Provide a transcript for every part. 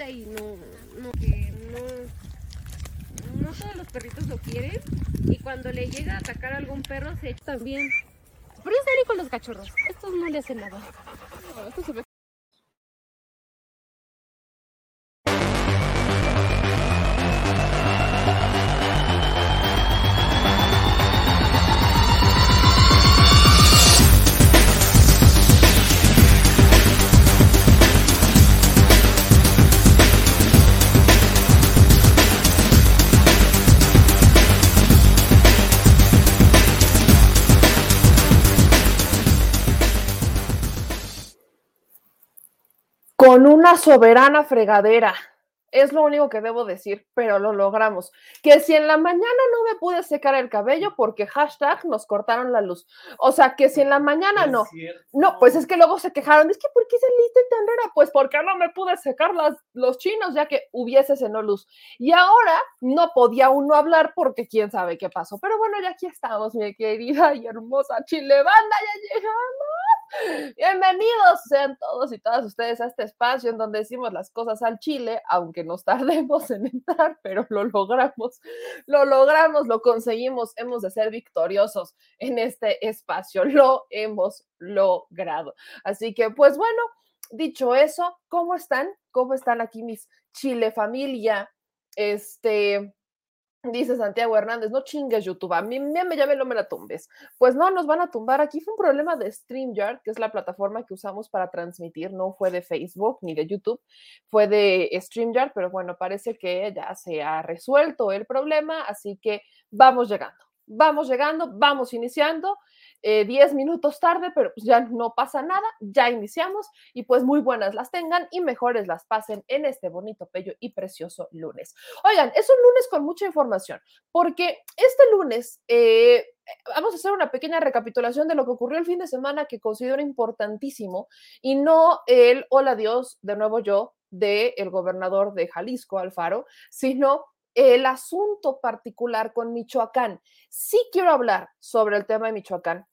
Se y no, no, que no, no todos los perritos lo quieren. Y cuando le llega a atacar a algún perro se echa también. Pero es serio con los cachorros. Estos no le hacen nada. Con una soberana fregadera. Es lo único que debo decir, pero lo logramos. Que si en la mañana no me pude secar el cabello porque hashtag nos cortaron la luz. O sea, que si en la mañana no. No, pues es que luego se quejaron. Es que ¿por qué saliste tan rara? Pues porque no me pude secar las, los chinos ya que hubiese no luz. Y ahora no podía uno hablar porque quién sabe qué pasó. Pero bueno, ya aquí estamos, mi querida y hermosa Chile Banda, ya llegamos. Bienvenidos sean todos y todas ustedes a este espacio en donde decimos las cosas al chile, aunque nos tardemos en entrar, pero lo logramos, lo logramos, lo conseguimos, hemos de ser victoriosos en este espacio, lo hemos logrado. Así que, pues bueno, dicho eso, ¿cómo están? ¿Cómo están aquí mis chile familia? Este, Dice Santiago Hernández, no chingues YouTube, a mí me, me llame, no me la tumbes. Pues no, nos van a tumbar. Aquí fue un problema de StreamYard, que es la plataforma que usamos para transmitir, no fue de Facebook ni de YouTube, fue de StreamYard, pero bueno, parece que ya se ha resuelto el problema, así que vamos llegando, vamos llegando, vamos iniciando. 10 eh, minutos tarde, pero pues ya no pasa nada, ya iniciamos y pues muy buenas las tengan y mejores las pasen en este bonito, bello y precioso lunes. Oigan, es un lunes con mucha información, porque este lunes eh, vamos a hacer una pequeña recapitulación de lo que ocurrió el fin de semana que considero importantísimo y no el hola Dios, de nuevo yo, del el gobernador de Jalisco, Alfaro, sino el asunto particular con Michoacán. Sí quiero hablar sobre el tema de Michoacán,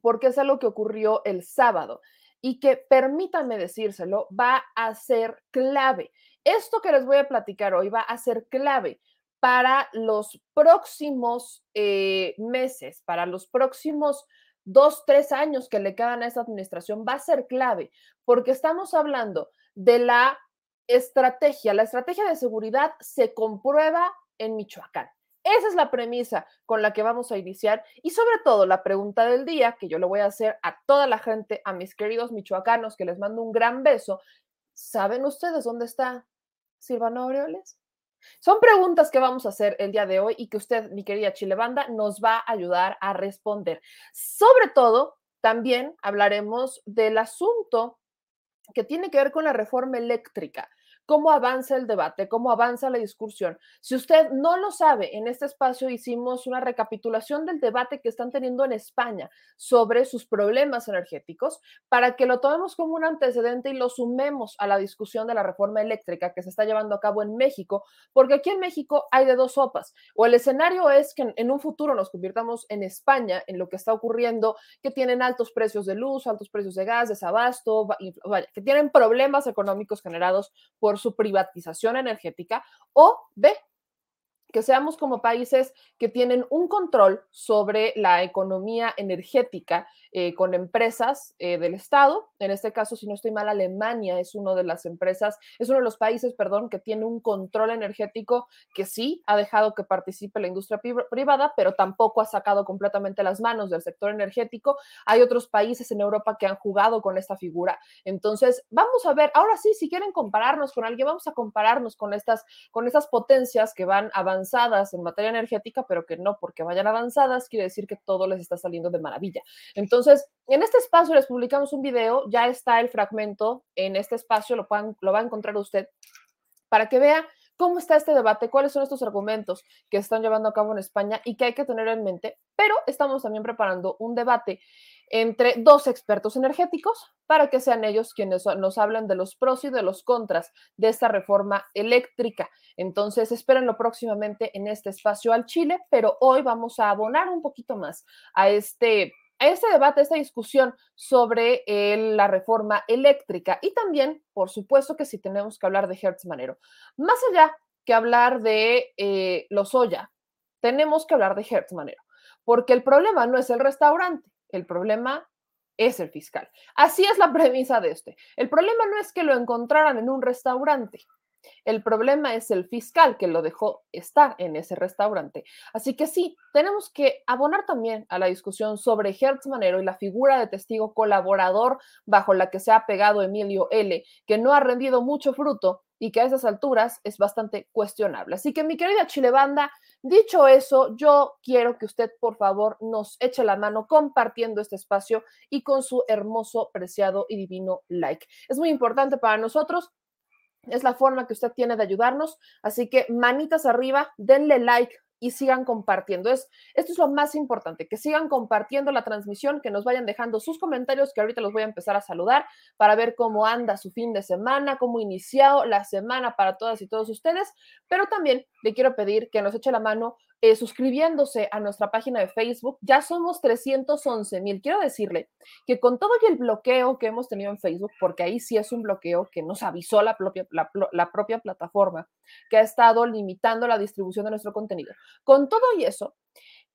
porque es algo que ocurrió el sábado y que, permítanme decírselo, va a ser clave. Esto que les voy a platicar hoy va a ser clave para los próximos eh, meses, para los próximos dos, tres años que le quedan a esta administración, va a ser clave, porque estamos hablando de la estrategia. La estrategia de seguridad se comprueba en Michoacán. Esa es la premisa con la que vamos a iniciar y sobre todo la pregunta del día que yo le voy a hacer a toda la gente, a mis queridos michoacanos, que les mando un gran beso. ¿Saben ustedes dónde está Silvano Aureoles? Son preguntas que vamos a hacer el día de hoy y que usted, mi querida Chilebanda, nos va a ayudar a responder. Sobre todo, también hablaremos del asunto que tiene que ver con la reforma eléctrica cómo avanza el debate, cómo avanza la discusión. Si usted no lo sabe, en este espacio hicimos una recapitulación del debate que están teniendo en España sobre sus problemas energéticos para que lo tomemos como un antecedente y lo sumemos a la discusión de la reforma eléctrica que se está llevando a cabo en México, porque aquí en México hay de dos sopas. O el escenario es que en un futuro nos convirtamos en España, en lo que está ocurriendo, que tienen altos precios de luz, altos precios de gas, desabasto, que tienen problemas económicos generados por su privatización energética, o B, que seamos como países que tienen un control sobre la economía energética eh, con empresas eh, del Estado. En este caso, si no estoy mal, Alemania es uno de las empresas, es uno de los países, perdón, que tiene un control energético que sí ha dejado que participe la industria privada, pero tampoco ha sacado completamente las manos del sector energético. Hay otros países en Europa que han jugado con esta figura. Entonces, vamos a ver, ahora sí, si quieren compararnos con alguien, vamos a compararnos con estas, con estas potencias que van avanzadas en materia energética, pero que no porque vayan avanzadas, quiere decir que todo les está saliendo de maravilla. Entonces, entonces, en este espacio les publicamos un video, ya está el fragmento en este espacio, lo, lo va a encontrar usted, para que vea cómo está este debate, cuáles son estos argumentos que están llevando a cabo en España y que hay que tener en mente, pero estamos también preparando un debate entre dos expertos energéticos para que sean ellos quienes nos hablen de los pros y de los contras de esta reforma eléctrica. Entonces, espérenlo próximamente en este espacio al Chile, pero hoy vamos a abonar un poquito más a este a este debate, a esta discusión sobre la reforma eléctrica y también, por supuesto, que si tenemos que hablar de Hertz Manero. Más allá que hablar de eh, los Oya, tenemos que hablar de Hertz Manero, porque el problema no es el restaurante, el problema es el fiscal. Así es la premisa de este. El problema no es que lo encontraran en un restaurante. El problema es el fiscal que lo dejó estar en ese restaurante. Así que sí, tenemos que abonar también a la discusión sobre Hertz Manero y la figura de testigo colaborador bajo la que se ha pegado Emilio L., que no ha rendido mucho fruto y que a esas alturas es bastante cuestionable. Así que mi querida Chilebanda, dicho eso, yo quiero que usted por favor nos eche la mano compartiendo este espacio y con su hermoso, preciado y divino like. Es muy importante para nosotros. Es la forma que usted tiene de ayudarnos. Así que manitas arriba, denle like, y sigan compartiendo. Es, esto es lo más importante, que sigan compartiendo la transmisión, que nos vayan dejando sus comentarios, que ahorita los voy a empezar a saludar para ver cómo anda su fin de semana, cómo inició la semana para todas y todos ustedes, pero también le quiero pedir que nos eche la mano eh, suscribiéndose a nuestra página de Facebook. Ya somos 311 mil. Quiero decirle que con todo el bloqueo que hemos tenido en Facebook, porque ahí sí es un bloqueo que nos avisó la propia, la propia plataforma, que ha estado limitando la distribución de nuestro contenido. Con todo y eso,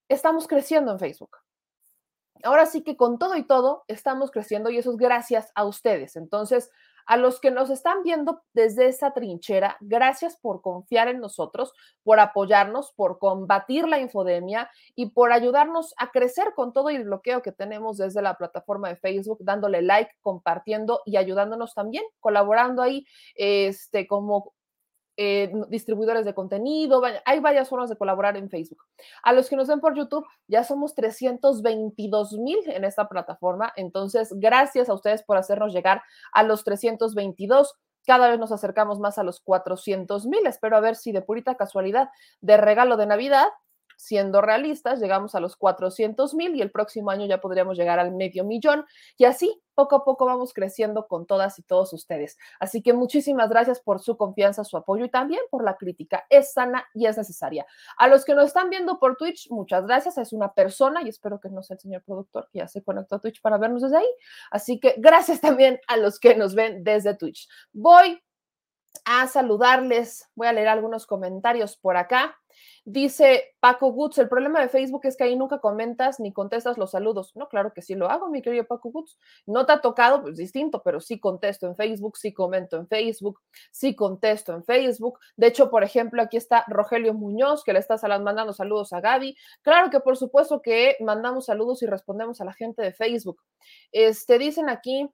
estamos creciendo en Facebook. Ahora sí que con todo y todo estamos creciendo y eso es gracias a ustedes. Entonces, a los que nos están viendo desde esa trinchera, gracias por confiar en nosotros, por apoyarnos, por combatir la infodemia y por ayudarnos a crecer con todo el bloqueo que tenemos desde la plataforma de Facebook, dándole like, compartiendo y ayudándonos también, colaborando ahí este, como eh, distribuidores de contenido, hay varias formas de colaborar en Facebook. A los que nos ven por YouTube, ya somos 322 mil en esta plataforma, entonces gracias a ustedes por hacernos llegar a los 322. Cada vez nos acercamos más a los 400 mil. Espero a ver si de purita casualidad de regalo de Navidad siendo realistas, llegamos a los 400 mil y el próximo año ya podríamos llegar al medio millón y así poco a poco vamos creciendo con todas y todos ustedes. Así que muchísimas gracias por su confianza, su apoyo y también por la crítica. Es sana y es necesaria. A los que nos están viendo por Twitch, muchas gracias. Es una persona y espero que no sea el señor productor que ya se conectó a Twitch para vernos desde ahí. Así que gracias también a los que nos ven desde Twitch. Voy a saludarles. Voy a leer algunos comentarios por acá. Dice Paco Woods, el problema de Facebook es que ahí nunca comentas ni contestas los saludos. No, claro que sí lo hago, mi querido Paco Woods. No te ha tocado, pues distinto, pero sí contesto en Facebook, sí comento en Facebook, sí contesto en Facebook. De hecho, por ejemplo, aquí está Rogelio Muñoz, que le está mandando saludos a Gaby. Claro que por supuesto que mandamos saludos y respondemos a la gente de Facebook. Este, dicen aquí,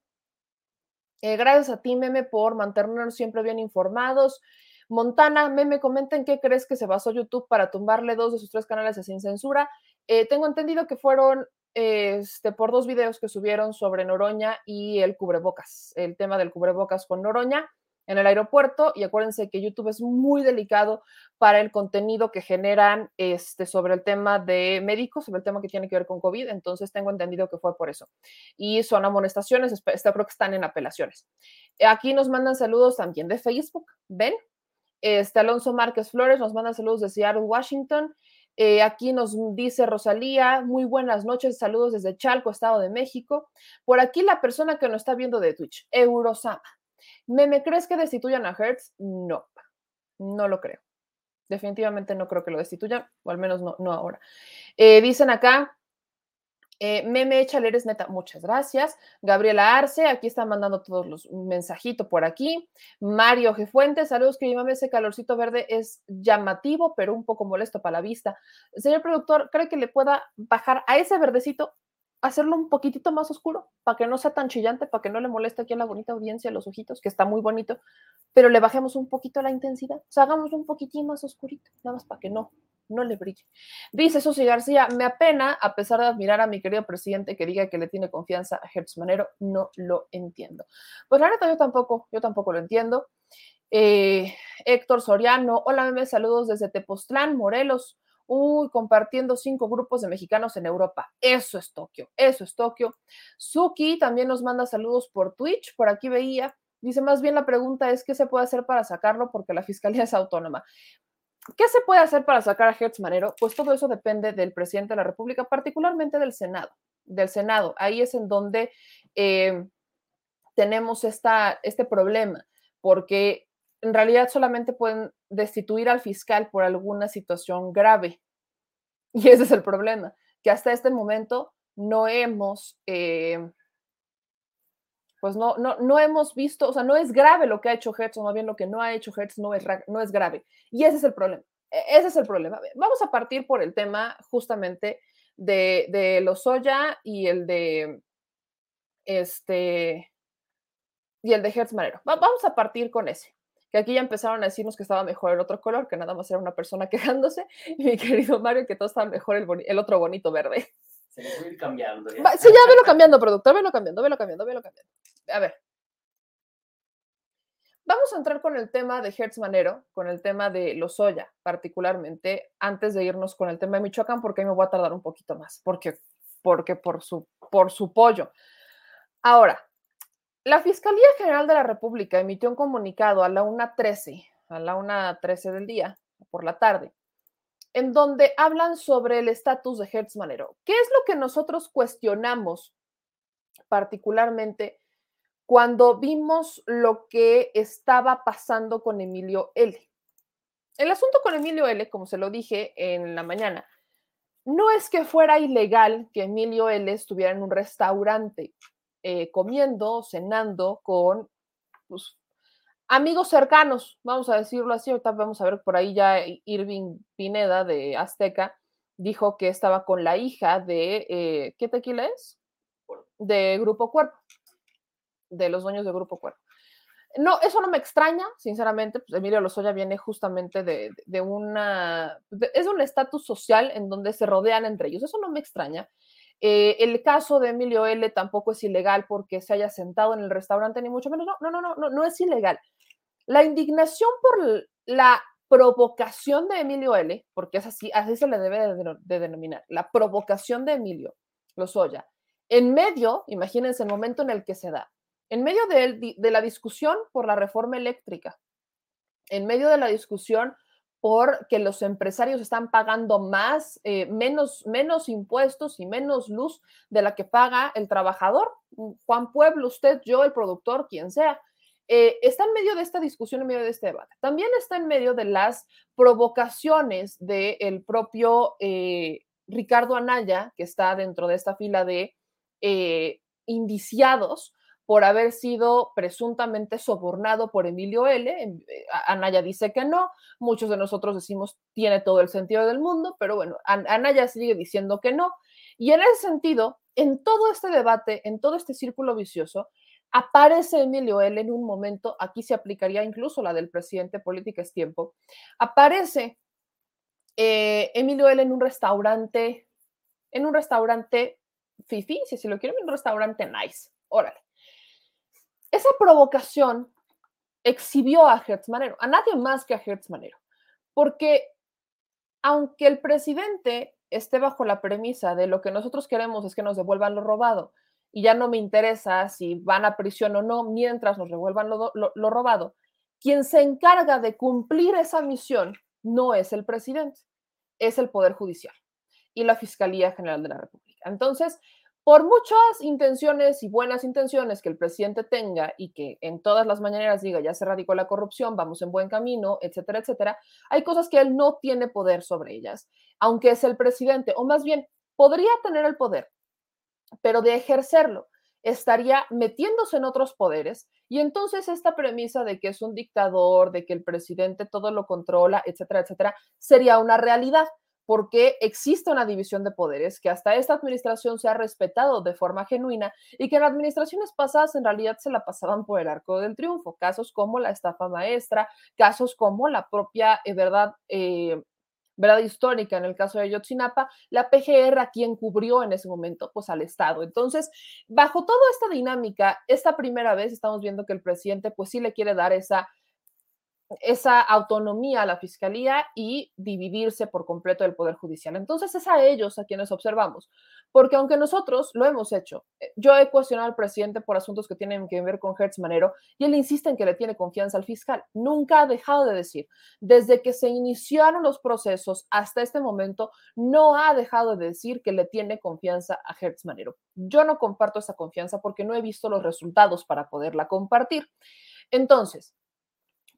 eh, gracias a ti, Meme, por mantenernos siempre bien informados. Montana, Meme, comenten qué crees que se basó YouTube para tumbarle dos de sus tres canales de sin censura. Eh, tengo entendido que fueron este, por dos videos que subieron sobre Noroña y el cubrebocas, el tema del cubrebocas con Noroña en el aeropuerto y acuérdense que YouTube es muy delicado para el contenido que generan este, sobre el tema de médicos, sobre el tema que tiene que ver con COVID, entonces tengo entendido que fue por eso. Y son amonestaciones, creo que están en apelaciones. Aquí nos mandan saludos también de Facebook, ¿ven? Este Alonso Márquez Flores nos manda saludos de Seattle, Washington. Eh, aquí nos dice Rosalía, muy buenas noches, saludos desde Chalco, Estado de México. Por aquí la persona que nos está viendo de Twitch, Eurosama. ¿Me, ¿Me crees que destituyan a Hertz? No, no lo creo. Definitivamente no creo que lo destituyan, o al menos no, no ahora. Eh, dicen acá, eh, Meme Echaler es neta, muchas gracias. Gabriela Arce, aquí están mandando todos los mensajitos por aquí. Mario Gefuentes, saludos, que mame, ese calorcito verde es llamativo, pero un poco molesto para la vista. Señor productor, ¿cree que le pueda bajar a ese verdecito, hacerlo un poquitito más oscuro, para que no sea tan chillante, para que no le moleste aquí a la bonita audiencia los ojitos, que está muy bonito, pero le bajemos un poquito la intensidad, o sea, hagamos un poquitín más oscurito, nada más para que no no le brille. Dice Susi García, me apena, a pesar de admirar a mi querido presidente que diga que le tiene confianza a Hertz Manero, no lo entiendo. Pues la neta, yo tampoco, yo tampoco lo entiendo. Eh, Héctor Soriano, hola meme, saludos desde Tepoztlán, Morelos. Uy, compartiendo cinco grupos de mexicanos en Europa. Eso es Tokio, eso es Tokio. Suki también nos manda saludos por Twitch, por aquí veía. Dice, más bien la pregunta es, ¿qué se puede hacer para sacarlo? Porque la fiscalía es autónoma. ¿Qué se puede hacer para sacar a Hertz Manero? Pues todo eso depende del presidente de la República, particularmente del Senado. Del Senado. Ahí es en donde eh, tenemos esta, este problema, porque en realidad solamente pueden destituir al fiscal por alguna situación grave. Y ese es el problema, que hasta este momento no hemos, eh, pues no, no, no hemos visto, o sea, no es grave lo que ha hecho Hertz, o más bien lo que no ha hecho Hertz no es, no es grave. Y ese es el problema. E, ese es el problema. Vamos a partir por el tema justamente de, de Lozoya y el de este y el de Hertz Manero. vamos a partir con ese que aquí ya empezaron a decirnos que estaba mejor el otro color, que nada más era una persona quejándose, y mi querido Mario, que todo estaba mejor el, el otro bonito verde. Se le puede ir cambiando. Ya. Sí, ya velo cambiando, productor, velo cambiando, velo cambiando, velo cambiando. A ver. Vamos a entrar con el tema de Hertz Manero, con el tema de Lozoya, particularmente, antes de irnos con el tema de Michoacán, porque ahí me voy a tardar un poquito más, porque, porque por, su, por su pollo. Ahora, la Fiscalía General de la República emitió un comunicado a la 1.13, a la 1.13 del día, por la tarde, en donde hablan sobre el estatus de Hertz Manero. ¿Qué es lo que nosotros cuestionamos particularmente cuando vimos lo que estaba pasando con Emilio L? El asunto con Emilio L, como se lo dije en la mañana, no es que fuera ilegal que Emilio L estuviera en un restaurante. Eh, comiendo, cenando con pues, amigos cercanos, vamos a decirlo así. Ahorita vamos a ver por ahí ya Irving Pineda de Azteca dijo que estaba con la hija de, eh, ¿qué tequila es? De Grupo Cuerpo, de los dueños de Grupo Cuerpo. No, eso no me extraña, sinceramente, pues Emilio Lozoya viene justamente de, de una, es un estatus social en donde se rodean entre ellos, eso no me extraña. Eh, el caso de Emilio L tampoco es ilegal porque se haya sentado en el restaurante, ni mucho menos. No, no, no, no, no, es ilegal. La indignación por la provocación de Emilio L, porque es así, así se le debe de, denominar, la provocación de Emilio Lozoya, en medio, imagínense el momento en el que se da, en medio de, de la discusión por la reforma eléctrica, en medio de la discusión porque los empresarios están pagando más, eh, menos, menos impuestos y menos luz de la que paga el trabajador. Mm, Juan Pueblo, usted, yo, el productor, quien sea. Eh, está en medio de esta discusión, en medio de este debate. También está en medio de las provocaciones del propio eh, Ricardo Anaya, que está dentro de esta fila de indiciados por haber sido presuntamente sobornado por Emilio L. Eh, Anaya dice que no, muchos de nosotros decimos tiene todo el sentido del mundo, pero bueno, Anaya sigue diciendo que no. Y en ese sentido, en todo este debate, en todo este círculo vicioso, aparece Emilio L. en un momento, aquí se aplicaría incluso la del presidente política es tiempo, aparece eh, Emilio L. en un restaurante, en un restaurante fifi, si lo quieren, en un restaurante nice, órale esa provocación exhibió a Hertz Manero, a nadie más que a Hertz Manero, porque aunque el presidente esté bajo la premisa de lo que nosotros queremos es que nos devuelvan lo robado y ya no me interesa si van a prisión o no mientras nos devuelvan lo, lo robado, quien se encarga de cumplir esa misión no es el presidente, es el Poder Judicial y la Fiscalía General de la República. Entonces, por muchas intenciones y buenas intenciones que el presidente tenga y que en todas las mañaneras diga ya se radicó la corrupción, vamos en buen camino, etcétera, etcétera, hay cosas que él no tiene poder sobre ellas, aunque es el presidente, o más bien podría tener el poder, pero de ejercerlo estaría metiéndose en otros poderes y entonces esta premisa de que es un dictador, de que el presidente todo lo controla, etcétera, etcétera, sería una realidad porque existe una división de poderes que hasta esta administración se ha respetado de forma genuina y que en administraciones pasadas en realidad se la pasaban por el arco del triunfo. Casos como la estafa maestra, casos como la propia eh, verdad. Eh, verdad histórica en el caso de Yotzinapa, la PGR a quien cubrió en ese momento, pues al Estado. Entonces, bajo toda esta dinámica, esta primera vez estamos viendo que el presidente pues sí le quiere dar esa esa autonomía a la fiscalía y dividirse por completo del Poder Judicial. Entonces es a ellos a quienes observamos, porque aunque nosotros lo hemos hecho, eh, yo he cuestionado al presidente por asuntos que tienen que ver con Hertz Manero y él insiste en que le tiene confianza al fiscal. Nunca ha dejado de decir, desde que se iniciaron los procesos hasta este momento, no ha dejado de decir que le tiene confianza a Hertz Manero. Yo no comparto esa confianza porque no he visto los resultados para poderla compartir. Entonces,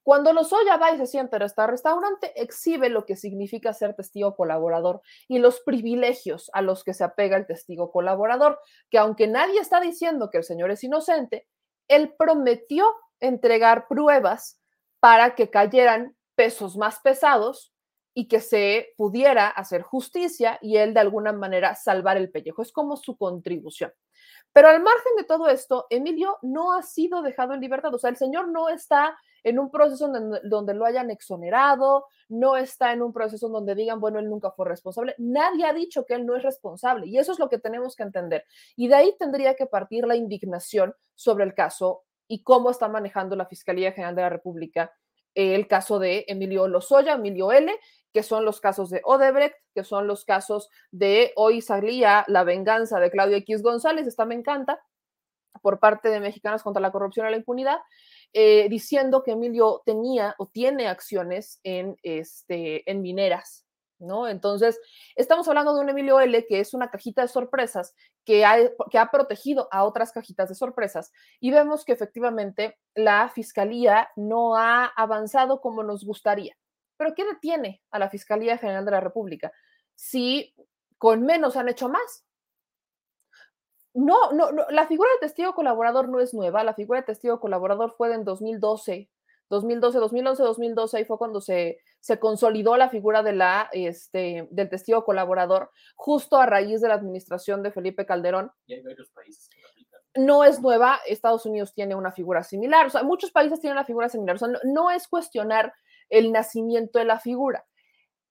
cuando Lozoya va y se sienta en este restaurante, exhibe lo que significa ser testigo colaborador y los privilegios a los que se apega el testigo colaborador, que aunque nadie está diciendo que el señor es inocente, él prometió entregar pruebas para que cayeran pesos más pesados y que se pudiera hacer justicia y él de alguna manera salvar el pellejo. Es como su contribución. Pero al margen de todo esto, Emilio no ha sido dejado en libertad. O sea, el señor no está en un proceso donde, lo hayan exonerado, no está en un proceso donde digan, bueno, él nunca fue responsable. Nadie ha dicho que él no es responsable y eso es lo que tenemos que entender. Y de ahí tendría que partir la indignación sobre el caso y cómo está manejando la Fiscalía General de la República el caso de Emilio Lozoya, Emilio L., que son los casos de Odebrecht, que son los casos de hoy salía la venganza de Claudio X González, esta me encanta, por parte de Mexicanos contra la Corrupción y la Impunidad, eh, diciendo que Emilio tenía o tiene acciones en, este, en mineras, ¿no? Entonces, estamos hablando de un Emilio L, que es una cajita de sorpresas que ha, que ha protegido a otras cajitas de sorpresas y vemos que efectivamente la fiscalía no ha avanzado como nos gustaría. Pero ¿qué detiene a la Fiscalía General de la República? Si con menos han hecho más, no, no, la figura de testigo colaborador no es nueva. La figura de testigo colaborador fue en 2012, 2012, 2011, 2012, ahí fue cuando se, se consolidó la figura de la, este, del testigo colaborador, justo a raíz de la administración de Felipe Calderón. Y hay varios países que No es nueva, Estados Unidos tiene una figura similar, o sea, muchos países tienen una figura similar, o sea, no es cuestionar el nacimiento de la figura,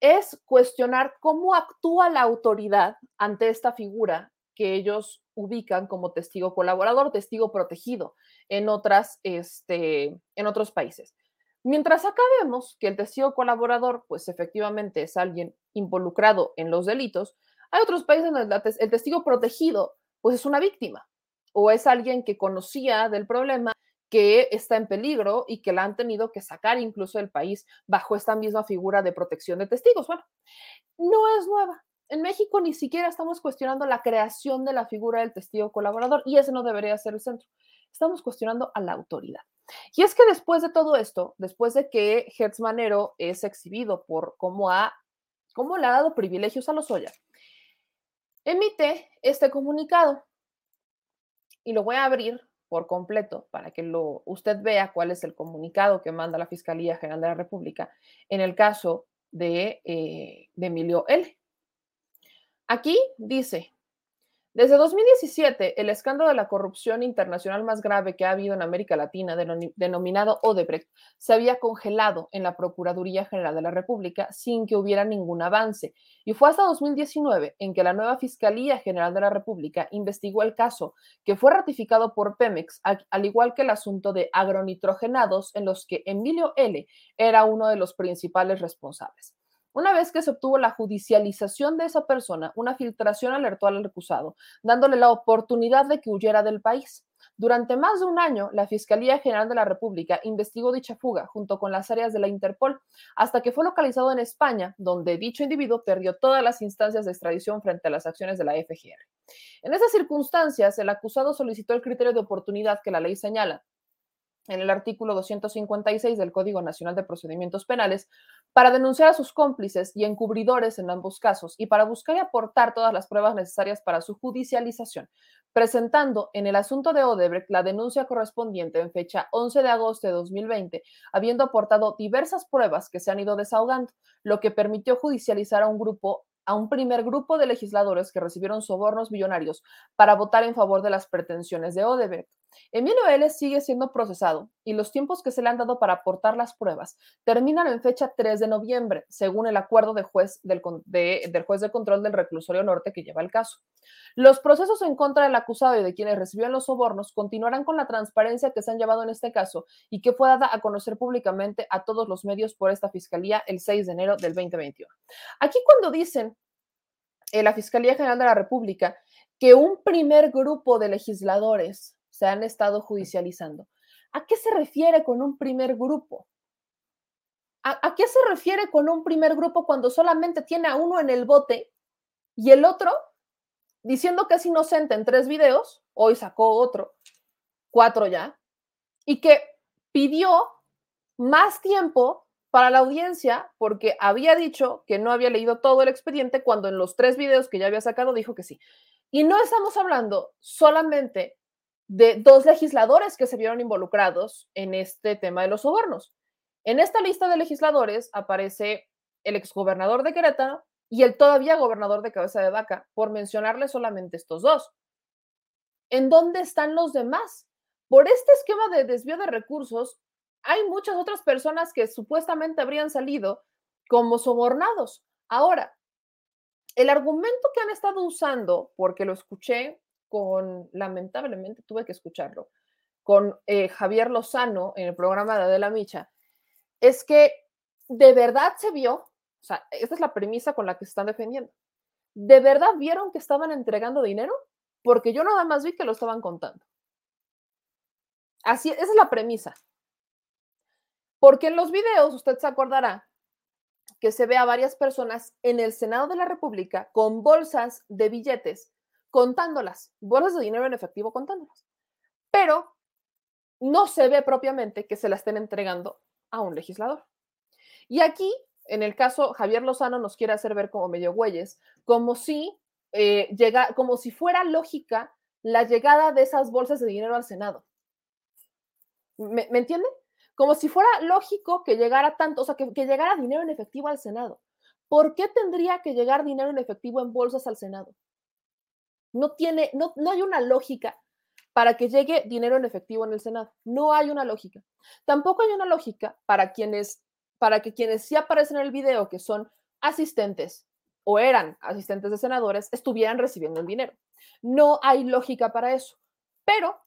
es cuestionar cómo actúa la autoridad ante esta figura que ellos ubican como testigo colaborador, testigo protegido en, otras, este, en otros países. Mientras acá vemos que el testigo colaborador, pues efectivamente es alguien involucrado en los delitos, hay otros países donde el testigo protegido, pues es una víctima o es alguien que conocía del problema, que está en peligro y que la han tenido que sacar incluso del país bajo esta misma figura de protección de testigos. Bueno, no es nueva, en México ni siquiera estamos cuestionando la creación de la figura del testigo colaborador y ese no debería ser el centro. Estamos cuestionando a la autoridad. Y es que después de todo esto, después de que Hertz Manero es exhibido por cómo, ha, cómo le ha dado privilegios a los Oya, emite este comunicado y lo voy a abrir por completo para que lo, usted vea cuál es el comunicado que manda la Fiscalía General de la República en el caso de, eh, de Emilio L. Aquí dice, desde 2017, el escándalo de la corrupción internacional más grave que ha habido en América Latina, denominado Odebrecht, se había congelado en la Procuraduría General de la República sin que hubiera ningún avance. Y fue hasta 2019 en que la nueva Fiscalía General de la República investigó el caso, que fue ratificado por Pemex, al igual que el asunto de agronitrogenados, en los que Emilio L. era uno de los principales responsables. Una vez que se obtuvo la judicialización de esa persona, una filtración alertó al recusado, dándole la oportunidad de que huyera del país. Durante más de un año, la Fiscalía General de la República investigó dicha fuga junto con las áreas de la Interpol, hasta que fue localizado en España, donde dicho individuo perdió todas las instancias de extradición frente a las acciones de la FGR. En esas circunstancias, el acusado solicitó el criterio de oportunidad que la ley señala, en el artículo 256 del Código Nacional de Procedimientos Penales para denunciar a sus cómplices y encubridores en ambos casos y para buscar y aportar todas las pruebas necesarias para su judicialización, presentando en el asunto de Odebrecht la denuncia correspondiente en fecha 11 de agosto de 2020, habiendo aportado diversas pruebas que se han ido desahogando, lo que permitió judicializar a un grupo a un primer grupo de legisladores que recibieron sobornos millonarios para votar en favor de las pretensiones de Odebrecht. Emilio L. sigue siendo procesado y los tiempos que se le han dado para aportar las pruebas terminan en fecha 3 de noviembre, según el acuerdo de juez del, de, del juez de control del reclusorio norte que lleva el caso. Los procesos en contra del acusado y de quienes recibieron los sobornos continuarán con la transparencia que se han llevado en este caso y que fue dada a conocer públicamente a todos los medios por esta fiscalía el 6 de enero del 2021. Aquí cuando dicen en la Fiscalía General de la República que un primer grupo de legisladores se han estado judicializando. ¿A qué se refiere con un primer grupo? ¿A, qué se refiere con un primer grupo cuando solamente tiene a uno en el bote y el otro diciendo que es inocente en tres videos, hoy sacó otro, cuatro ya, y que pidió más tiempo para la audiencia porque había dicho que no había leído todo el expediente cuando en los tres videos que ya había sacado dijo que sí. Y no estamos hablando solamente de dos legisladores que se vieron involucrados en este tema de los sobornos. En esta lista de legisladores aparece el exgobernador de Querétaro y el todavía gobernador de Cabeza de Vaca, por mencionarle solamente estos dos. ¿En dónde están los demás? Por este esquema de desvío de recursos, hay muchas otras personas que supuestamente habrían salido como sobornados. Ahora, el argumento que han estado usando, porque lo escuché con, lamentablemente tuve que escucharlo, con eh, Javier Lozano en el programa de Adela Micha, es que de verdad se vio, o sea, esta es la premisa con la que se están defendiendo, ¿de verdad vieron que estaban entregando dinero? Porque yo nada más vi que lo estaban contando. Así, esa es la premisa. Porque en los videos, usted se acordará que se ve a varias personas en el Senado de la República con bolsas de billetes contándolas, bolsas de dinero en efectivo contándolas. Pero no se ve propiamente que se la estén entregando a un legislador. Y aquí, en el caso, Javier Lozano nos quiere hacer ver como medio güeyes, como si, eh, llega, como si fuera lógica la llegada de esas bolsas de dinero al Senado. ¿Me, ¿me entiende? Como si fuera lógico que llegara tanto, o sea, que, que llegara dinero en efectivo al Senado. ¿Por qué tendría que llegar dinero en efectivo en bolsas al Senado? No tiene, no, no hay una lógica para que llegue dinero en efectivo en el Senado. No hay una lógica. Tampoco hay una lógica para quienes, para que quienes sí aparecen en el video, que son asistentes o eran asistentes de senadores, estuvieran recibiendo el dinero. No hay lógica para eso. Pero,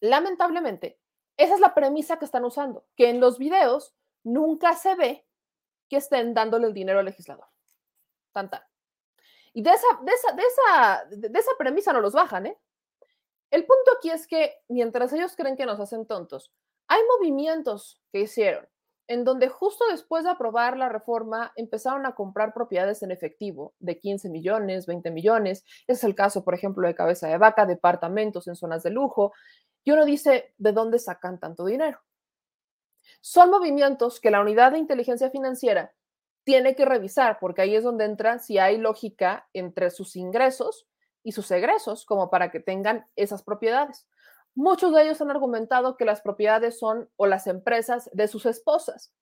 lamentablemente, esa es la premisa que están usando, que en los videos nunca se ve que estén dándole el dinero al legislador. Tan, y de esa, de esa, de esa, de esa premisa no los bajan, ¿eh? El punto aquí es que mientras ellos creen que nos hacen tontos, hay movimientos que hicieron en donde justo después de aprobar la reforma empezaron a comprar propiedades en efectivo de 15 millones, 20 millones. es el caso, por ejemplo, de Cabeza de Vaca, departamentos en zonas de lujo. Y uno dice, ¿de dónde sacan tanto dinero? Son movimientos que la unidad de inteligencia financiera tiene que revisar, porque ahí es donde entra si hay lógica entre sus ingresos y sus egresos, como para que tengan esas propiedades. Muchos de ellos han argumentado que las propiedades son o las empresas de sus esposas.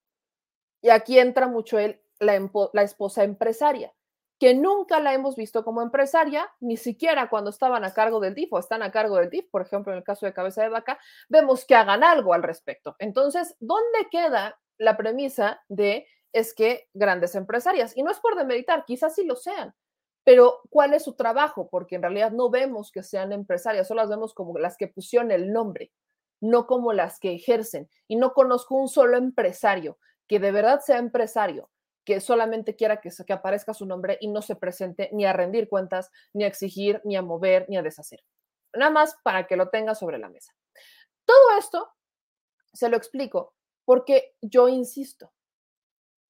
Y aquí entra mucho el, la, esposa empresaria, que nunca la hemos visto como empresaria, ni siquiera cuando estaban a cargo del DIF o están a cargo del DIF, por ejemplo, en el caso de Cabeza de Vaca, vemos que hagan algo al respecto. Entonces, ¿dónde queda la premisa de es que grandes empresarias, y no es por demeritar, quizás sí lo sean, pero ¿cuál es su trabajo? Porque en realidad no vemos que sean empresarias, solo las vemos como las que pusieron el nombre, no como las que ejercen. Y no conozco un solo empresario que de verdad sea empresario, que solamente quiera que, que aparezca su nombre y no se presente ni a rendir cuentas, ni a exigir, ni a mover, ni a deshacer. Nada más para que lo tenga sobre la mesa. Todo esto se lo explico porque yo insisto,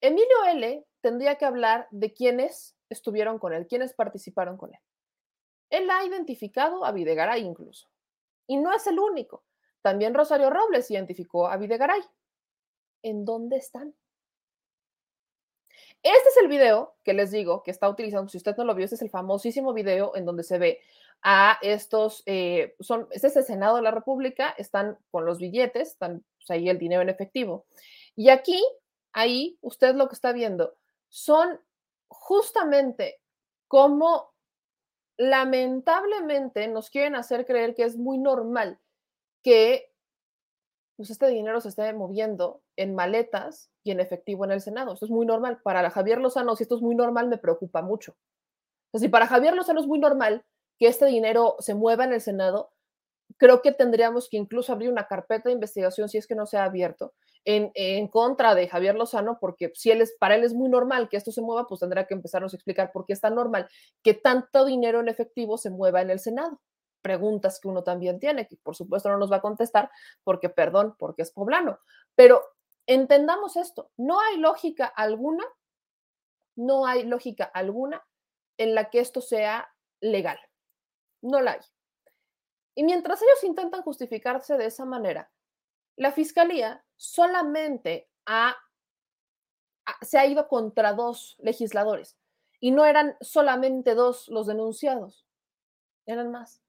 Emilio L. tendría que hablar de quiénes estuvieron con él, quiénes participaron con él. Él ha identificado a Videgaray incluso. Y no es el único. También Rosario Robles identificó a Videgaray. ¿En dónde están? Este es el video que les digo que está utilizando. Si usted no lo vio, este es el famosísimo video en donde se ve a estos, eh, son, este es el Senado de la República, están con los billetes, están pues, ahí el dinero en efectivo. Y aquí ahí usted lo que está viendo son justamente cómo lamentablemente nos quieren hacer creer que es muy normal que pues este dinero se esté moviendo en maletas y en efectivo en el Senado. Esto es muy normal. Para Javier Lozano, si esto es muy normal, me preocupa mucho. O si para Javier Lozano es muy normal que este dinero se mueva en el Senado, creo que tendríamos que incluso abrir una carpeta de investigación, si es que no se ha abierto, en, en, contra de Javier Lozano, porque si él es, para él es muy normal que esto se mueva, pues tendrá que empezarnos a explicar por qué es tan normal que tanto dinero en efectivo se mueva en el Senado preguntas que uno también tiene, que por supuesto no nos va a contestar porque, perdón, porque es poblano. Pero entendamos esto, no hay lógica alguna, no hay lógica alguna en la que esto sea legal. No la hay. Y mientras ellos intentan justificarse de esa manera, la fiscalía solamente ha, se ha ido contra dos legisladores y no eran solamente dos los denunciados, eran más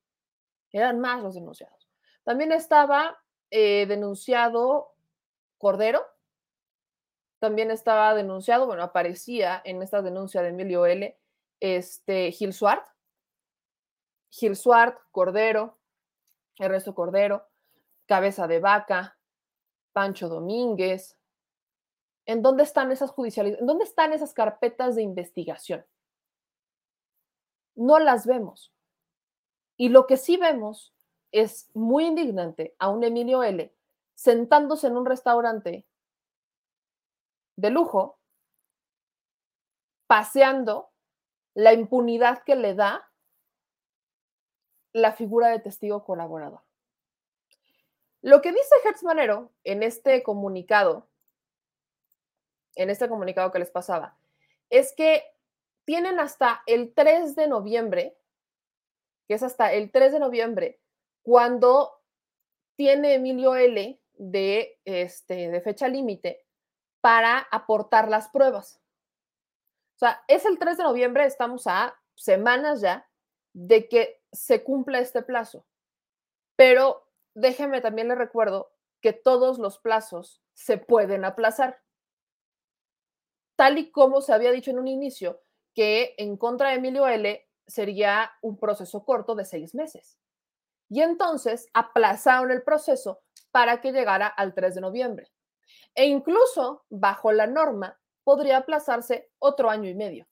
eran más los denunciados. También estaba eh, denunciado Cordero, también estaba denunciado, bueno, aparecía en esta denuncia de Emilio L. Este, Gil Suart, Gil Suart, Cordero, Ernesto Cordero, Cabeza de Vaca, Pancho Domínguez. ¿En dónde están esas? ¿En dónde están esas carpetas de investigación? No las vemos. Y lo que sí vemos es muy indignante a un Emilio L. sentándose en un restaurante de lujo, paseando la impunidad que le da la figura de testigo colaborador. Lo que dice Hertz Manero en este comunicado, en este comunicado que les pasaba, es que tienen hasta el 3 de noviembre que es hasta el 3 de noviembre, cuando tiene Emilio L de, este, de fecha límite para aportar las pruebas. O sea, es el 3 de noviembre, estamos a semanas ya de que se cumpla este plazo. Pero déjeme también le recuerdo que todos los plazos se pueden aplazar. Tal y como se había dicho en un inicio, que en contra de Emilio L sería un proceso corto de seis meses. Y entonces aplazaron el proceso para que llegara al 3 de noviembre. E incluso, bajo la norma, podría aplazarse otro año y medio.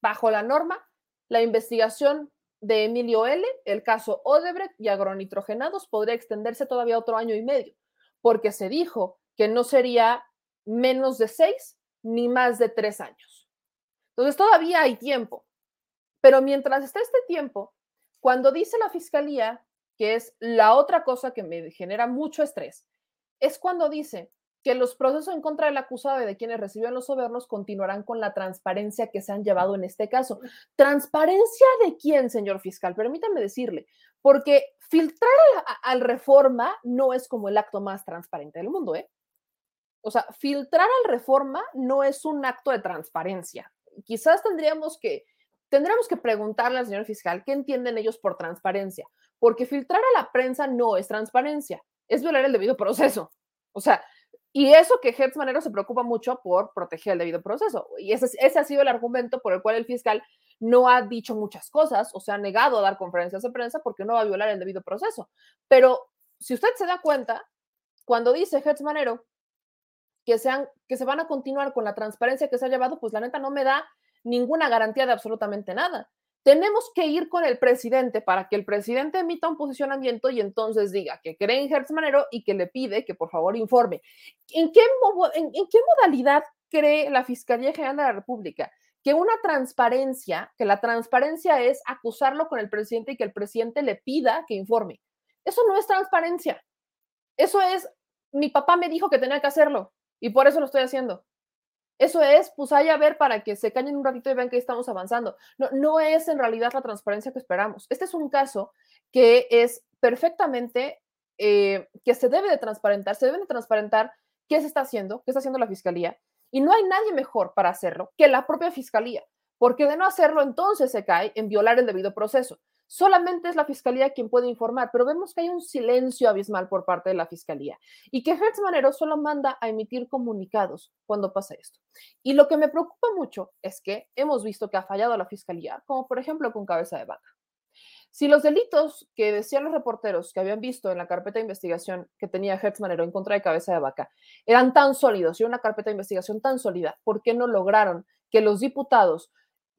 Bajo la norma, la investigación de Emilio L., el caso Odebrecht y agronitrogenados podría extenderse todavía otro año y medio, porque se dijo que no sería menos de seis ni más de tres años. Entonces todavía hay tiempo. Pero mientras está este tiempo, cuando dice la fiscalía, que es la otra cosa que me genera mucho estrés, es cuando dice que los procesos en contra del acusado y de quienes reciben los sobornos continuarán con la transparencia que se han llevado en este caso. ¿Transparencia de quién, señor fiscal? Permítame decirle, porque filtrar al, reforma no es como el acto más transparente del mundo, ¿eh? O sea, filtrar al reforma no es un acto de transparencia. Quizás tendríamos que Tendremos que preguntarle al señor fiscal qué entienden ellos por transparencia, porque filtrar a la prensa no es transparencia, es violar el debido proceso. O sea, y eso que Hertz Manero se preocupa mucho por proteger el debido proceso. Y ese, ese ha sido el argumento por el cual el fiscal no ha dicho muchas cosas o se ha negado a dar conferencias de prensa porque no va a violar el debido proceso. Pero si usted se da cuenta, cuando dice Hertz Manero que, sean, que se van a continuar con la transparencia que se ha llevado, pues la neta no me da ninguna garantía de absolutamente nada. Tenemos que ir con el presidente para que el presidente emita un posicionamiento y entonces diga que cree en Hertz Manero y que le pide que por favor informe. ¿En qué, en, qué modalidad cree la Fiscalía General de la República? Que una transparencia, que la transparencia es acusarlo con el presidente y que el presidente le pida que informe. Eso no es transparencia. Eso es, mi papá me dijo que tenía que hacerlo y por eso lo estoy haciendo. Eso es, pues hay a ver para que se cañen un ratito y vean que estamos avanzando. No, no es en realidad la transparencia que esperamos. Este es un caso que es perfectamente, eh, que se debe de transparentar, se debe de transparentar qué se está haciendo, qué está haciendo la fiscalía. Y no hay nadie mejor para hacerlo que la propia fiscalía, porque de no hacerlo entonces se cae en violar el debido proceso solamente es la fiscalía quien puede informar, pero vemos que hay un silencio abismal por parte de la fiscalía y que Hertz Manero solo manda a emitir comunicados cuando pasa esto. Y lo que me preocupa mucho es que hemos visto que ha fallado la fiscalía, como por ejemplo con cabeza de vaca. Si los delitos que decían los reporteros que habían visto en la carpeta de investigación que tenía Hertz Manero en contra de Cabeza de Vaca eran tan sólidos y una carpeta de investigación tan sólida, ¿por qué no lograron que los diputados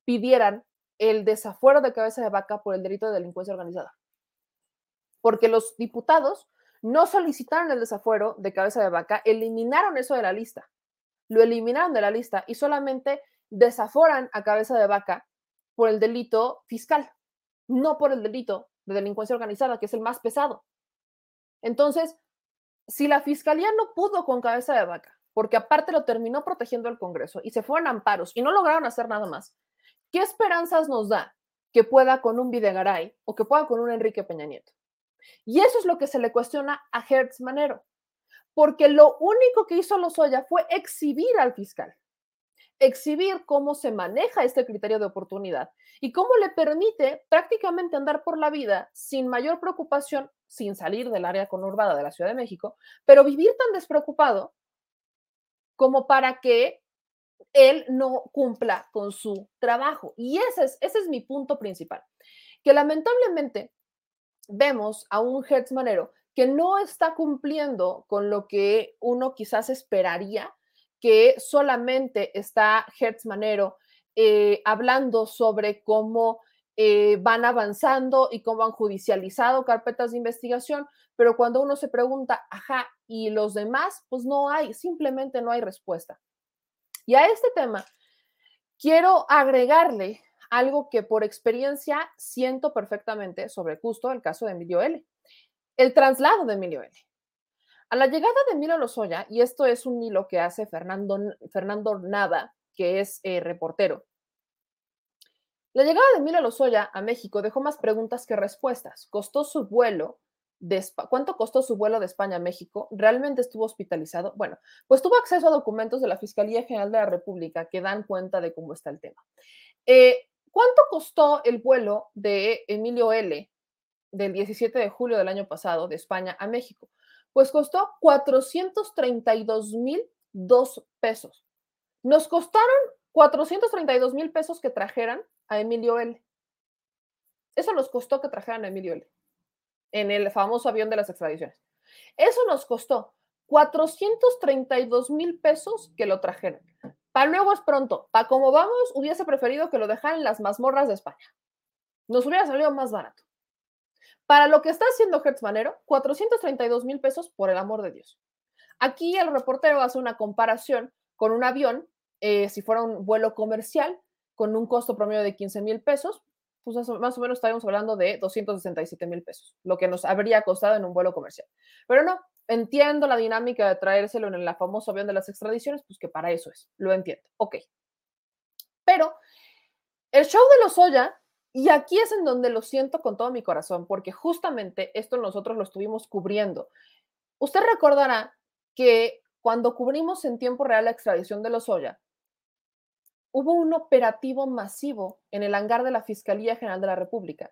pidieran el desafuero de Cabeza de Vaca por el delito de delincuencia organizada? Porque los diputados no solicitaron el desafuero de Cabeza de Vaca, eliminaron eso de la lista, lo eliminaron de la lista y solamente desaforan a Cabeza de Vaca por el delito fiscal no por el delito de delincuencia organizada, que es el más pesado. Entonces, si la fiscalía no pudo con cabeza de vaca, porque aparte lo terminó protegiendo el Congreso y se fueron amparos y no lograron hacer nada más, ¿qué esperanzas nos da que pueda con un Videgaray o que pueda con un Enrique Peña Nieto? Y eso es lo que se le cuestiona a Hertz Manero, porque lo único que hizo Lozoya fue exhibir al fiscal exhibir cómo se maneja este criterio de oportunidad y cómo le permite prácticamente andar por la vida sin mayor preocupación, sin salir del área conurbada de la Ciudad de México, pero vivir tan despreocupado como para que él no cumpla con su trabajo. Y ese es, ese es mi punto principal, que lamentablemente vemos a un Hertz Manero que no está cumpliendo con lo que uno quizás esperaría que solamente está Hertz Manero eh, hablando sobre cómo eh, van avanzando y cómo han judicializado carpetas de investigación, pero cuando uno se pregunta, ajá, ¿y los demás? Pues no hay, simplemente no hay respuesta. Y a este tema quiero agregarle algo que por experiencia siento perfectamente sobre justo el caso de Emilio L. El traslado de Emilio L. A la llegada de Emilio Lozoya, y esto es un hilo que hace Fernando, Fernando Nava, que es eh, reportero, la llegada de Emilio Lozoya a México dejó más preguntas que respuestas. ¿Costó su vuelo? ¿Cuánto costó su vuelo de España a México? ¿Realmente estuvo hospitalizado? Bueno, pues tuvo acceso a documentos de la Fiscalía General de la República que dan cuenta de cómo está el tema. Eh, ¿Cuánto costó el vuelo de Emilio L del 17 de julio del año pasado de España a México? Pues costó 432 mil dos pesos. Nos costaron 432 mil pesos que trajeran a Emilio L. Eso nos costó que trajeran a Emilio L. En el famoso avión de las extradiciones. Eso nos costó 432 mil pesos que lo trajeran. Para luego es pronto. Para como vamos, hubiese preferido que lo dejaran las mazmorras de España. Nos hubiera salido más barato. Para lo que está haciendo Hertz Manero, 432 mil pesos por el amor de Dios. Aquí el reportero hace una comparación con un avión, eh, si fuera un vuelo comercial, con un costo promedio de 15 mil pesos, pues más o menos estaríamos hablando de 267 mil pesos, lo que nos habría costado en un vuelo comercial. Pero no, entiendo la dinámica de traérselo en el famoso avión de las extradiciones, pues que para eso es, lo entiendo, ok. Pero el show de los Oya y aquí es en donde lo siento con todo mi corazón, porque justamente esto nosotros lo estuvimos cubriendo. Usted recordará que cuando cubrimos en tiempo real la extradición de los Oya, hubo un operativo masivo en el hangar de la Fiscalía General de la República.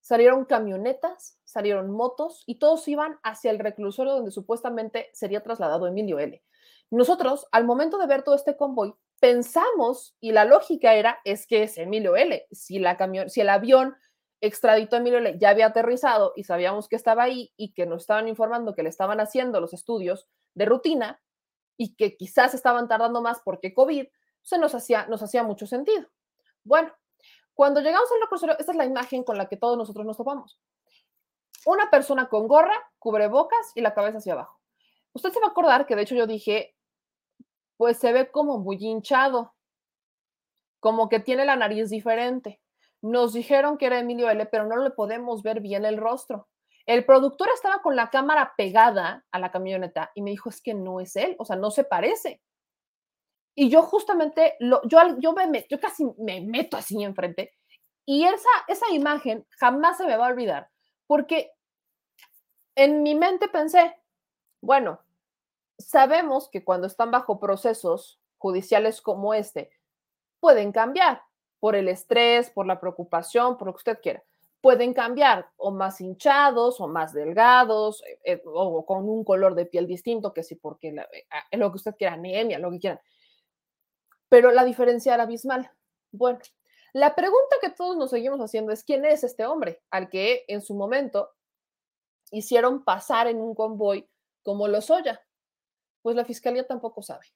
Salieron camionetas, salieron motos y todos iban hacia el reclusorio donde supuestamente sería trasladado Emilio L. Nosotros, al momento de ver todo este convoy, pensamos, y la lógica era, es que es Emilio L. Si, la camión, si el avión extraditó a Emilio L. ya había aterrizado y sabíamos que estaba ahí y que nos estaban informando que le estaban haciendo los estudios de rutina y que quizás estaban tardando más porque COVID, se nos hacía, nos hacía mucho sentido. Bueno, cuando llegamos al reclusorio, esta es la imagen con la que todos nosotros nos topamos. Una persona con gorra, cubrebocas y la cabeza hacia abajo. Usted se va a acordar que de hecho yo dije, pues se ve como muy hinchado, como que tiene la nariz diferente. Nos dijeron que era Emilio L, pero no le podemos ver bien el rostro. El productor estaba con la cámara pegada a la camioneta y me dijo, es que no es él, o sea, no se parece. Y yo justamente, yo, yo, me, casi me meto así enfrente y esa, esa imagen jamás se me va a olvidar, porque en mi mente pensé, bueno, sabemos que cuando están bajo procesos judiciales como este, pueden cambiar por el estrés, por la preocupación, por lo que usted quiera. Pueden cambiar o más hinchados o más delgados eh, eh, o con un color de piel distinto, que sí, porque eh, ah, lo que usted quiera, anemia, lo que quieran. Pero la diferencia era abismal. Bueno, La pregunta que todos nos seguimos haciendo es, ¿quién es este hombre al que en su momento hicieron pasar en un convoy como Lozoya? Pues la fiscalía tampoco sabe.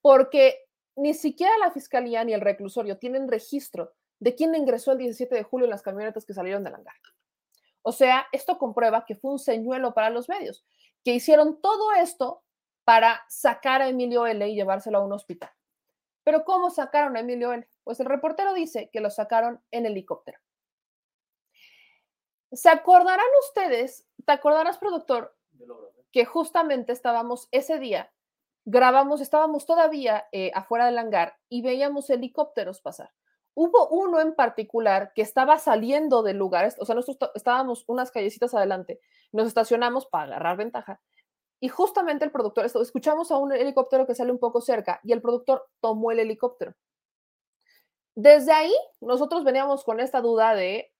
Porque ni siquiera la fiscalía ni el reclusorio tienen registro de quién ingresó el 17 de julio en las camionetas que salieron del hangar. O sea, esto comprueba que fue un señuelo para los medios, que hicieron todo esto para sacar a Emilio L y llevárselo a un hospital. Pero ¿cómo sacaron a Emilio L? Pues el reportero dice que lo sacaron en helicóptero. ¿Se acordarán ustedes? ¿Te acordarás, productor, que justamente estábamos ese día, grabamos, estábamos todavía eh, afuera del hangar y veíamos helicópteros pasar? Hubo uno en particular que estaba saliendo del lugar, o sea, nosotros estábamos unas callecitas adelante, nos estacionamos para agarrar ventaja y justamente el productor, escuchamos a un helicóptero que sale un poco cerca y el productor tomó el helicóptero. Desde ahí, nosotros veníamos con esta duda de,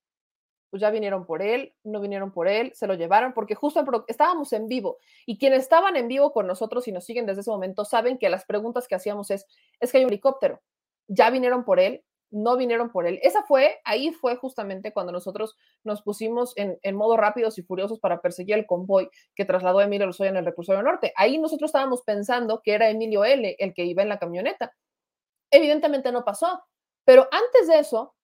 pues ya vinieron por él, no vinieron por él, se lo llevaron, porque justo estábamos en vivo y quienes estaban en vivo con nosotros y nos siguen desde ese momento saben que las preguntas que hacíamos es, es que hay un helicóptero, ya vinieron por él, no vinieron por él. Esa fue, ahí fue justamente cuando nosotros nos pusimos en, modo rápidos y furiosos para perseguir el convoy que trasladó a Emilio Lozoya en el reclusorio norte. Ahí nosotros estábamos pensando que era Emilio L el que iba en la camioneta. Evidentemente no pasó, pero antes de eso,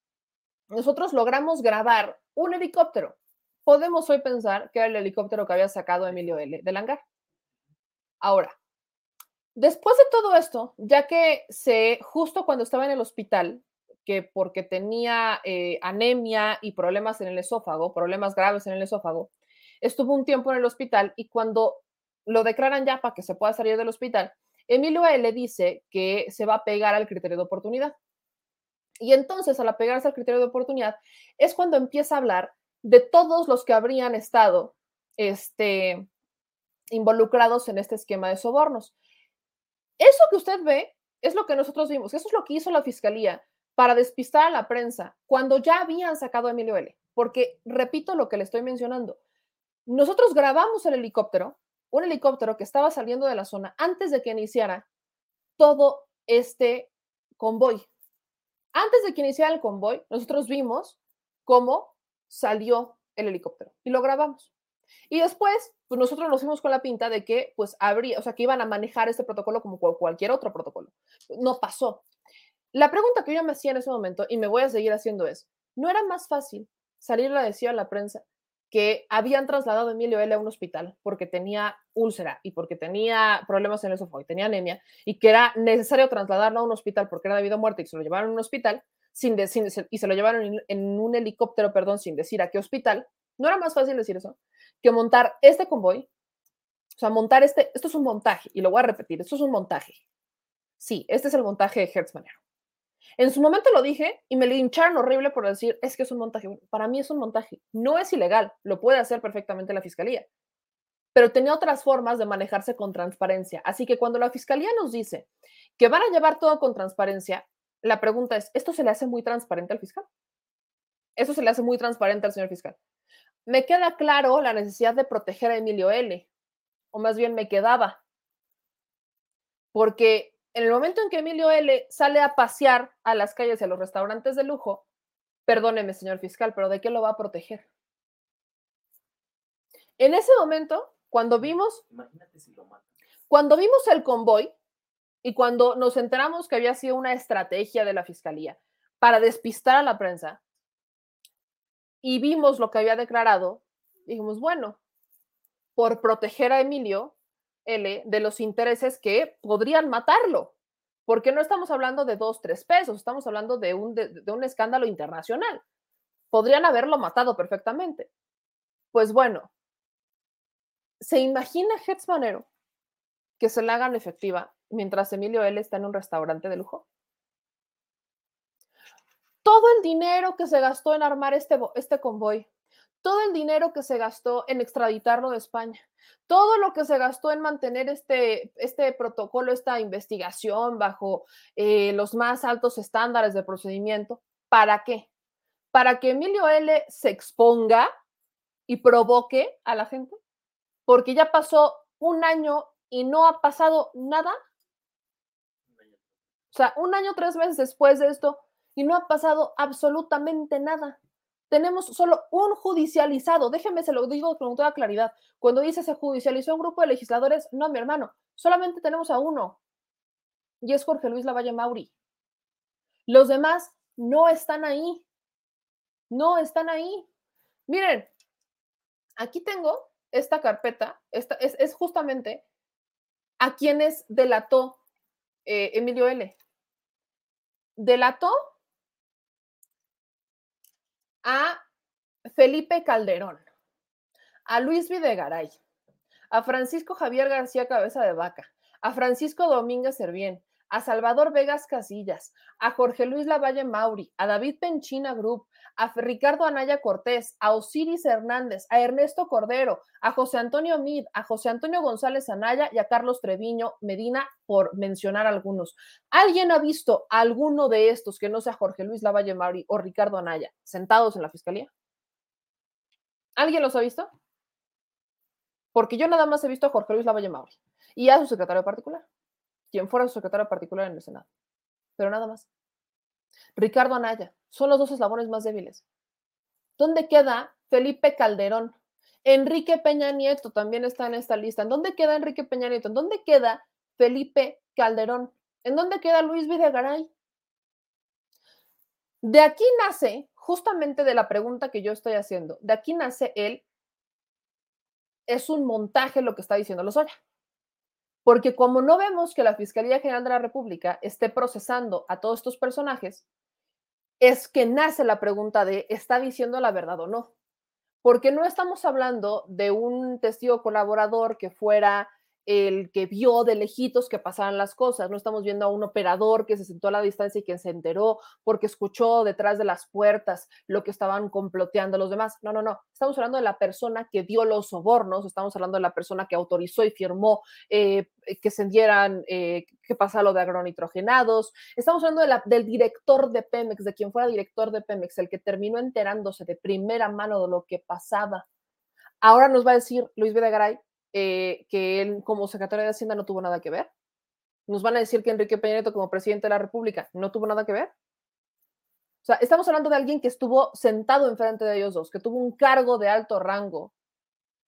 nosotros logramos grabar un helicóptero. Podemos hoy pensar que era el helicóptero que había sacado Emilio L del hangar. Ahora, después de todo esto, ya que se, justo cuando estaba en el hospital, que porque tenía eh, anemia y problemas en el esófago, problemas graves en el esófago, estuvo un tiempo en el hospital y cuando lo declaran ya para que se pueda salir del hospital, Emilio A. le dice que se va a pegar al criterio de oportunidad. Y entonces, al apegarse al criterio de oportunidad, es cuando empieza a hablar de todos los que habrían estado este, involucrados en este esquema de sobornos. Eso que usted ve es lo que nosotros vimos, eso es lo que hizo la fiscalía para despistar a la prensa cuando ya habían sacado a Emilio L. Porque repito lo que le estoy mencionando. Nosotros grabamos el helicóptero, un helicóptero que estaba saliendo de la zona antes de que iniciara todo este convoy. Antes de que iniciara el convoy, nosotros vimos cómo salió el helicóptero y lo grabamos. Y después, pues nosotros nos fuimos con la pinta de que, pues, habría, o sea, que iban a manejar este protocolo como cualquier otro protocolo. No pasó. La pregunta que yo me hacía en ese momento, y me voy a seguir haciendo es, ¿no era más fácil salir a decir a la prensa que habían trasladado a Emilio L a un hospital porque tenía úlcera y porque tenía problemas en el esófago y tenía anemia y que era necesario trasladarlo a un hospital porque era debido a muerte y se lo llevaron a un hospital sin, y se lo llevaron en, un helicóptero, perdón, sin decir a qué hospital? ¿No era más fácil decir eso que montar este convoy? O sea, montar este, esto es un montaje, y lo voy a repetir, esto es un montaje. Sí, este es el montaje de Hertz en su momento lo dije y me lincharon horrible por decir, es que es un montaje. Para mí es un montaje. No es ilegal, lo puede hacer perfectamente la fiscalía. Pero tenía otras formas de manejarse con transparencia. Así que cuando la fiscalía nos dice que van a llevar todo con transparencia, la pregunta es, ¿esto se le hace muy transparente al fiscal? Eso se le hace muy transparente al señor fiscal. Me queda claro la necesidad de proteger a Emilio L. O más bien me quedaba. Porque en el momento en que Emilio L. sale a pasear a las calles y a los restaurantes de lujo, perdóneme, señor fiscal, pero ¿de qué lo va a proteger? En ese momento, cuando vimos, cuando vimos el convoy y cuando nos enteramos que había sido una estrategia de la fiscalía para despistar a la prensa y vimos lo que había declarado, dijimos, bueno, por proteger a Emilio, L de los intereses que podrían matarlo, porque no estamos hablando de dos, tres pesos, estamos hablando de un, de, un escándalo internacional. Podrían haberlo matado perfectamente. Pues bueno, ¿se imagina Hetzmanero que se la hagan efectiva mientras Emilio L está en un restaurante de lujo? Todo el dinero que se gastó en armar este, este convoy, todo el dinero que se gastó en extraditarlo de España, todo lo que se gastó en mantener este, este protocolo, esta investigación bajo eh, los más altos estándares de procedimiento, ¿para qué? Para que Emilio L. se exponga y provoque a la gente, porque ya pasó un año y no ha pasado nada. O sea, un año, tres meses después de esto, y no ha pasado absolutamente nada. Tenemos solo un judicializado. Déjeme, se lo digo con toda claridad. Cuando dice se judicializó un grupo de legisladores, no, mi hermano, solamente tenemos a uno. Y es Jorge Luis Lavalle Mauri. Los demás no están ahí. No están ahí. Miren, aquí tengo esta carpeta. Esta, es, es justamente a quienes delató eh, Emilio L. Delató a Felipe Calderón, a Luis Videgaray, a Francisco Javier García Cabeza de Vaca, a Francisco Domínguez Servién, a Salvador Vegas Casillas, a Jorge Luis Lavalle Mauri, a David Penchina Group, a Ricardo Anaya Cortés, a Osiris Hernández, a Ernesto Cordero, a José Antonio Mid, a José Antonio González Anaya y a Carlos Treviño Medina, por mencionar algunos. ¿Alguien ha visto a alguno de estos que no sea Jorge Luis Lavalle Mauri o Ricardo Anaya sentados en la fiscalía? ¿Alguien los ha visto? Porque yo nada más he visto a Jorge Luis Lavalle Mauri y a su secretario particular, quien fuera su secretario particular en el Senado. Pero nada más. Ricardo Anaya, son los dos eslabones más débiles. ¿Dónde queda Felipe Calderón? Enrique Peña Nieto también está en esta lista. ¿En dónde queda Enrique Peña Nieto? ¿En dónde queda Felipe Calderón? ¿En dónde queda Luis Videgaray? De aquí nace, justamente de la pregunta que yo estoy haciendo, de aquí nace él, es un montaje lo que está diciendo Lozoya. Porque como no vemos que la Fiscalía General de la República esté procesando a todos estos personajes, es que nace la pregunta de, ¿está diciendo la verdad o no? Porque no estamos hablando de un testigo colaborador que fuera el que vio de lejitos que pasaban las cosas. No estamos viendo a un operador que se sentó a la distancia y que se enteró porque escuchó detrás de las puertas lo que estaban comploteando los demás. No, no, no. Estamos hablando de la persona que dio los sobornos, estamos hablando de la persona que autorizó y firmó eh, que se dieran, eh, que pasara lo de agronitrogenados. Estamos hablando de la, del director de Pemex, de quien fuera director de Pemex, el que terminó enterándose de primera mano de lo que pasaba. Ahora nos va a decir Luis Videgaray eh, que él como secretario de Hacienda no tuvo nada que ver. Nos van a decir que Enrique Peña como presidente de la República no tuvo nada que ver. O sea, estamos hablando de alguien que estuvo sentado enfrente de ellos dos, que tuvo un cargo de alto rango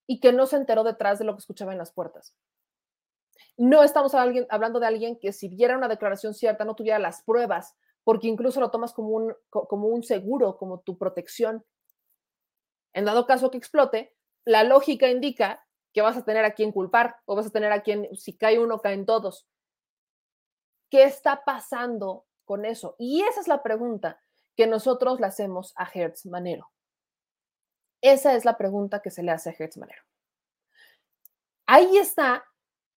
y que no se enteró detrás de lo que escuchaba en las puertas. No estamos hablando de alguien que si diera una declaración cierta no tuviera las pruebas, porque incluso lo tomas como un, como un seguro, como tu protección. En dado caso que explote, la lógica indica que vas a tener a quien culpar o vas a tener a quien, si cae uno, caen todos. ¿Qué está pasando con eso? Y esa es la pregunta que nosotros le hacemos a Hertz Manero. Esa es la pregunta que se le hace a Hertz Manero. Ahí está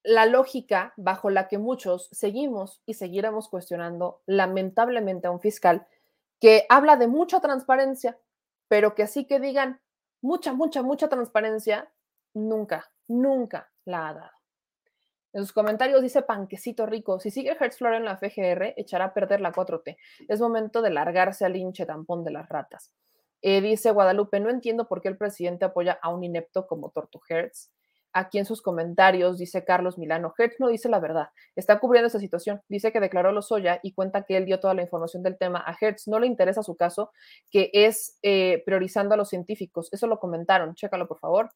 la lógica bajo la que muchos seguimos y seguiremos cuestionando lamentablemente a un fiscal que habla de mucha transparencia, pero que así que digan mucha, mucha, mucha transparencia, nunca, nunca la ha dado. En sus comentarios dice Panquecito Rico, si sigue Hertzflor en la FGR, echará a perder la 4T. Es momento de largarse al hinche tampón de las ratas. Eh, dice Guadalupe, no entiendo por qué el presidente apoya a un inepto como Tortu Hertz. Aquí en sus comentarios dice Carlos Milano, Hertz no dice la verdad, está cubriendo esta situación. Dice que declaró Lozoya y cuenta que él dio toda la información del tema. A Hertz no le interesa su caso, que es eh, priorizando a los científicos. Eso lo comentaron, chécalo por favor.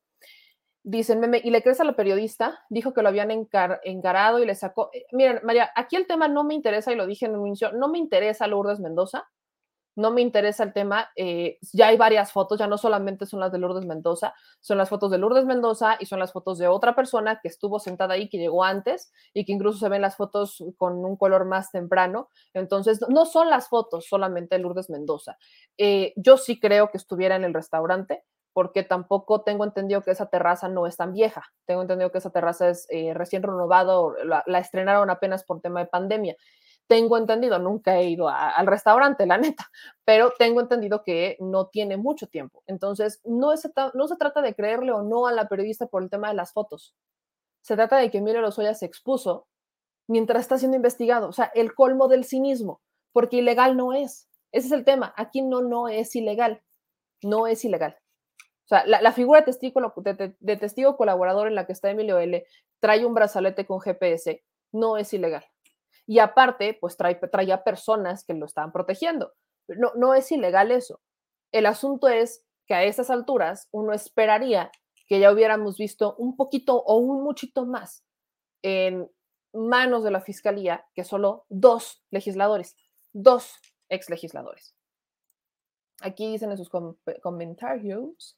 Dicen, meme, ¿y le crees a la periodista? Dijo que lo habían encarado y le sacó. Eh, miren, María, aquí el tema no me interesa y lo dije en un inicio, no me interesa Lourdes Mendoza, no me interesa el tema. Eh, ya hay varias fotos, ya no solamente son las de Lourdes Mendoza, son las fotos de Lourdes Mendoza y son las fotos de otra persona que estuvo sentada ahí, que llegó antes y que incluso se ven las fotos con un color más temprano. Entonces, no son las fotos solamente de Lourdes Mendoza. Eh, yo sí creo que estuviera en el restaurante porque tampoco tengo entendido que esa terraza no es tan vieja. Tengo entendido que esa terraza es eh, recién renovada, la, la, estrenaron apenas por tema de pandemia. Tengo entendido, nunca he ido a, al restaurante, la neta, pero tengo entendido que no tiene mucho tiempo. Entonces, no, es, no se trata de creerle o no a la periodista por el tema de las fotos. Se trata de que Emilio Lozoya se expuso mientras está siendo investigado. O sea, el colmo del cinismo, porque ilegal no es. Ese es el tema. Aquí no, no es ilegal. No es ilegal. O sea, la, figura de testigo, colaborador en la que está Emilio L. trae un brazalete con GPS, no es ilegal. Y aparte, pues trae, traía personas que lo estaban protegiendo. No, no es ilegal eso. El asunto es que a estas alturas uno esperaría que ya hubiéramos visto un poquito o un muchito más en manos de la fiscalía que solo dos legisladores, dos ex legisladores. Aquí dicen en sus com comentarios,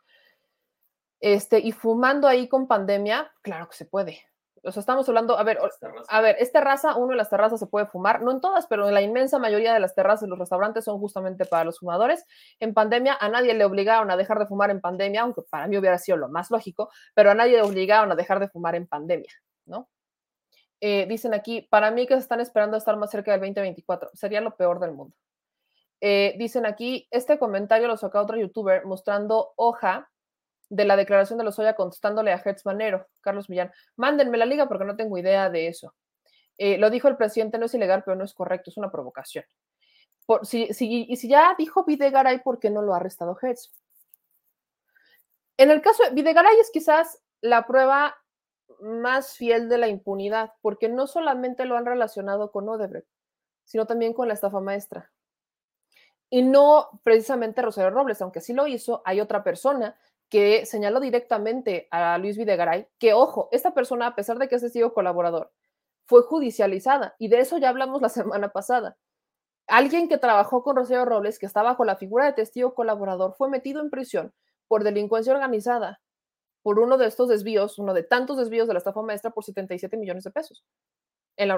este, y fumando ahí con pandemia, claro que se puede. O sea, estamos hablando, a ver, a ver, esta terraza, uno de las terrazas se puede fumar, no en todas, pero en la inmensa mayoría de las terrazas de los restaurantes son justamente para los fumadores. En pandemia a nadie le obligaron a dejar de fumar en pandemia, aunque para mí hubiera sido lo más lógico, pero a nadie le obligaron a dejar de fumar en pandemia, ¿no? Eh, dicen aquí, para mí que se están esperando a estar más cerca del 2024, sería lo peor del mundo. Eh, dicen aquí, este comentario lo saca otro youtuber mostrando hoja de la declaración de Lozoya contestándole a Hertz Manero, Carlos Millán. Mándenme la liga porque no tengo idea de eso. Eh, lo dijo el presidente, no es ilegal, pero no es correcto, es una provocación. Por, si, si, y si ya dijo Videgaray, ¿por qué no lo ha arrestado Hertz? En el caso de Videgaray es quizás la prueba más fiel de la impunidad, porque no solamente lo han relacionado con Odebrecht, sino también con la estafa maestra. Y no precisamente Rosario Robles, aunque sí lo hizo, hay otra persona que señaló directamente a Luis Videgaray que, ojo, esta persona, a pesar de que es testigo colaborador, fue judicializada y de eso ya hablamos la semana pasada. Alguien que trabajó con Rosario Robles, que está bajo la figura de testigo colaborador, fue metido en prisión por delincuencia organizada, por uno de estos desvíos, uno de tantos desvíos de la estafa maestra por 77 millones de pesos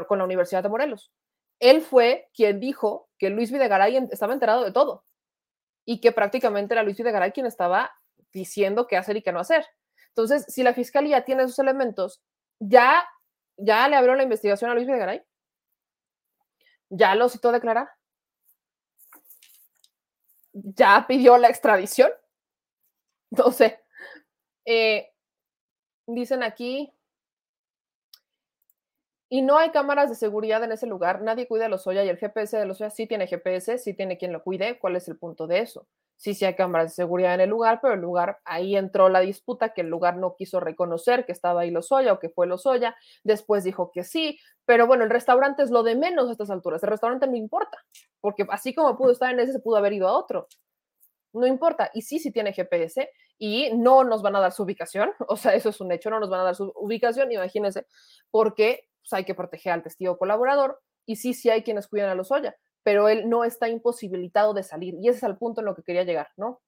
con la Universidad de Morelos. Él fue quien dijo que Luis Videgaray estaba enterado de todo y que prácticamente era Luis Videgaray quien estaba diciendo qué hacer y qué no hacer. Entonces, si la fiscalía tiene esos elementos, ya, ya le abrió la investigación a Luis Videgaray. Ya lo citó a declarar. Ya pidió la extradición. No sé. Eh, dicen aquí, y no hay cámaras de seguridad en ese lugar, nadie cuida a los Oya y el GPS de los Oya sí tiene GPS, sí tiene quien lo cuide. ¿Cuál es el punto de eso? sí, sí hay cámaras de seguridad en el lugar, pero el lugar, ahí entró la disputa que el lugar no quiso reconocer que estaba ahí Lozoya o que fue Lozoya, después dijo que sí, pero bueno, el restaurante es lo de menos a estas alturas, el restaurante no importa, porque así como pudo estar en ese, se pudo haber ido a otro. No importa, y sí, sí tiene GPS y no nos van a dar su ubicación, o sea, eso es un hecho, no nos van a dar su ubicación, imagínense, porque pues, hay que proteger al testigo colaborador y sí, sí hay quienes cuidan a Lozoya pero él no está imposibilitado de salir. Y ese es el punto en lo que quería llegar, ¿no?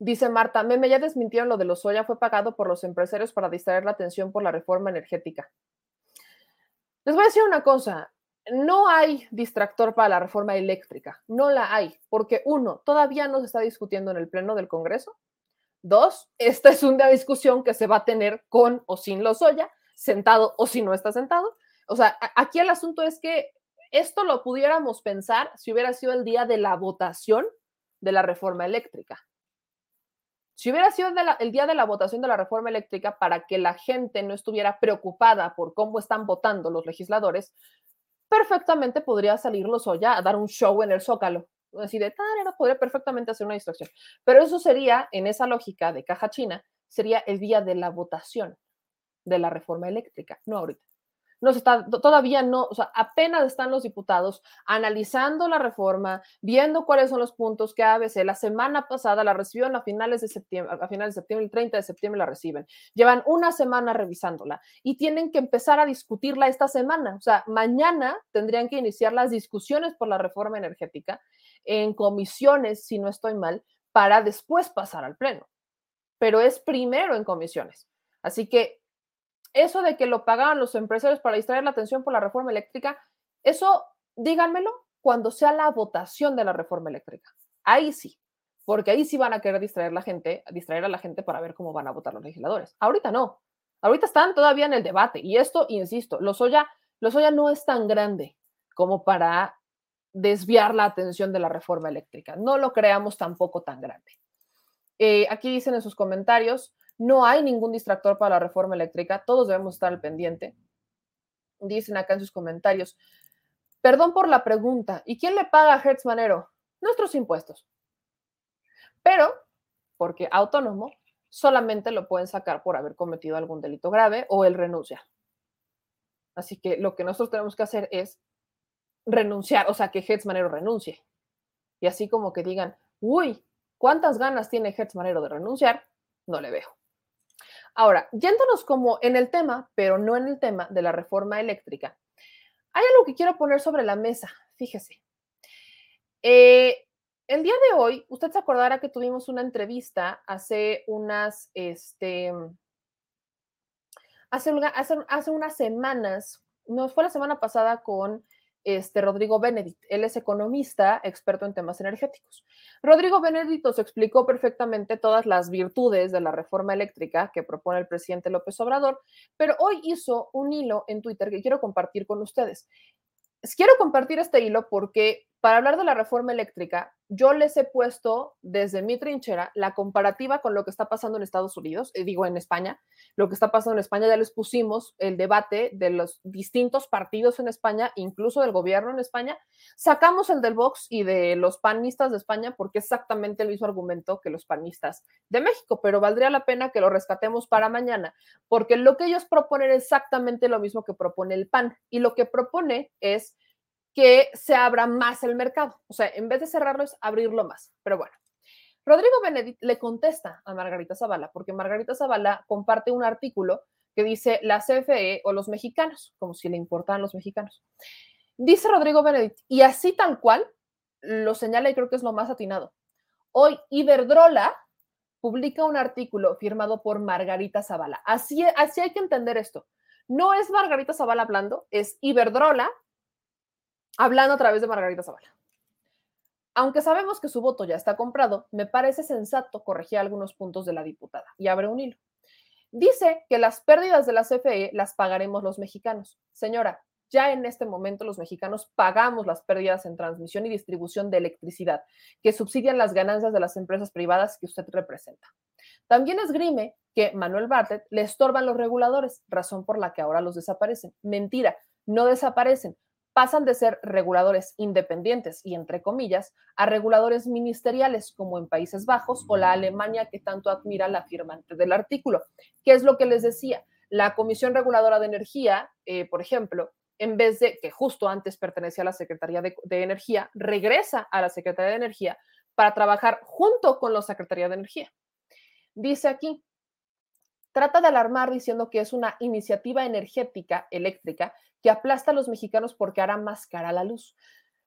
Dice Marta, Meme, ya desmintieron lo de los Soya, fue pagado por los empresarios para distraer la atención por la reforma energética. Les voy a decir una cosa, no hay distractor para la reforma eléctrica, no la hay, porque uno, todavía no se está discutiendo en el Pleno del Congreso. Dos, esta es una discusión que se va a tener con o sin los Soya, sentado o si no está sentado. O sea, aquí el asunto es que esto lo pudiéramos pensar si hubiera sido el día de la votación de la reforma eléctrica. Si hubiera sido el día de la votación de la reforma eléctrica para que la gente no estuviera preocupada por cómo están votando los legisladores, perfectamente podría salir ya a dar un show en el Zócalo. Así de tal, podría perfectamente hacer una distracción. Pero eso sería, en esa lógica de caja china, sería el día de la votación de la reforma eléctrica, no ahorita no está, todavía no, o sea, apenas están los diputados analizando la reforma, viendo cuáles son los puntos que ABC la semana pasada la recibieron a finales de septiembre, a finales de septiembre, el 30 de septiembre la reciben. Llevan una semana revisándola y tienen que empezar a discutirla esta semana. O sea, mañana tendrían que iniciar las discusiones por la reforma energética en comisiones, si no estoy mal, para después pasar al pleno. Pero es primero en comisiones. Así que eso de que lo pagaban los empresarios para distraer la atención por la reforma eléctrica, eso díganmelo cuando sea la votación de la reforma eléctrica. Ahí sí, porque ahí sí van a querer distraer la gente, distraer a la gente para ver cómo van a votar los legisladores. Ahorita no. Ahorita están todavía en el debate y esto, insisto, los Lozoya no es tan grande como para desviar la atención de la reforma eléctrica. No lo creamos tampoco tan grande. Eh, aquí dicen en sus comentarios, no hay ningún distractor para la reforma eléctrica, todos debemos estar al pendiente. Dicen acá en sus comentarios, perdón por la pregunta, ¿y quién le paga a Hertz Manero? Nuestros impuestos. Pero, porque autónomo, solamente lo pueden sacar por haber cometido algún delito grave o el renuncia. Así que lo que nosotros tenemos que hacer es renunciar, o sea, que Hertz Manero renuncie. y así como que digan, uy, ¿cuántas ganas tiene Hertz Manero de renunciar? No le veo. Ahora, yéndonos como en el tema, pero no en el tema de la reforma eléctrica, hay algo que quiero poner sobre la mesa, fíjese. Eh, el día de hoy, usted se acordará que tuvimos una entrevista hace unas, este, hace, hace, hace unas semanas, no fue la semana pasada con este, Rodrigo Benedict. Él es economista, experto en temas energéticos. Rodrigo Benedict nos explicó perfectamente todas las virtudes de la reforma eléctrica que propone el presidente López Obrador, pero hoy hizo un hilo en Twitter que quiero compartir con ustedes. Quiero compartir este hilo porque para hablar de la reforma eléctrica, yo les he puesto desde mi trinchera la comparativa con lo que está pasando en Estados Unidos, eh, digo en España, lo que está pasando en España, ya les pusimos el debate de los distintos partidos en España, incluso del gobierno en España, sacamos el del Vox y de los panistas de España porque es exactamente el mismo argumento que los panistas de México, pero valdría la pena que lo rescatemos para mañana, porque lo que ellos proponen es exactamente lo mismo que propone el PAN y lo que propone es que se abra más el mercado. O sea, en vez de cerrarlo es abrirlo más. Pero bueno, Rodrigo Benedict le contesta a Margarita Zavala, porque Margarita Zavala comparte un artículo que dice la CFE o los mexicanos, como si le importaran los mexicanos. Dice Rodrigo Benedict, y así tal cual lo señala y creo que es lo más atinado. Hoy Iberdrola publica un artículo firmado por Margarita Zavala. Así, así hay que entender esto. No es Margarita Zavala hablando, es Iberdrola hablando a través de Margarita Zavala. Aunque sabemos que su voto ya está comprado, me parece sensato corregir algunos puntos de la diputada y abre un hilo. Dice que las pérdidas de la CFE las pagaremos los mexicanos. Señora, ya en este momento los mexicanos pagamos las pérdidas en transmisión y distribución de electricidad que subsidian las ganancias de las empresas privadas que usted representa. También esgrime que Manuel Bartlett le estorban los reguladores, razón por la que ahora los desaparecen. Mentira, no desaparecen, pasan de ser reguladores independientes y, entre comillas, a reguladores ministeriales como en Países Bajos o la Alemania que tanto admira la firmante del artículo. ¿Qué es lo que les decía? La Comisión Reguladora de Energía, eh, por ejemplo, en vez de que justo antes pertenecía a la Secretaría de, de Energía, regresa a la Secretaría de Energía para trabajar junto con la Secretaría de Energía. Dice aquí, trata de alarmar diciendo que es una iniciativa energética eléctrica que aplasta a los mexicanos porque hará más cara la luz.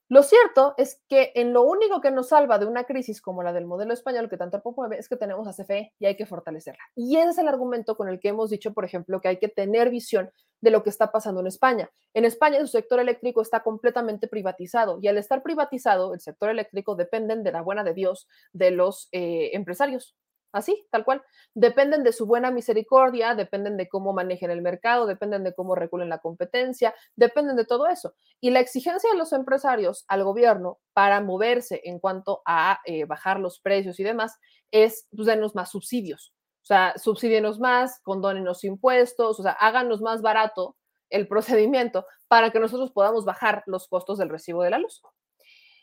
Lo cierto es que en lo único que nos salva de una crisis como la del modelo español que tanto mueve es que tenemos a CFE y hay que fortalecerla. Y ese es el argumento con el que hemos dicho, por ejemplo, que hay que tener visión de lo que está pasando en España. En España su sector eléctrico está completamente privatizado y al estar privatizado, el sector eléctrico dependen de la buena de Dios de los eh, empresarios. Así, tal cual. Dependen de su buena misericordia, dependen de cómo manejen el mercado, dependen de cómo regulen la competencia, dependen de todo eso. Y la exigencia de los empresarios al gobierno para moverse en cuanto a eh, bajar los precios y demás es, pues, denos más subsidios. O sea, subsidienos más, condónenos impuestos, o sea, háganos más barato el procedimiento para que nosotros podamos bajar los costos del recibo de la luz.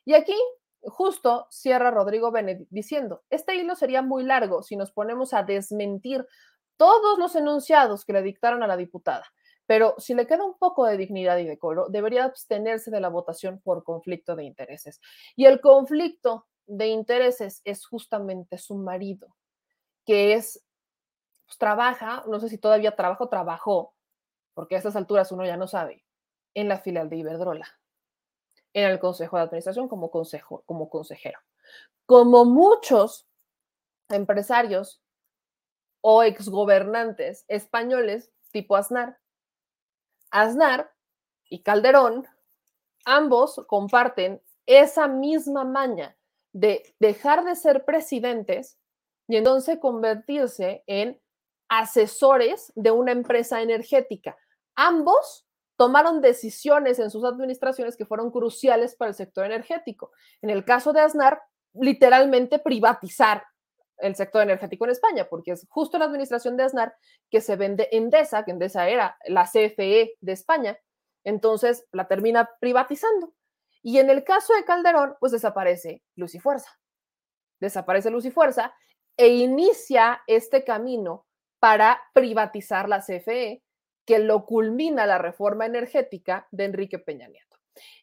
Y aquí justo cierra Rodrigo Benedict diciendo, este hilo sería muy largo si nos ponemos a desmentir todos los enunciados que le dictaron a la diputada, pero si le queda un poco de dignidad y decoro, debería abstenerse de la votación por conflicto de intereses. Y el conflicto de intereses es justamente su marido, que es, pues, trabaja, no sé si todavía trabaja o trabajó, porque a estas alturas uno ya no sabe, en la filial de Iberdrola en el consejo de administración como, consejo, como consejero. Como muchos empresarios o exgobernantes españoles tipo Aznar. Aznar y Calderón, ambos comparten esa misma maña de dejar de ser presidentes y entonces convertirse en asesores de una empresa energética. Ambos tomaron decisiones en sus administraciones que fueron cruciales para el sector energético. En el caso de Aznar, literalmente privatizar el sector energético en España, porque es justo la administración de Aznar que se vende Endesa, que Endesa era la CFE de España, entonces la termina privatizando. Y en el caso de Calderón, pues desaparece Luz y Fuerza. Desaparece Luz y Fuerza e inicia este camino para privatizar la CFE que lo culmina la reforma energética de Enrique Peña Nieto.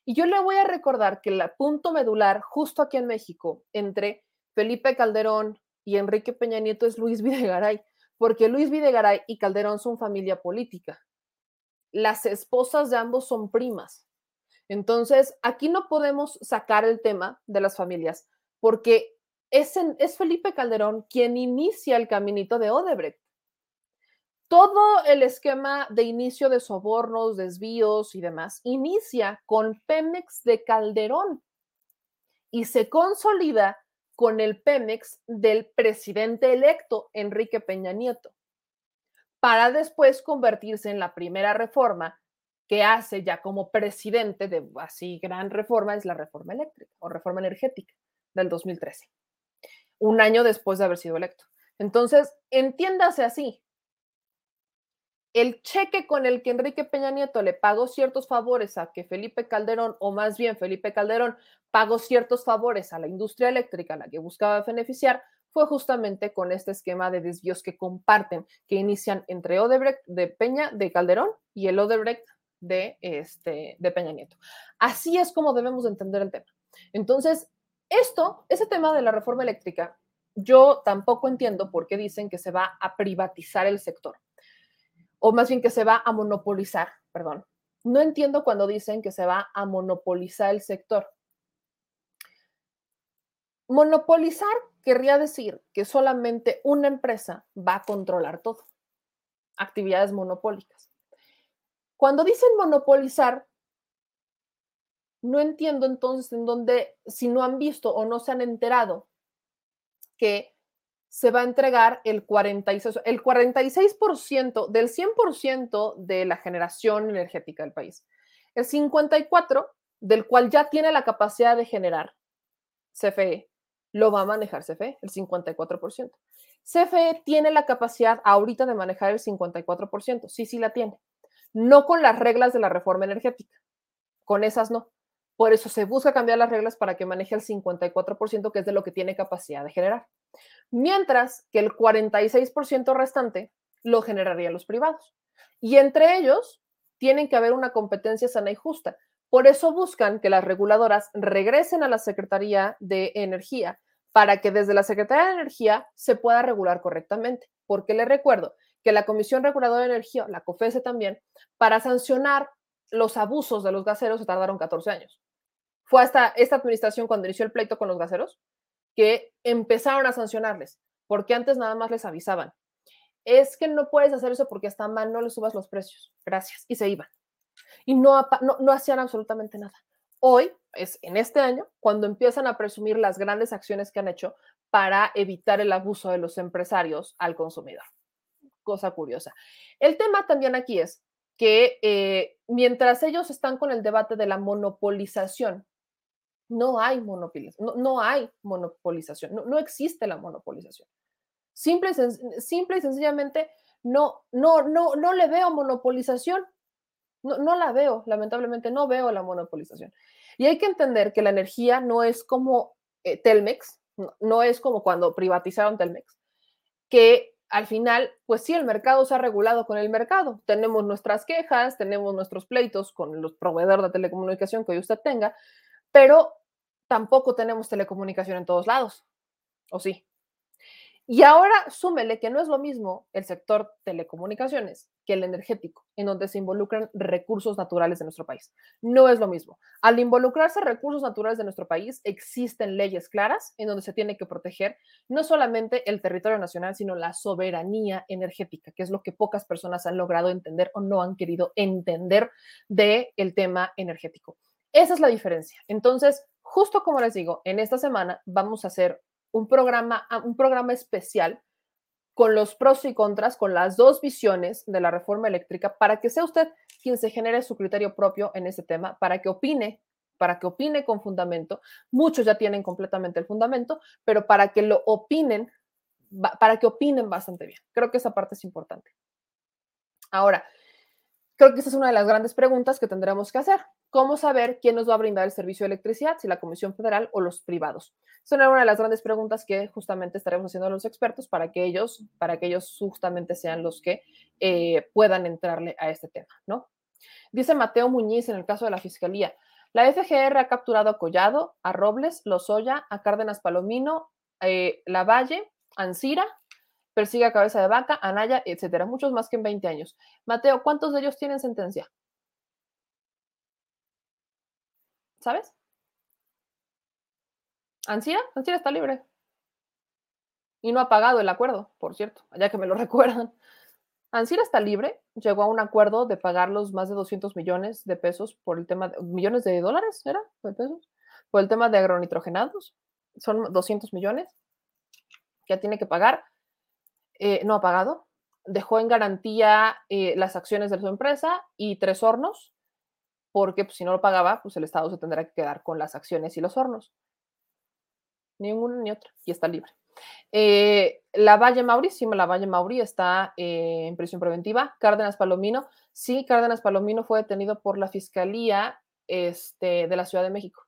Y yo le voy a recordar que el punto medular justo aquí en México entre Felipe Calderón y Enrique Peña Nieto es Luis Videgaray, porque Luis Videgaray y Calderón son familia política. Las esposas de ambos son primas. Entonces, aquí no podemos sacar el tema de las familias, porque es, es Felipe Calderón quien inicia el caminito de Odebrecht todo el esquema de inicio de sobornos, desvíos y demás inicia con Pemex de Calderón y se consolida con el Pemex del presidente electo Enrique Peña Nieto, para después convertirse en la primera reforma que hace ya como presidente de así gran reforma, es la reforma eléctrica o reforma energética del 2013, un año después de haber sido electo. Entonces, entiéndase así, el cheque con el que Enrique Peña Nieto le pagó ciertos favores a que Felipe Calderón, o más bien Felipe Calderón, pagó ciertos favores a la industria eléctrica a la que buscaba beneficiar, fue justamente con este esquema de desvíos que comparten, que inician entre Odebrecht de Peña, de Calderón, y el Odebrecht de, este, de Peña Nieto. Así es como debemos entender el tema. Entonces, esto, ese tema de la reforma eléctrica, yo tampoco entiendo por qué dicen que se va a privatizar el sector o más bien que se va a monopolizar, perdón. No entiendo cuando dicen que se va a monopolizar el sector. Monopolizar querría decir que solamente una empresa va a controlar todo. Actividades monopólicas. Cuando dicen monopolizar, no entiendo entonces en dónde, si no han visto o no se han enterado que se va a entregar el 46%, el 46% del 100% de la generación energética del país. El 54% del cual ya tiene la capacidad de generar CFE, lo va a manejar CFE, el 54%. CFE tiene la capacidad ahorita de manejar el 54%, sí, sí la tiene. No con las reglas de la reforma energética, con esas no. Por eso se busca cambiar las reglas para que maneje el 54%, que es de lo que tiene capacidad de generar. Mientras que el 46% restante lo generarían los privados. Y entre ellos tienen que haber una competencia sana y justa. Por eso buscan que las reguladoras regresen a la Secretaría de Energía para que desde la Secretaría de Energía se pueda regular correctamente. Porque le recuerdo que la Comisión Reguladora de Energía, la COFESE también, para sancionar los abusos de los gaseros se tardaron 14 años. Fue hasta esta administración cuando inició el pleito con los gaseros que empezaron a sancionarles, porque antes nada más les avisaban. Es que no puedes hacer eso porque está mal, no le subas los precios. Gracias. Y se iban. Y no, no, hacían absolutamente nada. Hoy es en este año cuando empiezan a presumir las grandes acciones que han hecho para evitar el abuso de los empresarios al consumidor. Cosa curiosa. El tema también aquí es que eh, mientras ellos están con el debate de la monopolización no hay monopolización, no, hay monopolización, no, existe la monopolización. Simple simple y sencillamente no, no, no, no le veo monopolización. No, no la veo, lamentablemente no veo la monopolización. Y hay que entender que la energía no es como eh, Telmex, no, es como cuando privatizaron Telmex, que al final, pues sí, el mercado se ha regulado con el mercado. Tenemos nuestras quejas, tenemos nuestros pleitos con los proveedores de telecomunicación que hoy usted tenga, pero tampoco tenemos telecomunicación en todos lados, ¿o sí? Y ahora súmele que no es lo mismo el sector telecomunicaciones que el energético, en donde se involucran recursos naturales de nuestro país. No es lo mismo. Al involucrarse recursos naturales de nuestro país, existen leyes claras en donde se tiene que proteger no solamente el territorio nacional, sino la soberanía energética, que es lo que pocas personas han logrado entender o no han querido entender del el tema energético. Esa es la diferencia. Entonces, justo como les digo, en esta semana vamos a hacer un programa, ah, un programa especial con los pros y contras, con las dos visiones de la reforma eléctrica, para que sea usted quien se genere su criterio propio en ese tema, para que opine, para que opine con fundamento. Muchos ya tienen completamente el fundamento, pero para que lo opinen, para que opinen bastante bien. Creo que esa parte es importante. Ahora, creo que esa es una de las grandes preguntas que tendremos que hacer. ¿Cómo saber quién nos va a brindar el servicio de electricidad, si la Comisión Federal o los privados? Son una de las grandes preguntas que justamente estaremos haciendo a los expertos para que ellos, para que ellos justamente sean los que eh, puedan entrarle a este tema, ¿no? Dice Mateo Muñiz en el caso de la Fiscalía, La FGR ha capturado a Collado, a Robles, Lozoya, a Cárdenas Palomino, eh, Lavalle, Ancira, persigue a Cabeza de Vaca, Anaya, etcétera. Muchos más que en 20 años. Mateo, ¿cuántos de ellos tienen sentencia? ¿Sabes? Ancira, Ancira está libre. Y no ha pagado el acuerdo, por cierto, ya que me lo recuerdan. Ancira está libre, llegó a un acuerdo de pagar los más de 200 millones de pesos por el tema, de, millones de dólares, ¿era? ¿De pesos? Por el tema de agronitrogenados. Son 200 millones. Ya tiene que pagar. Eh, no ha pagado. Dejó en garantía eh, las acciones de su empresa y tres hornos, porque pues, si no lo pagaba, pues el Estado se tendrá que quedar con las acciones y los hornos. Ni una ni otra. Y está libre. Eh, la Valle Mauri, sí, la Valle Mauri está en prisión preventiva. Cárdenas Palomino, sí, Cárdenas Palomino fue detenido por la Fiscalía este, de la Ciudad de México.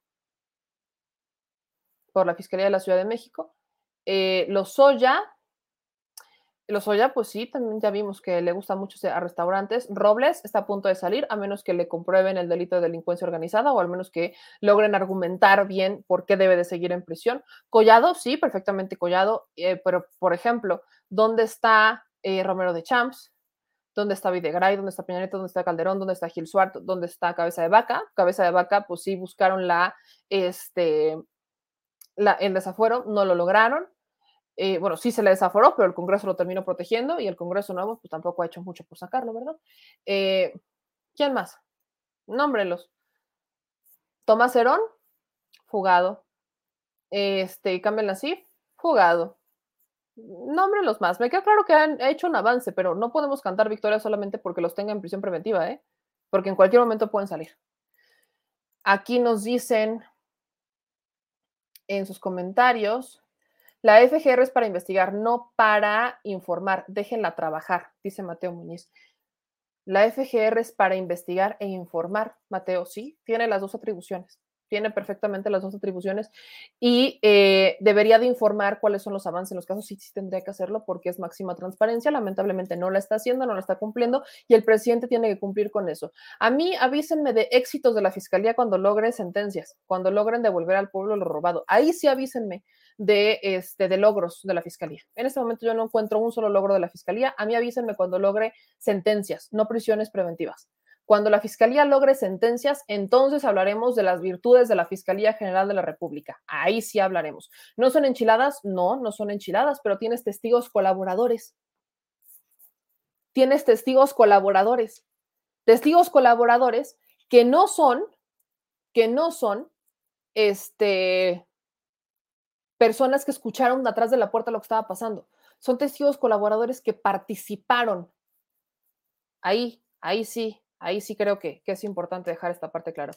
Por la Fiscalía de la Ciudad de México. Eh, Lozoya, Lozoya, pues sí, también ya vimos que le gusta mucho a restaurantes. Robles está a punto de salir, a menos que le comprueben el delito de delincuencia organizada o al menos que logren argumentar bien por qué debe de seguir en prisión. Collado, sí, perfectamente Collado, eh, pero por ejemplo, ¿dónde está eh, Romero de Champs? ¿Dónde está Videgaray? ¿Dónde está Peña ¿Dónde está Calderón? ¿Dónde está Gil Suárez? ¿Dónde está Cabeza de Vaca? Cabeza de Vaca, pues sí, buscaron la, este, la, el desafuero, no lo lograron. Eh, bueno, sí se le desaforó, pero el Congreso lo terminó protegiendo y el Congreso nuevo pues tampoco ha hecho mucho por sacarlo, ¿verdad? Eh, ¿Quién más? Nómbrelos. Tomás Herón, fugado. Este, Campbell fugado. Nómbrelos más. Me queda claro que han hecho un avance, pero no podemos cantar victoria solamente porque los tenga en prisión preventiva, ¿eh? Porque en cualquier momento pueden salir. Aquí nos dicen en sus comentarios, la FGR es para investigar, no para informar. Déjenla trabajar, dice Mateo Muñiz. La FGR es para investigar e informar. Mateo, sí, tiene las dos atribuciones tiene perfectamente las dos atribuciones y eh, debería de informar cuáles son los avances en los casos. Sí, sí tendría que hacerlo porque es máxima transparencia. Lamentablemente no la está haciendo, no la está cumpliendo y el presidente tiene que cumplir con eso. A mí avísenme de éxitos de la fiscalía cuando logre sentencias, cuando logren devolver al pueblo lo robado. Ahí sí avísenme de, este, de logros de la fiscalía. En este momento yo no encuentro un solo logro de la fiscalía. A mí avísenme cuando logre sentencias, no prisiones preventivas. Cuando la Fiscalía logre sentencias, entonces hablaremos de las virtudes de la Fiscalía General de la República. Ahí sí hablaremos. ¿No son enchiladas? No, no son enchiladas, pero tienes testigos colaboradores. Tienes testigos colaboradores. Testigos colaboradores que no son, que no son, este, personas que escucharon atrás de la puerta lo que estaba pasando. Son testigos colaboradores que participaron. Ahí, ahí sí, Ahí sí creo que, es importante dejar esta parte clara.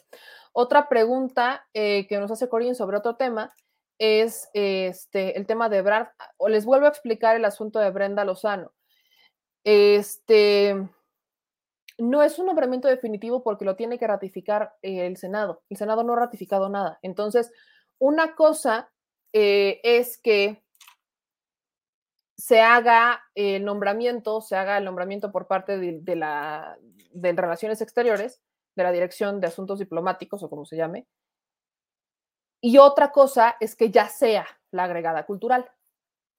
Otra pregunta eh, que nos hace Corín sobre otro tema es este, el tema de Brad, les vuelvo a explicar el asunto de Brenda Lozano. Este, no es un nombramiento definitivo porque lo tiene que ratificar el Senado. El Senado no ha ratificado nada. Entonces, una cosa eh, es que se haga el nombramiento, se haga el nombramiento por parte de, la de Relaciones Exteriores, de la Dirección de Asuntos Diplomáticos o como se llame. Y otra cosa es que ya sea la agregada cultural.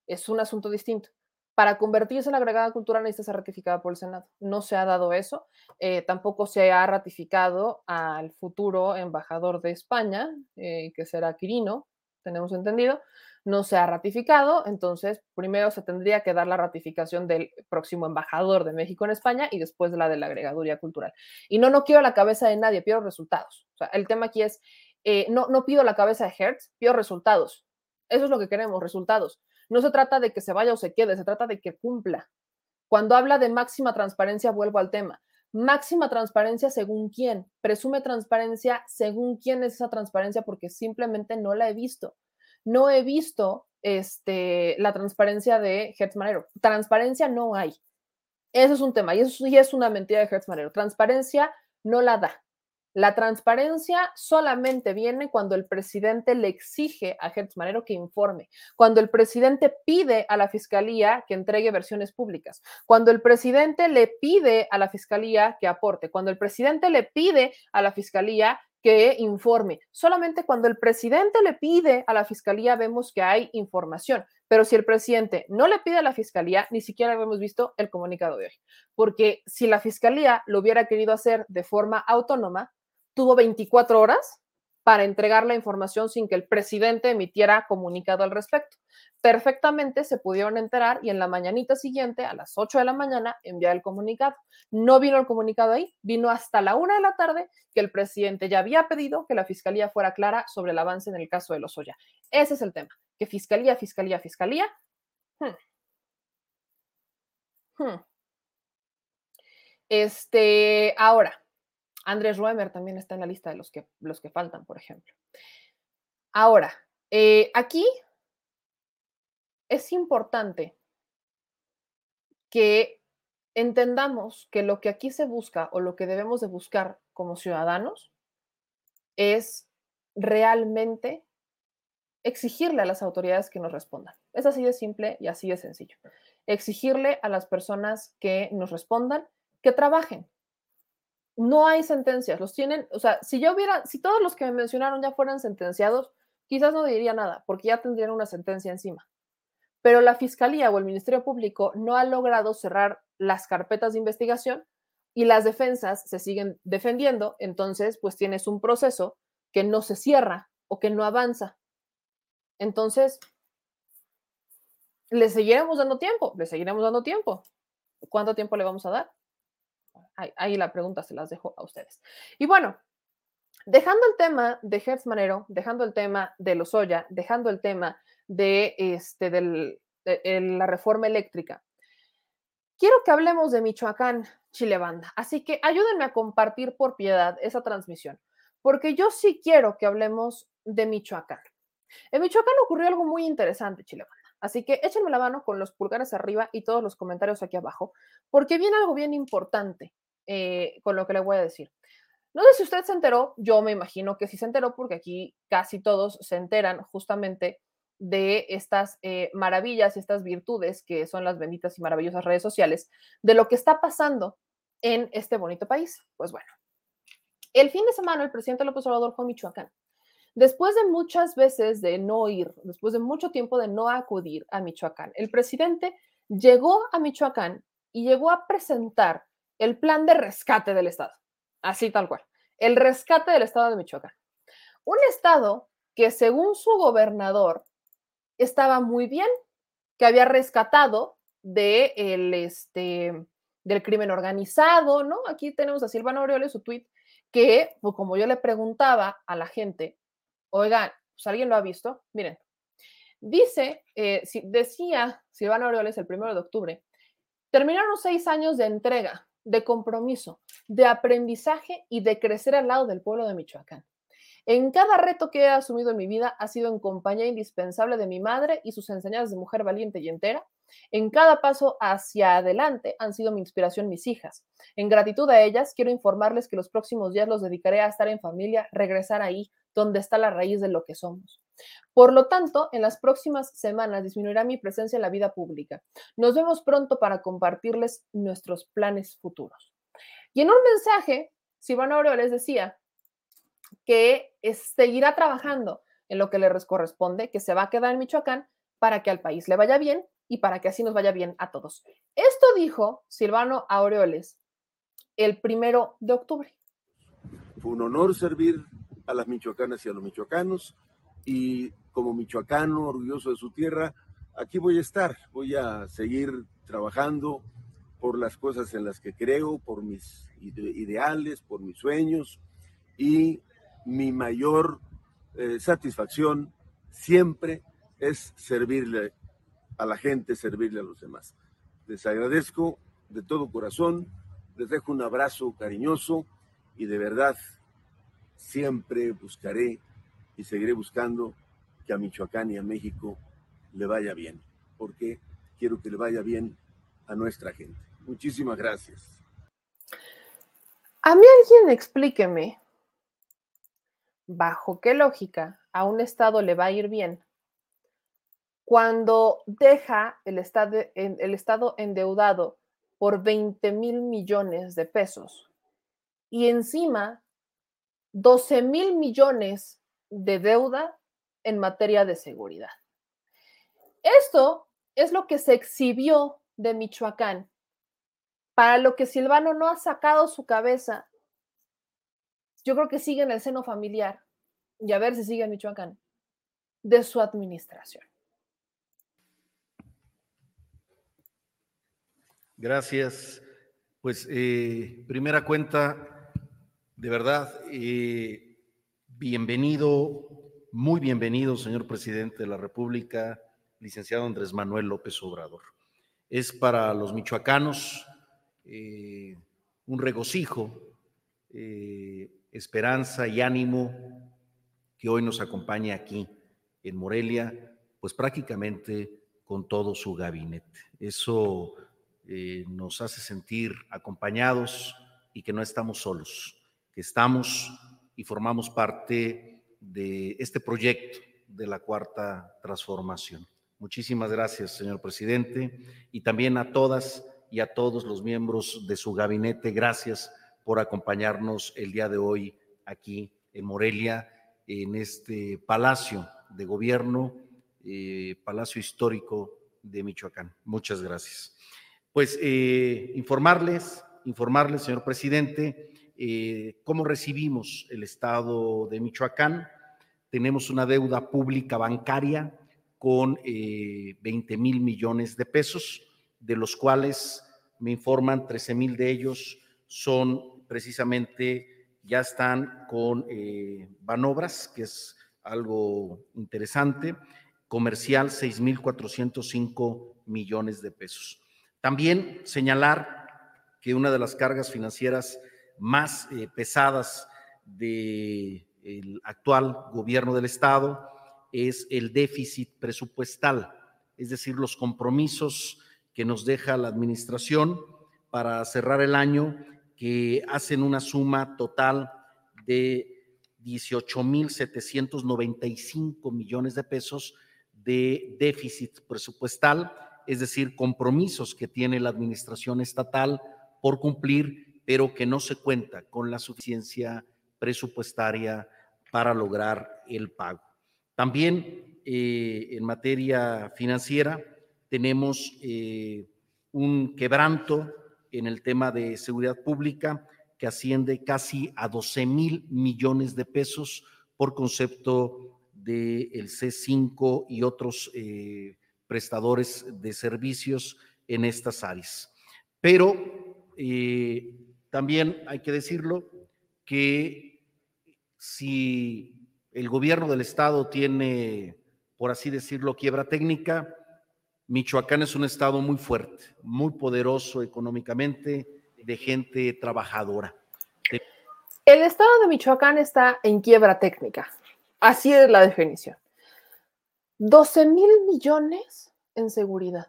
Es un asunto distinto. Para convertirse en la agregada cultural necesita ser ratificada por el Senado. No se ha dado eso. Eh, tampoco se ha ratificado al futuro embajador de España, eh, que será Quirino, tenemos entendido no se ha ratificado, entonces primero se tendría que dar la ratificación del próximo embajador de México en España y después de la de la agregaduría cultural. Y no, no quiero la cabeza de nadie, pido resultados. O sea, el tema aquí es, eh, no, no pido la cabeza de Hertz, pido resultados. Eso es lo que queremos, resultados. No se trata de que se vaya o se quede, se trata de que cumpla. Cuando habla de máxima transparencia, vuelvo al tema. Máxima transparencia según quién. Presume transparencia según quién es esa transparencia porque simplemente no la he visto no he visto este, la transparencia de Hertz Manero. Transparencia no hay. Eso es un tema y eso sí es una mentira de Hertz Manero. Transparencia no la da. La transparencia solamente viene cuando el presidente le exige a Manero que informe, cuando el presidente pide a la fiscalía que entregue versiones públicas, cuando el presidente le pide a la fiscalía que aporte, cuando el presidente le pide a la fiscalía que informe. Solamente cuando el presidente le pide a la fiscalía vemos que hay información, pero si el presidente no le pide a la fiscalía, ni siquiera hemos visto el comunicado de hoy, porque si la fiscalía lo hubiera querido hacer de forma autónoma, tuvo 24 horas para entregar la información sin que el presidente emitiera comunicado al respecto. Perfectamente se pudieron enterar y en la mañanita siguiente, a las 8 de la mañana, enviar el comunicado. No vino el comunicado ahí, vino hasta la 1 de la tarde que el presidente ya había pedido que la fiscalía fuera clara sobre el avance en el caso de los Oya. Ese es el tema, que fiscalía, fiscalía, fiscalía. Hmm. Hmm. Este, ahora, Andrés Ruemer también está en la lista de los que, los que faltan, por ejemplo. Ahora, eh, aquí es importante que entendamos que lo que aquí se busca o lo que debemos de buscar como ciudadanos es realmente exigirle a las autoridades que nos respondan. Es así de simple y así de sencillo. Exigirle a las personas que nos respondan que trabajen, no hay sentencias, los tienen, o sea, si yo hubiera, si todos los que me mencionaron ya fueran sentenciados, quizás no diría nada, porque ya tendrían una sentencia encima. Pero la Fiscalía o el Ministerio Público no ha logrado cerrar las carpetas de investigación y las defensas se siguen defendiendo, entonces pues tienes un proceso que no se cierra o que no avanza. Entonces, le seguiremos dando tiempo, le seguiremos dando tiempo. ¿Cuánto tiempo le vamos a dar? Ahí, la pregunta se las dejo a ustedes. Y bueno, dejando el tema de Hertz Manero, dejando el tema de Lozoya, dejando el tema de, este, de, la reforma eléctrica, quiero que hablemos de Michoacán, Chile Banda. Así que ayúdenme a compartir por piedad esa transmisión, porque yo sí quiero que hablemos de Michoacán. En Michoacán ocurrió algo muy interesante, Chile Banda. Así que échenme la mano con los pulgares arriba y todos los comentarios aquí abajo, porque viene algo bien importante eh, con lo que le voy a decir. No sé si usted se enteró, yo me imagino que sí se enteró porque aquí casi todos se enteran justamente de estas eh, maravillas y estas virtudes que son las benditas y maravillosas redes sociales, de lo que está pasando en este bonito país. Pues bueno, el fin de semana el presidente López Obrador fue a Michoacán. Después de muchas veces de no ir, después de mucho tiempo de no acudir a Michoacán, el presidente llegó a Michoacán y llegó a presentar el plan de rescate del Estado, así tal cual, el rescate del Estado de Michoacán. Un Estado que según su gobernador estaba muy bien, que había rescatado este, del crimen organizado, ¿no? Aquí tenemos a Silvano Aureoles, su tweet, que, pues, como yo le preguntaba a la gente, oigan, pues, ¿alguien lo ha visto? Miren, dice, eh, decía Silvano Aureoles el primero de octubre, terminaron seis años de entrega de compromiso, de aprendizaje y de crecer al lado del pueblo de Michoacán. En cada reto que he asumido en mi vida ha sido en compañía indispensable de mi madre y sus enseñanzas de mujer valiente y entera. En cada paso hacia adelante han sido mi inspiración mis hijas. En gratitud a ellas, quiero informarles que los próximos días los dedicaré a estar en familia, regresar ahí, donde está la raíz de lo que somos. Por lo tanto, en las próximas semanas disminuirá mi presencia en la vida pública. Nos vemos pronto para compartirles nuestros planes futuros. Y en un mensaje, Silvano Aureoles decía que seguirá trabajando en lo que le corresponde, que se va a quedar en Michoacán para que al país le vaya bien y para que así nos vaya bien a todos. Esto dijo Silvano Aureoles el primero de octubre. Fue un honor servir a las michoacanas y a los michoacanos y como michoacano, orgulloso de su tierra, aquí voy a estar, voy a seguir trabajando por las cosas en las que creo, por mis ideales, por mis sueños y mi mayor eh, satisfacción siempre es servirle a la gente, servirle a los demás. Les agradezco de todo corazón, les dejo un abrazo cariñoso y de verdad siempre buscaré y seguiré buscando que a Michoacán y a México le vaya bien, porque quiero que le vaya bien a nuestra gente. Muchísimas gracias. A mí alguien explíqueme bajo qué lógica a un Estado le va a ir bien cuando deja el Estado, el estado endeudado por 20 mil millones de pesos y encima 12 mil millones de deuda en materia de seguridad. Esto es lo que se exhibió de Michoacán, para lo que Silvano no ha sacado su cabeza. Yo creo que sigue en el seno familiar, y a ver si sigue en Michoacán, de su administración. Gracias. Pues eh, primera cuenta, de verdad, eh, bienvenido, muy bienvenido, señor presidente de la República, licenciado Andrés Manuel López Obrador. Es para los michoacanos eh, un regocijo, esperanza y ánimo que hoy nos acompaña aquí en Morelia, pues prácticamente con todo su gabinete. Eso eh, nos hace sentir acompañados y que no estamos solos, que estamos y formamos parte de este proyecto de la cuarta transformación. Muchísimas gracias, señor presidente, y también a todas y a todos los miembros de su gabinete, gracias por acompañarnos el día de hoy aquí en Morelia, en este palacio de gobierno, eh, palacio histórico de Michoacán. Muchas gracias. Pues eh, informarles, informarles, señor presidente, eh, cómo recibimos el Estado de Michoacán. Tenemos una deuda pública bancaria con 20 eh, mil millones de pesos, de los cuales me informan 13 mil de ellos son precisamente, ya están con Banobras, que es algo interesante, comercial 6.405 millones de pesos. También señalar que una de las cargas financieras más eh, pesadas del actual gobierno del Estado es el déficit presupuestal, es decir, los compromisos que nos deja la administración para cerrar el año, que hacen una suma total de 18.795 millones de pesos de déficit presupuestal es decir, compromisos que tiene la administración estatal por cumplir, pero que no se cuenta con la suficiencia presupuestaria para lograr el pago. También eh, en materia financiera tenemos eh, un quebranto en el tema de seguridad pública que asciende casi a 12 mil millones de pesos por concepto del C5 y otros eh, prestadores de servicios en estas áreas. Pero también hay que decirlo que si el gobierno del estado tiene, por así decirlo, quiebra técnica, Michoacán es un estado muy fuerte, muy poderoso económicamente, de gente trabajadora. El estado de Michoacán está en quiebra técnica. Así es la definición. 12 mil millones en seguridad.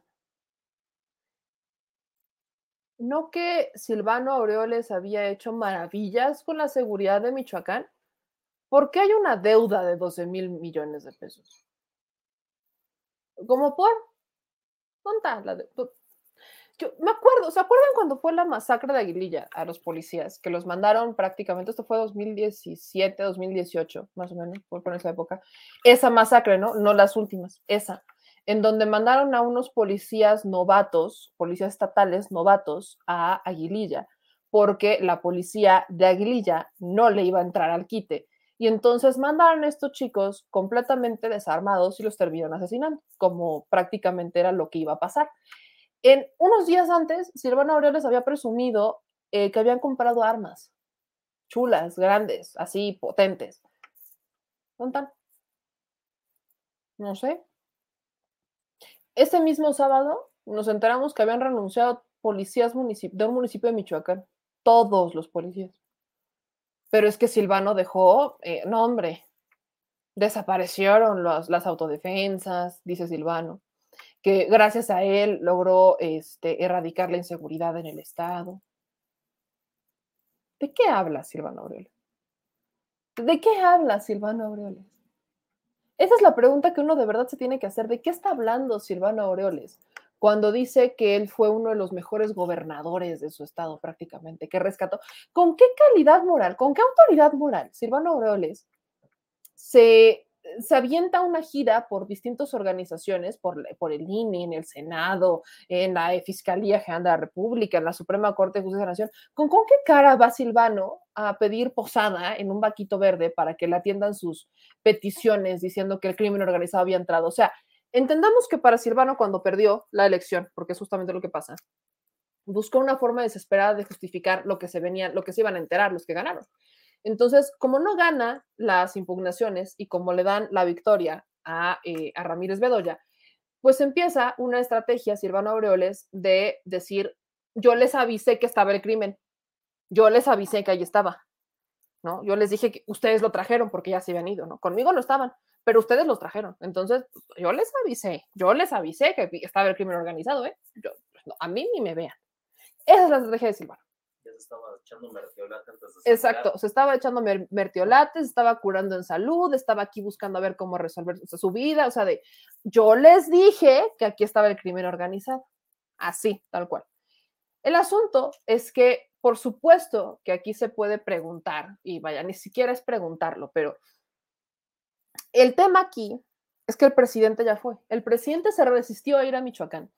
¿No que Silvano Aureoles había hecho maravillas con la seguridad de Michoacán? ¿Por qué hay una deuda de 12 mil millones de pesos? ¿Cómo por? ¿Dónde la deuda? Yo me acuerdo, ¿se acuerdan cuando fue la masacre de Aguililla a los policías? Que los mandaron prácticamente, esto fue 2017, 2018, más o menos, por esa época. Esa masacre, ¿no? No las últimas, esa. En donde mandaron a unos policías novatos, policías estatales novatos, a Aguililla, porque la policía de Aguililla no le iba a entrar al quite. Y entonces mandaron a estos chicos completamente desarmados y los terminaron asesinando, como prácticamente era lo que iba a pasar. En unos días antes, Silvano Aureoles había presumido eh, que habían comprado armas chulas, grandes, así, potentes. ¿Dónde? No sé. Ese mismo sábado nos enteramos que habían renunciado policías de un municipio de Michoacán. Todos los policías. Pero es que Silvano dejó, eh, no hombre, desaparecieron las autodefensas, dice Silvano que gracias a él logró este, erradicar la inseguridad en el Estado. ¿De qué habla Silvano Aureoles? ¿De qué habla Silvano Aureoles? Esa es la pregunta que uno de verdad se tiene que hacer. ¿De qué está hablando Silvano Aureoles? cuando dice que él fue uno de los mejores gobernadores de su estado prácticamente, que rescató. ¿Con qué calidad moral, con qué autoridad moral Silvano Aureoles se se avienta una gira por distintas organizaciones, por, el INE, en el Senado, en la Fiscalía General de la República, en la Suprema Corte de Justicia de la Nación. ¿Con, ¿Con qué cara va Silvano a pedir posada en un vaquito verde para que le atiendan sus peticiones diciendo que el crimen organizado había entrado? O sea, entendamos que para Silvano cuando perdió la elección, porque es justamente lo que pasa, buscó una forma desesperada de justificar lo que se venía, lo que se iban a enterar los que ganaron. Entonces, como no gana las impugnaciones y como le dan la victoria a, eh, a Ramírez Bedoya, pues empieza una estrategia, Silvano Aureoles, de decir, yo les avisé que estaba el crimen, yo les avisé que ahí estaba, ¿no? Yo les dije que ustedes lo trajeron porque ya se habían ido, ¿no? Conmigo no estaban, pero ustedes los trajeron. Entonces, yo les avisé, yo les avisé que estaba el crimen organizado, ¿eh? Yo, a mí ni me vean. Esa es la estrategia de Silvano estaba echando mertiolate Exacto, se estaba echando mer estaba curando en salud, estaba aquí buscando a ver cómo resolver su vida, o sea, de yo les dije que aquí estaba el crimen organizado, así, tal cual. El asunto es que, por supuesto, que aquí se puede preguntar, y vaya, ni siquiera es preguntarlo, pero el tema aquí es que el presidente ya fue. El presidente se resistió a ir a Michoacán.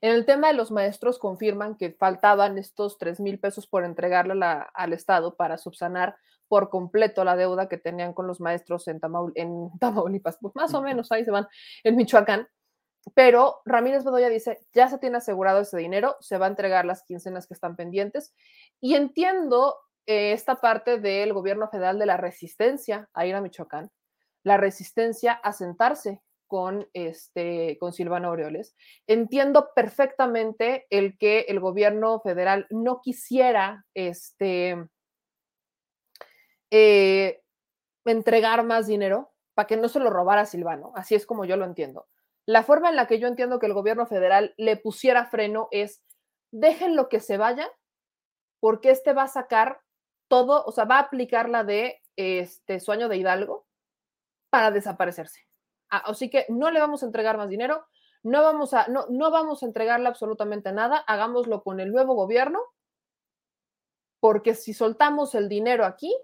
En el tema de los maestros confirman que faltaban estos 3 mil pesos por entregarle al Estado para subsanar por completo la deuda que tenían con los maestros en, en Tamaulipas, pues más o menos ahí se van, en Michoacán. Pero Ramírez Bedoya dice, ya se tiene asegurado ese dinero, se va a entregar las quincenas que están pendientes. Y entiendo eh, esta parte del gobierno federal de la resistencia a ir a Michoacán, la resistencia a sentarse con, este, con Silvano Aureoles. Entiendo perfectamente el que el gobierno federal no quisiera este, eh, entregar más dinero para que no se lo robara Silvano. Así es como yo lo entiendo. La forma en la que yo entiendo que el gobierno federal le pusiera freno es dejen lo que se vaya, porque este va a sacar todo, o sea, va a aplicar la de este sueño de Hidalgo, para desaparecerse. Ah, así que no le vamos a entregar más dinero, no vamos a, no, no vamos a entregarle absolutamente nada, hagámoslo con el nuevo gobierno, porque si soltamos el dinero aquí,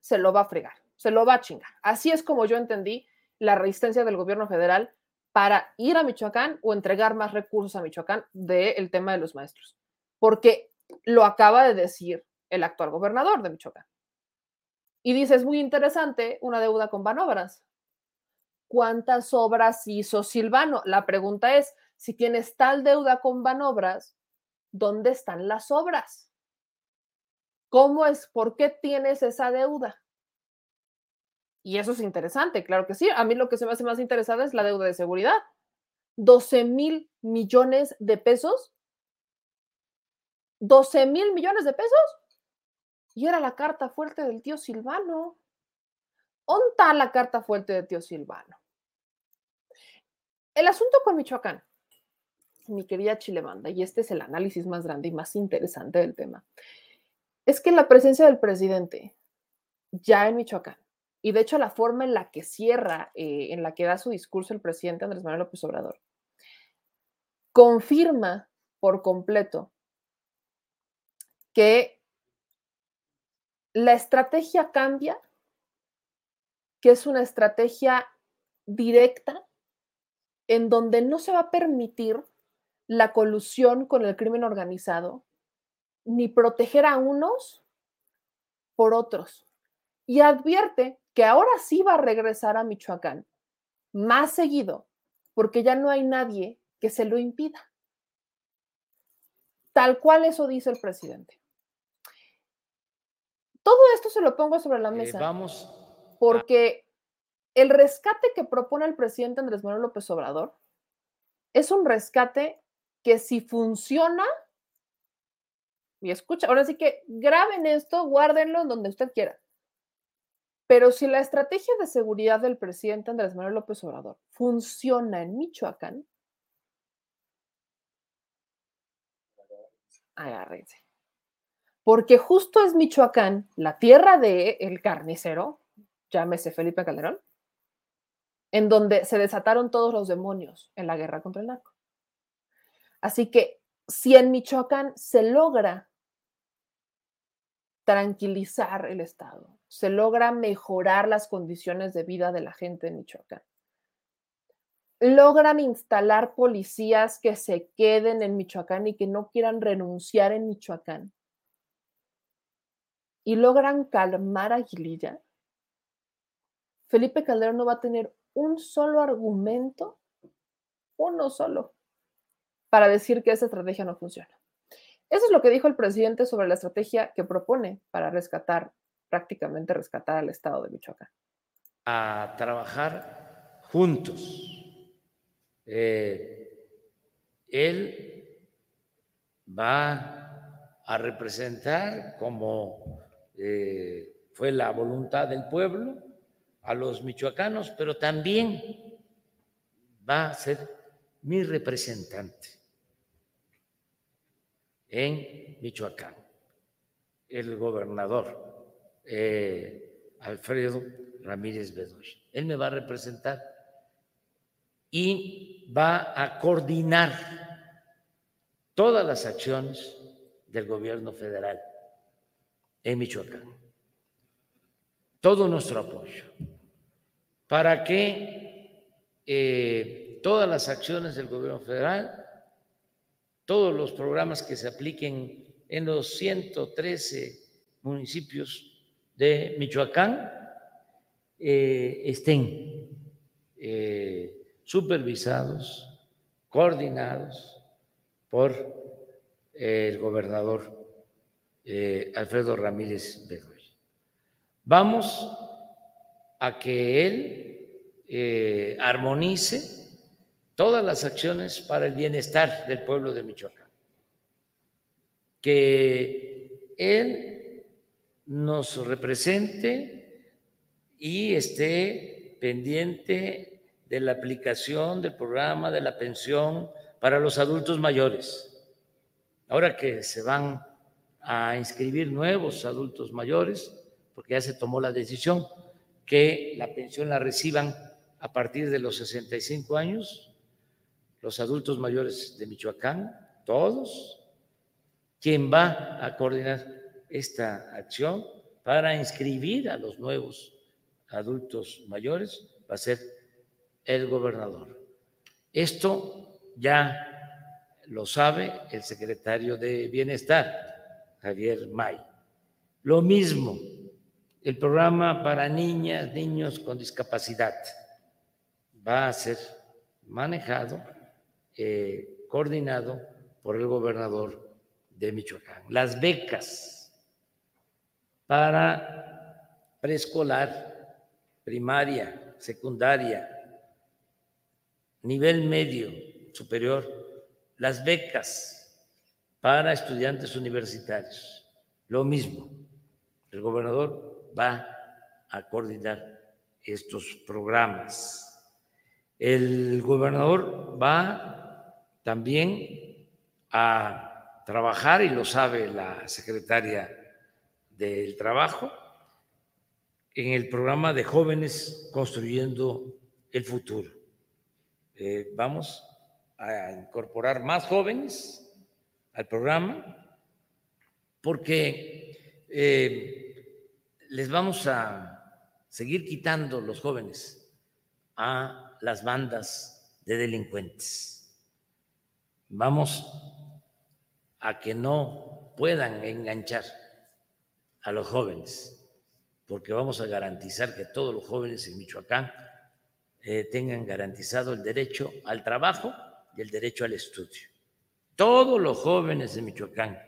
se lo va a fregar, se lo va a chingar. Así es como yo entendí la resistencia del gobierno federal para ir a Michoacán o entregar más recursos a Michoacán del tema de los maestros, porque lo acaba de decir el actual gobernador de Michoacán. Y dices, muy interesante, una deuda con Banobras. ¿Cuántas obras hizo Silvano? La pregunta es, si tienes tal deuda con Banobras, ¿dónde están las obras? ¿Cómo es? ¿Por qué tienes esa deuda? Y eso es interesante, claro que sí. A mí lo que se me hace más interesante es la deuda de seguridad. 12 mil millones de pesos. 12 mil millones de pesos y era la carta fuerte del tío Silvano. ¿Dónde está la carta fuerte del tío Silvano? El asunto con Michoacán, mi querida Chilemanda, y este es el análisis más grande y más interesante del tema, es que la presencia del presidente ya en Michoacán, y de hecho la forma en la que cierra, eh, en la que da su discurso el presidente Andrés Manuel López Obrador, confirma por completo que la estrategia cambia, que es una estrategia directa en donde no se va a permitir la colusión con el crimen organizado, ni proteger a unos por otros. Y advierte que ahora sí va a regresar a Michoacán más seguido, porque ya no hay nadie que se lo impida. Tal cual eso dice el presidente. Todo esto se lo pongo sobre la eh, mesa. vamos. Porque el rescate que propone el presidente Andrés Manuel López Obrador es un rescate que si funciona, y escucha, ahora sí que graben esto, guárdenlo donde usted quiera. Pero si la estrategia de seguridad del presidente Andrés Manuel López Obrador funciona en Michoacán, agárrense porque justo es Michoacán, la tierra del el carnicero, llámese Felipe Calderón, en donde se desataron todos los demonios en la guerra contra el narco. Así que si en Michoacán se logra tranquilizar el Estado, se logra mejorar las condiciones de vida de la gente en Michoacán, logran instalar policías que se queden en Michoacán y que no quieran renunciar en Michoacán, y logran calmar a Aguililla, Felipe Calderón no va a tener un solo argumento, uno solo, para decir que esa estrategia no funciona. Eso es lo que dijo el presidente sobre la estrategia que propone para rescatar, prácticamente rescatar al Estado de Michoacán. A trabajar juntos. Eh, él va a representar, como eh, fue la voluntad del pueblo, a los michoacanos, pero también va a ser mi representante en Michoacán, el gobernador eh, Alfredo Ramírez Bedoya. Él me va a representar y va a coordinar todas las acciones del gobierno federal en Michoacán. Todo nuestro apoyo para que eh, todas las acciones del gobierno federal, todos los programas que se apliquen en los 113 municipios de Michoacán eh, estén eh, supervisados, coordinados por el gobernador Alfredo Ramírez Bedoya. Vamos a que Él eh, armonice todas las acciones para el bienestar del pueblo de Michoacán. Que Él nos represente y esté pendiente de la aplicación del programa de la pensión para los adultos mayores. Ahora que se van a inscribir nuevos adultos mayores, porque ya se tomó la decisión, que la pensión la reciban a partir de los 65 años, los adultos mayores de Michoacán, todos. Quien va a coordinar esta acción para inscribir a los nuevos adultos mayores va a ser el gobernador. Esto ya lo sabe el secretario de Bienestar, Javier May. Lo mismo el programa para niñas, niños con discapacidad va a ser manejado, eh, coordinado por el gobernador de Michoacán. Las becas para preescolar, primaria, secundaria, nivel medio, superior, las becas para estudiantes universitarios, lo mismo. El gobernador va a coordinar estos programas. El gobernador va también a trabajar, y lo sabe la secretaria del Trabajo, en el programa de jóvenes construyendo el futuro. Eh, vamos a incorporar más jóvenes al programa porque eh, les vamos a seguir quitando los jóvenes a las bandas de delincuentes. Vamos a que no puedan enganchar a los jóvenes, porque vamos a garantizar que todos los jóvenes en Michoacán eh, tengan garantizado el derecho al trabajo y el derecho al estudio. Todos los jóvenes de Michoacán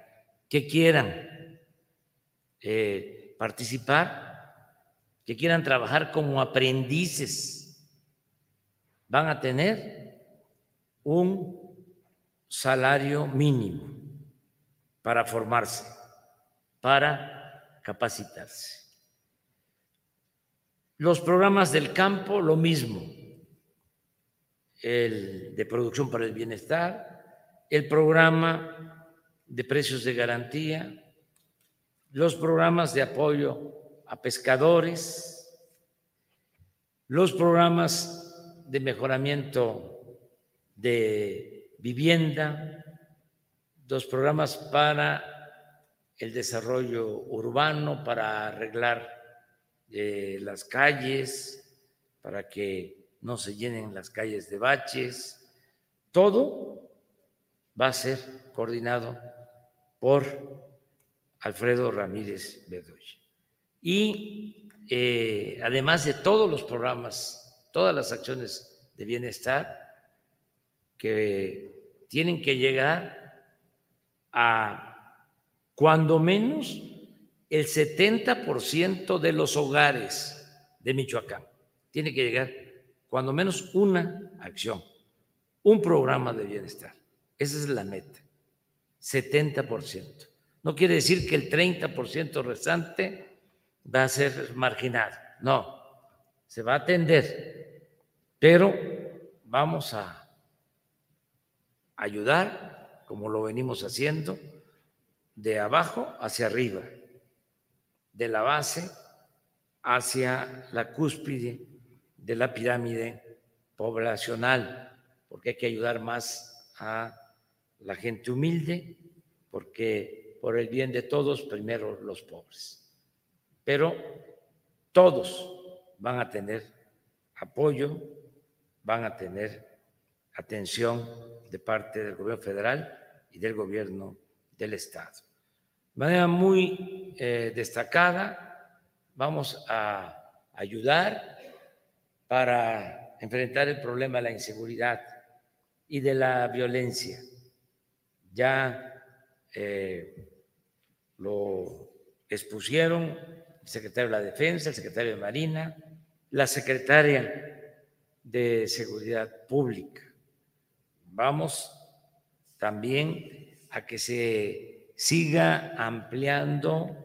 que quieran eh, participar, que quieran trabajar como aprendices, van a tener un salario mínimo para formarse, para capacitarse. Los programas del campo, lo mismo. El de producción para el bienestar, el programa de precios de garantía, los programas de apoyo a pescadores, los programas de mejoramiento de vivienda, dos programas para el desarrollo urbano, para arreglar eh, las calles, para que no se llenen las calles de baches. Todo va a ser coordinado por Alfredo Ramírez Bedoya. Y eh, además de todos los programas, todas las acciones de bienestar que tienen que llegar a cuando menos el 70% de los hogares de Michoacán. Tiene que llegar cuando menos una acción, un programa de bienestar. Esa es la meta, 70%. No quiere decir que el 30% restante va a ser marginado, no, se va a atender, pero vamos a ayudar, como lo venimos haciendo, de abajo hacia arriba, de la base hacia la cúspide de la pirámide poblacional, porque hay que ayudar más a la gente humilde, porque por el bien de todos, primero los pobres. Pero todos van a tener apoyo, van a tener atención de parte del gobierno federal y del gobierno del Estado. De manera muy eh, destacada, vamos a ayudar para enfrentar el problema de la inseguridad y de la violencia. Ya eh, lo expusieron el secretario de la Defensa, el secretario de Marina, la secretaria de Seguridad Pública. Vamos también a que se siga ampliando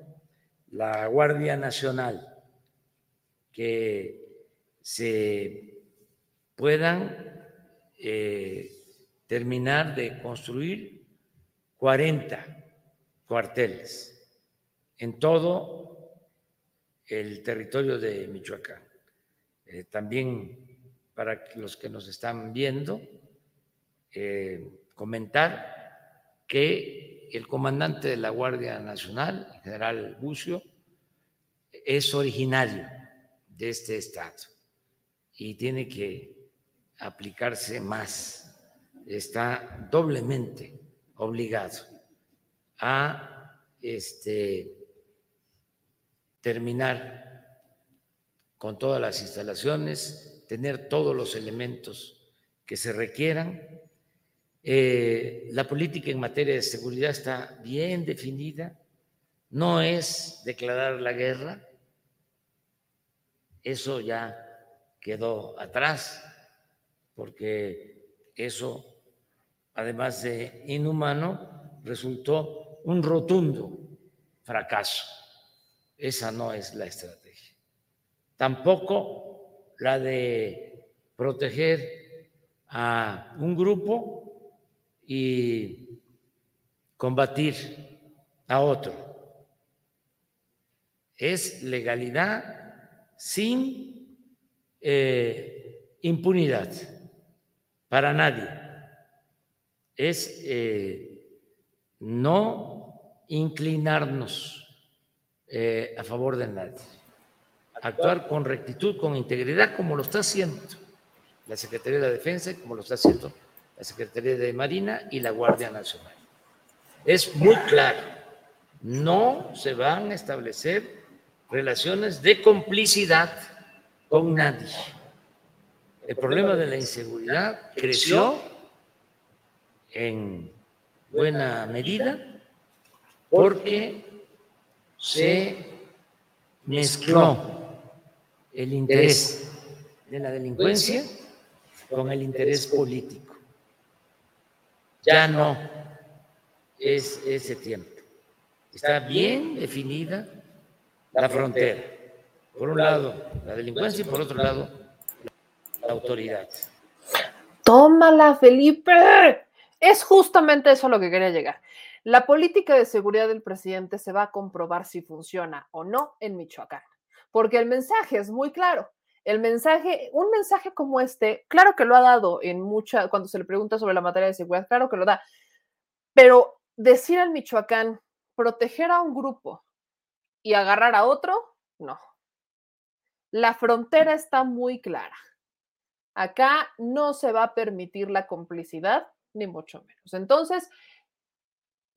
la Guardia Nacional, que se puedan eh, terminar de construir 40 cuarteles en todo el territorio de Michoacán. Eh, también para los que nos están viendo, eh, comentar que el comandante de la Guardia Nacional, general Bucio, es originario de este estado y tiene que aplicarse más, está doblemente obligado a este, terminar con todas las instalaciones, tener todos los elementos que se requieran. Eh, la política en materia de seguridad está bien definida, no es declarar la guerra, eso ya quedó atrás, porque eso, además de inhumano, resultó un rotundo fracaso. Esa no es la estrategia. Tampoco la de proteger a un grupo y combatir a otro. Es legalidad sin eh, impunidad para nadie. Es eh, no inclinarnos eh, a favor de nadie. Actuar con rectitud, con integridad, como lo está haciendo la Secretaría de la Defensa, como lo está haciendo la Secretaría de Marina y la Guardia Nacional. Es muy claro, no se van a establecer relaciones de complicidad con nadie. El problema de la inseguridad creció en buena medida porque se mezcló el interés de la delincuencia con el interés político. Ya no es ese tiempo. Está bien definida la frontera. Por un lado, la delincuencia y por otro lado, la autoridad. Tómala, Felipe. Es justamente eso a lo que quería llegar. La política de seguridad del presidente se va a comprobar si funciona o no en Michoacán, porque el mensaje es muy claro. el mensaje, un mensaje como este, claro que lo ha dado en mucha, cuando se le pregunta sobre la materia de seguridad, claro que lo da, pero decir al Michoacán, proteger a un grupo y agarrar a otro, no. La frontera está muy clara. Acá no se va a permitir la complicidad, ni mucho menos. Entonces,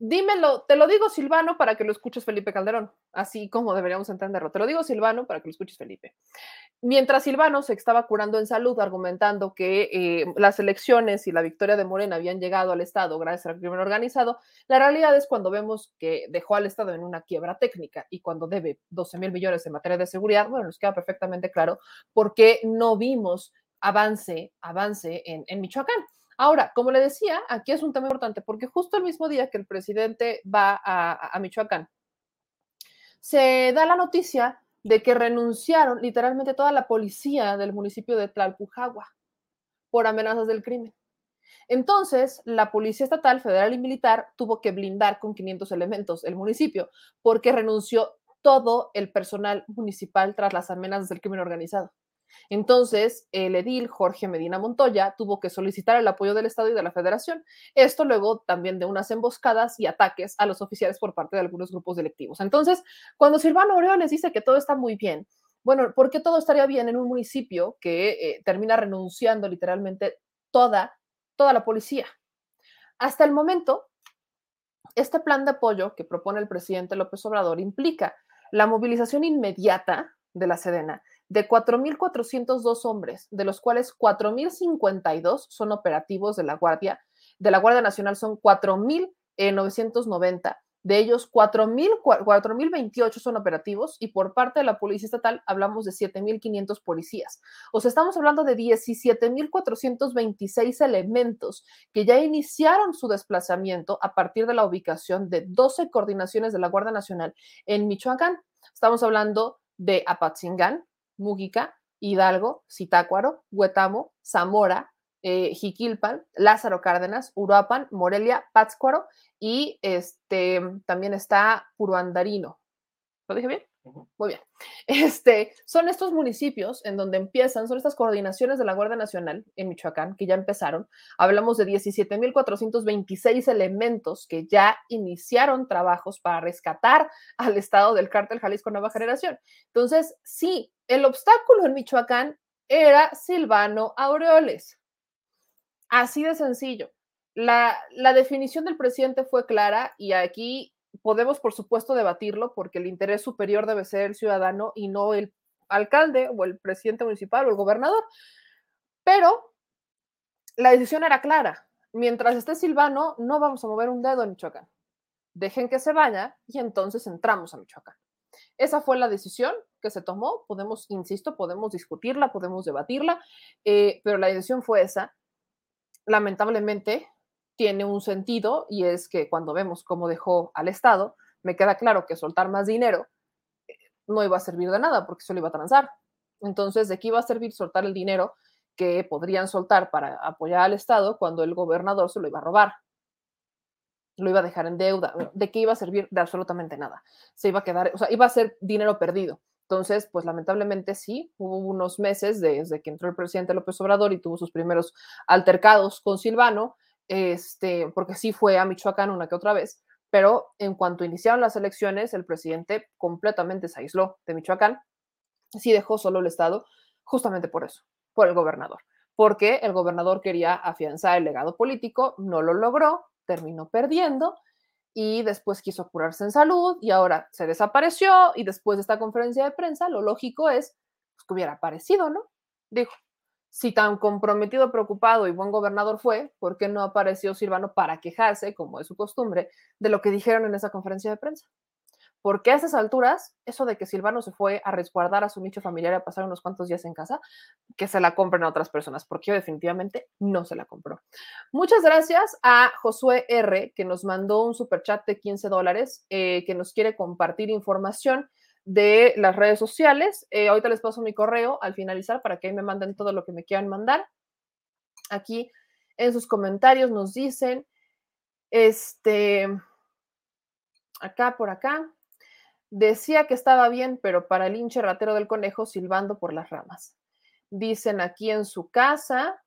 dímelo, te lo digo Silvano para que lo escuches Felipe Calderón, así como deberíamos entenderlo. Te lo digo Silvano para que lo escuches Felipe. Mientras Silvano se estaba curando en salud, argumentando que eh, las elecciones y la victoria de Morena habían llegado al Estado gracias al crimen organizado, la realidad es cuando vemos que dejó al Estado en una quiebra técnica y cuando debe 12 mil millones en materia de seguridad, bueno, nos queda perfectamente claro por qué no vimos avance, avance en, en Michoacán. Ahora, como le decía, aquí es un tema importante porque justo el mismo día que el presidente va a, Michoacán, se da la noticia de que renunciaron literalmente toda la policía del municipio de Tlalpujagua por amenazas del crimen. Entonces, la Policía Estatal, Federal y Militar tuvo que blindar con 500 elementos el municipio porque renunció todo el personal municipal tras las amenazas del crimen organizado. Entonces, el edil Jorge Medina Montoya tuvo que solicitar el apoyo del Estado y de la Federación. Esto luego también de unas emboscadas y ataques a los oficiales por parte de algunos grupos delictivos. Entonces, cuando Silvano les dice que todo está muy bien, bueno, ¿por qué todo estaría bien en un municipio que eh, termina renunciando literalmente toda, toda la policía? Hasta el momento, este plan de apoyo que propone el presidente López Obrador implica la movilización inmediata de la Sedena de 4.402 hombres, de los cuales 4.052 son operativos de la Guardia, de la Guardia Nacional son 4.990, de ellos 4.028 son operativos y por parte de la Policía Estatal hablamos de 7.500 policías. O sea, estamos hablando de 17.426 elementos que ya iniciaron su desplazamiento a partir de la ubicación de 12 coordinaciones de la Guardia Nacional en Michoacán. Estamos hablando de Apatzingán, Mújica, Hidalgo, Zitácuaro, Huetamo, Zamora, eh, Jiquilpan, Lázaro Cárdenas, Uruapan, Morelia, Pátzcuaro y este, también está Puruandarino. ¿Lo dije bien? Muy bien. Este, son estos municipios en donde empiezan, son estas coordinaciones de la Guardia Nacional en Michoacán que ya empezaron. Hablamos de 17.426 elementos que ya iniciaron trabajos para rescatar al estado del cártel Jalisco Nueva Generación. Entonces, sí, el obstáculo en Michoacán era Silvano Aureoles. Así de sencillo. La, la definición del presidente fue clara y aquí podemos, por supuesto, debatirlo porque el interés superior debe ser el ciudadano y no el alcalde o el presidente municipal o el gobernador. Pero la decisión era clara. Mientras esté Silvano, no vamos a mover un dedo en Michoacán. Dejen que se vaya y entonces entramos a Michoacán. Esa fue la decisión que se tomó. Podemos, insisto, podemos discutirla, podemos debatirla, eh, pero la decisión fue esa. Lamentablemente, tiene un sentido y es que cuando vemos cómo dejó al Estado, me queda claro que soltar más dinero eh, no iba a servir de nada porque se lo iba a transar. Entonces, ¿de qué iba a servir soltar el dinero que podrían soltar para apoyar al Estado cuando el gobernador se lo iba a robar? Lo iba a dejar en deuda. ¿De qué iba a servir? De absolutamente nada. Se iba a quedar, o sea, iba a ser dinero perdido. Entonces, pues lamentablemente sí, hubo unos meses desde que entró el presidente López Obrador y tuvo sus primeros altercados con Silvano, este, porque sí fue a Michoacán una que otra vez, pero en cuanto iniciaron las elecciones, el presidente completamente se aisló de Michoacán, sí dejó solo el Estado, justamente por eso, por el gobernador, porque el gobernador quería afianzar el legado político, no lo logró, terminó perdiendo y después quiso curarse en salud y ahora se desapareció y después de esta conferencia de prensa, lo lógico es pues, que hubiera aparecido, ¿no? Dijo, si tan comprometido, preocupado y buen gobernador fue, ¿por qué no apareció Silvano para quejarse, como es su costumbre, de lo que dijeron en esa conferencia de prensa? Porque a esas alturas, eso de que Silvano se fue a resguardar a su nicho familiar a pasar unos cuantos días en casa, que se la compren a otras personas, porque yo definitivamente no se la compró. Muchas gracias a Josué R, que nos mandó un superchat de 15 dólares, eh, que nos quiere compartir información de las redes sociales. Eh, ahorita les paso mi correo al finalizar para que me manden todo lo que me quieran mandar. Aquí en sus comentarios nos dicen, este, acá por acá, decía que estaba bien, pero para el hinche ratero del conejo silbando por las ramas. Dicen aquí en su casa,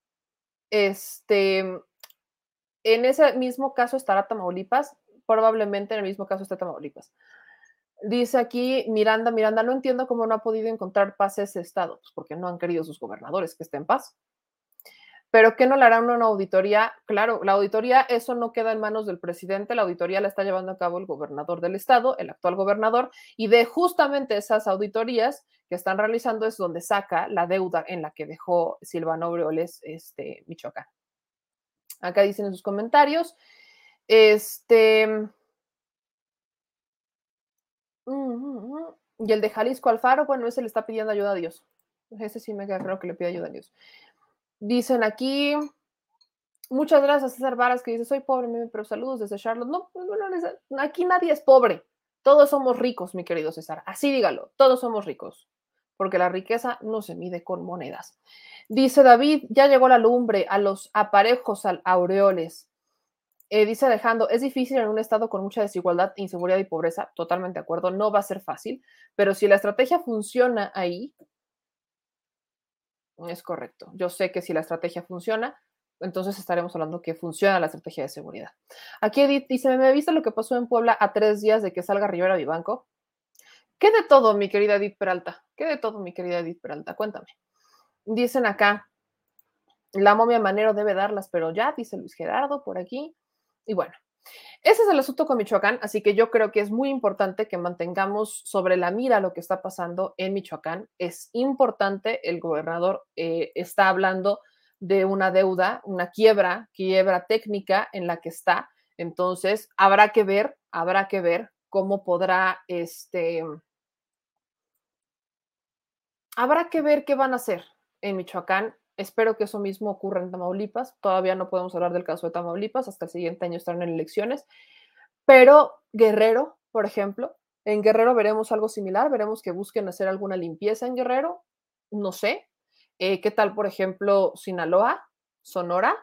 este, en ese mismo caso estará Tamaulipas, probablemente en el mismo caso está Tamaulipas. Dice aquí Miranda, Miranda, no entiendo cómo no ha podido encontrar paz ese estado, pues porque no han querido sus gobernadores que esté en paz. Pero ¿qué no le harán una auditoría? Claro, la auditoría, eso no queda en manos del presidente, la auditoría la está llevando a cabo el gobernador del estado, el actual gobernador, y de justamente esas auditorías que están realizando es donde saca la deuda en la que dejó Silvano Aureoles, este, Michoacán. Acá dicen en sus comentarios, este... Y el de Jalisco Alfaro, bueno, ese le está pidiendo ayuda a Dios. Ese sí me queda creo que le pide ayuda a Dios. Dicen aquí, muchas gracias César Varas que dice, soy pobre, pero saludos desde Charlotte. No, no, aquí nadie es pobre, todos somos ricos, mi querido César. Así dígalo, todos somos ricos, porque la riqueza no se mide con monedas. Dice David, ya llegó la lumbre a los aparejos aureoles. Eh, dice Alejandro, es difícil en un estado con mucha desigualdad, inseguridad y pobreza, totalmente de acuerdo, no va a ser fácil, pero si la estrategia funciona ahí, es correcto. Yo sé que si la estrategia funciona, entonces estaremos hablando que funciona la estrategia de seguridad. Aquí Edith dice, ¿me viste lo que pasó en Puebla a tres días de que salga Rivera Vivanco? ¿Qué de todo, mi querida Edith Peralta? ¿Qué de todo, mi querida Edith Peralta? Cuéntame. Dicen acá, la momia Manero debe darlas, pero ya, dice Luis Gerardo por aquí. Y bueno, ese es el asunto con Michoacán, así que yo creo que es muy importante que mantengamos sobre la mira lo que está pasando en Michoacán. Es importante, el gobernador eh, está hablando de una deuda, una quiebra, quiebra técnica en la que está. Entonces, habrá que ver, habrá que ver cómo podrá, este, habrá que ver qué van a hacer en Michoacán Espero que eso mismo ocurra en Tamaulipas. Todavía no podemos hablar del caso de Tamaulipas, hasta el siguiente año estarán en elecciones. Pero Guerrero, por ejemplo, en Guerrero veremos algo similar, veremos que busquen hacer alguna limpieza en Guerrero, no sé. Eh, ¿Qué tal, por ejemplo, Sinaloa, Sonora?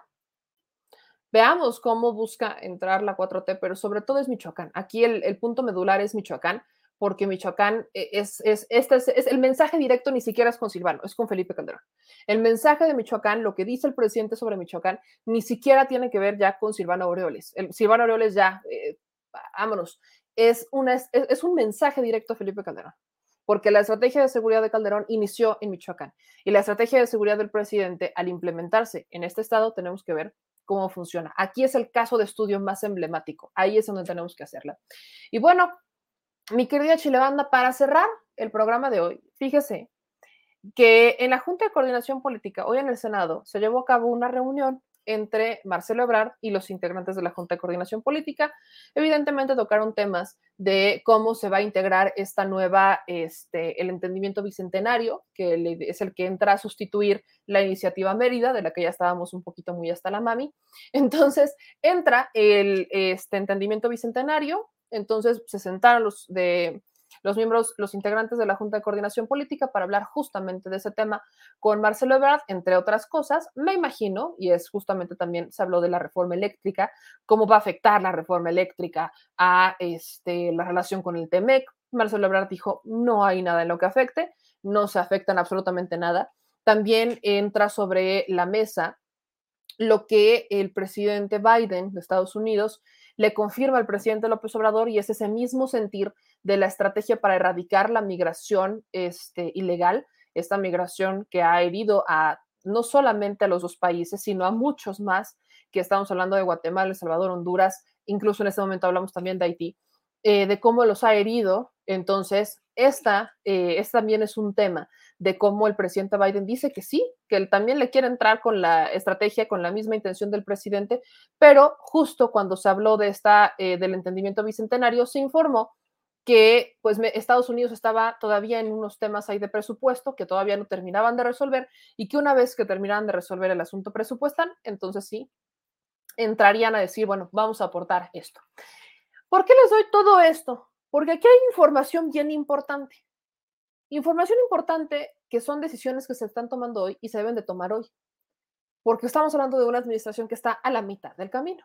Veamos cómo busca entrar la 4T, pero sobre todo es Michoacán. Aquí el, el punto medular es Michoacán porque Michoacán eh, es, es, este es, el mensaje directo ni siquiera es con Silvano, es con Felipe Calderón. El mensaje de Michoacán, lo que dice el presidente sobre Michoacán, ni siquiera tiene que ver ya con Silvano Aureoles. El, Silvano Aureoles ya, eh, vámonos, es, una, es, un mensaje directo a Felipe Calderón, porque la estrategia de seguridad de Calderón inició en Michoacán y la estrategia de seguridad del presidente, al implementarse en este estado, tenemos que ver cómo funciona. Aquí es el caso de estudio más emblemático, ahí es donde tenemos que hacerla. Y bueno, mi querida Chilebanda, para cerrar el programa de hoy, fíjese que en la Junta de Coordinación Política, hoy en el Senado, se llevó a cabo una reunión entre Marcelo Ebrard y los integrantes de la Junta de Coordinación Política. Evidentemente tocaron temas de cómo se va a integrar esta nueva, este, el entendimiento bicentenario, que es el que entra a sustituir la iniciativa Mérida, de la que ya estábamos un poquito muy hasta la mami. Entonces, entra el este, entendimiento bicentenario, entonces se sentaron los, de, los miembros, los integrantes de la Junta de Coordinación Política para hablar justamente de ese tema con Marcelo Ebrard, entre otras cosas. Me imagino, y es justamente también se habló de la reforma eléctrica, cómo va a afectar la reforma eléctrica a este, la relación con el TEMEC. Marcelo Ebrard dijo, no hay nada en lo que afecte, no se afectan absolutamente nada. También entra sobre la mesa lo que el presidente Biden de Estados Unidos le confirma al presidente López Obrador y es ese mismo sentir de la estrategia para erradicar la migración este, ilegal, esta migración que ha herido a no solamente a los dos países, sino a muchos más, que estamos hablando de Guatemala, El Salvador, Honduras, incluso en este momento hablamos también de Haití, eh, de cómo los ha herido. Entonces, esta, eh, también es un tema de cómo el presidente Biden dice que sí, que él también le quiere entrar con la estrategia, con la misma intención del presidente, pero justo cuando se habló de esta, eh, del entendimiento bicentenario, se informó que pues Estados Unidos estaba todavía en unos temas ahí de presupuesto que todavía no terminaban de resolver y que una vez que terminaran de resolver el asunto presupuestal, entonces sí, entrarían a decir, bueno, vamos a aportar esto. ¿Por qué les doy todo esto? Porque aquí hay información bien importante. Información importante que son decisiones que se están tomando hoy y se deben de tomar hoy, porque estamos hablando de una administración que está a la mitad del camino.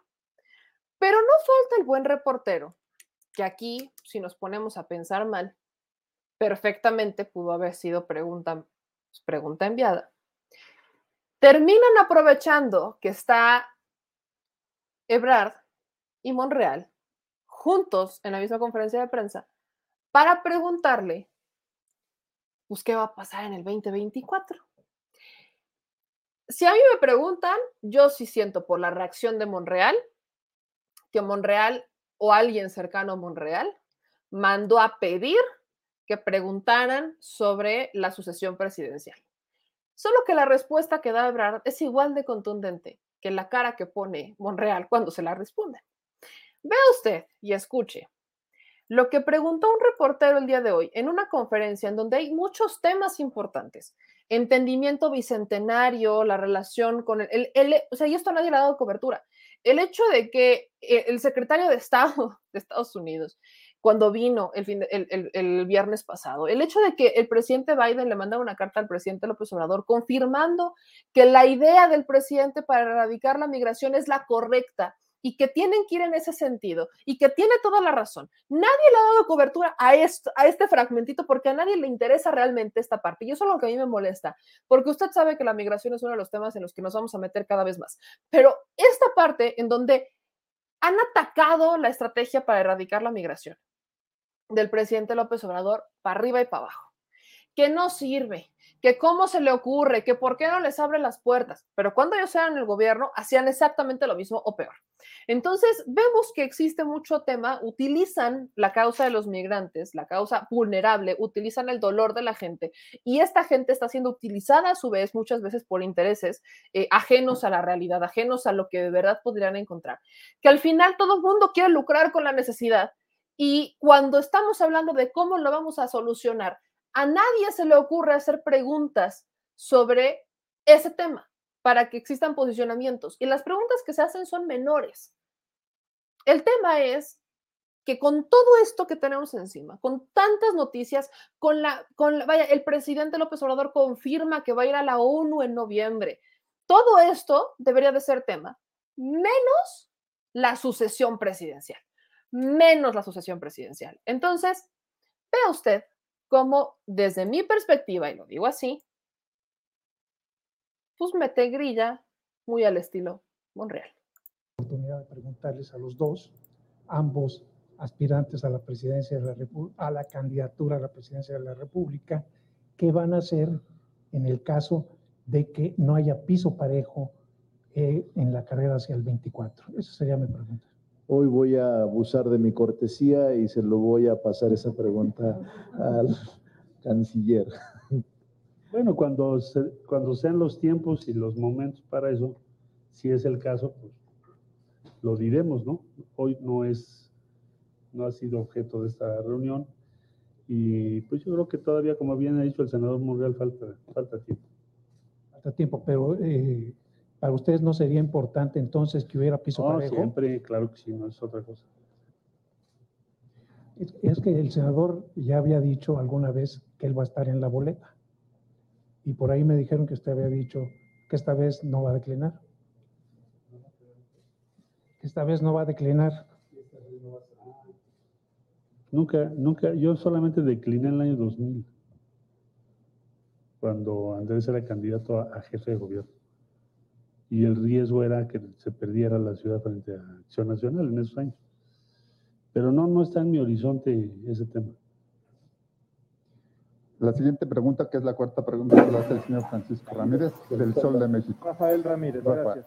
Pero no falta el buen reportero, que aquí, si nos ponemos a pensar mal, perfectamente pudo haber sido pregunta, pregunta enviada terminan aprovechando que está Ebrard y Monreal juntos en la misma conferencia de prensa para preguntarle, pues, ¿qué va a pasar en el 2024? Si a mí me preguntan, yo sí siento por la reacción de Monreal, que Monreal o alguien cercano a Monreal mandó a pedir que preguntaran sobre la sucesión presidencial. Solo que la respuesta que da Ebrard es igual de contundente que la cara que pone Monreal cuando se la responde. Vea usted y escuche lo que preguntó un reportero el día de hoy en una conferencia en donde hay muchos temas importantes. Entendimiento bicentenario, la relación con el, o sea, y esto nadie le ha dado cobertura. El hecho de que eh, el secretario de Estado de Estados Unidos cuando vino el, fin el, el, viernes pasado. El hecho de que el presidente Biden le manda una carta al presidente López Obrador confirmando que la idea del presidente para erradicar la migración es la correcta y que tienen que ir en ese sentido y que tiene toda la razón. Nadie le ha dado cobertura a, esto, a este fragmentito porque a nadie le interesa realmente esta parte. Y eso es lo que a mí me molesta, porque usted sabe que la migración es uno de los temas en los que nos vamos a meter cada vez más. Pero esta parte en donde han atacado la estrategia para erradicar la migración, del presidente López Obrador para arriba y para abajo. Que no sirve, que cómo se le ocurre, que por qué no les abre las puertas. Pero cuando ellos eran el gobierno, hacían exactamente lo mismo o peor. Entonces, vemos que existe mucho tema, utilizan la causa de los migrantes, la causa vulnerable, utilizan el dolor de la gente y esta gente está siendo utilizada a su vez muchas veces por intereses eh, ajenos a la realidad, ajenos a lo que de verdad podrían encontrar. Que al final todo el mundo quiere lucrar con la necesidad y cuando estamos hablando de cómo lo vamos a solucionar, a nadie se le ocurre hacer preguntas sobre ese tema para que existan posicionamientos. Y las preguntas que se hacen son menores. El tema es que con todo esto que tenemos encima, con tantas noticias, con la, con vaya, el presidente López Obrador confirma que va a ir a la ONU en noviembre. Todo esto debería de ser tema, menos la sucesión presidencial menos la sucesión presidencial. Entonces, vea usted cómo, desde mi perspectiva, y lo digo así, pues mete grilla muy al estilo Monreal. Oportunidad de preguntarles a los dos, ambos aspirantes a la presidencia de la a la candidatura a la presidencia de la República, ¿qué van a hacer en el caso de que no haya piso parejo eh, en la carrera hacia el 24? Esa sería mi pregunta. Hoy voy a abusar de mi cortesía y se lo voy a pasar esa pregunta al canciller. Bueno, cuando, cuando sean los tiempos y los momentos para eso, si es el caso, pues lo diremos, ¿no? Hoy no es, no ha sido objeto de esta reunión y pues yo creo que todavía, como bien ha dicho el senador Murreal, falta, falta tiempo. Falta tiempo, pero eh, ¿Para ustedes no sería importante entonces que hubiera piso no, parejo? siempre, claro que sí, no es otra cosa. Es, que el senador ya había dicho alguna vez que él va a estar en la boleta. Y por ahí me dijeron que usted había dicho que esta vez no va a declinar. Que esta vez no va a declinar. Nunca, nunca, yo solamente decliné en el año 2000, cuando Andrés era candidato a jefe de gobierno y el riesgo era que se perdiera la ciudad frente a Acción Nacional en esos años. Pero no, no está en mi horizonte ese tema. La siguiente pregunta, que es la cuarta pregunta, la hace el señor Francisco Ramírez, del Sol de México. Rafael Ramírez, gracias.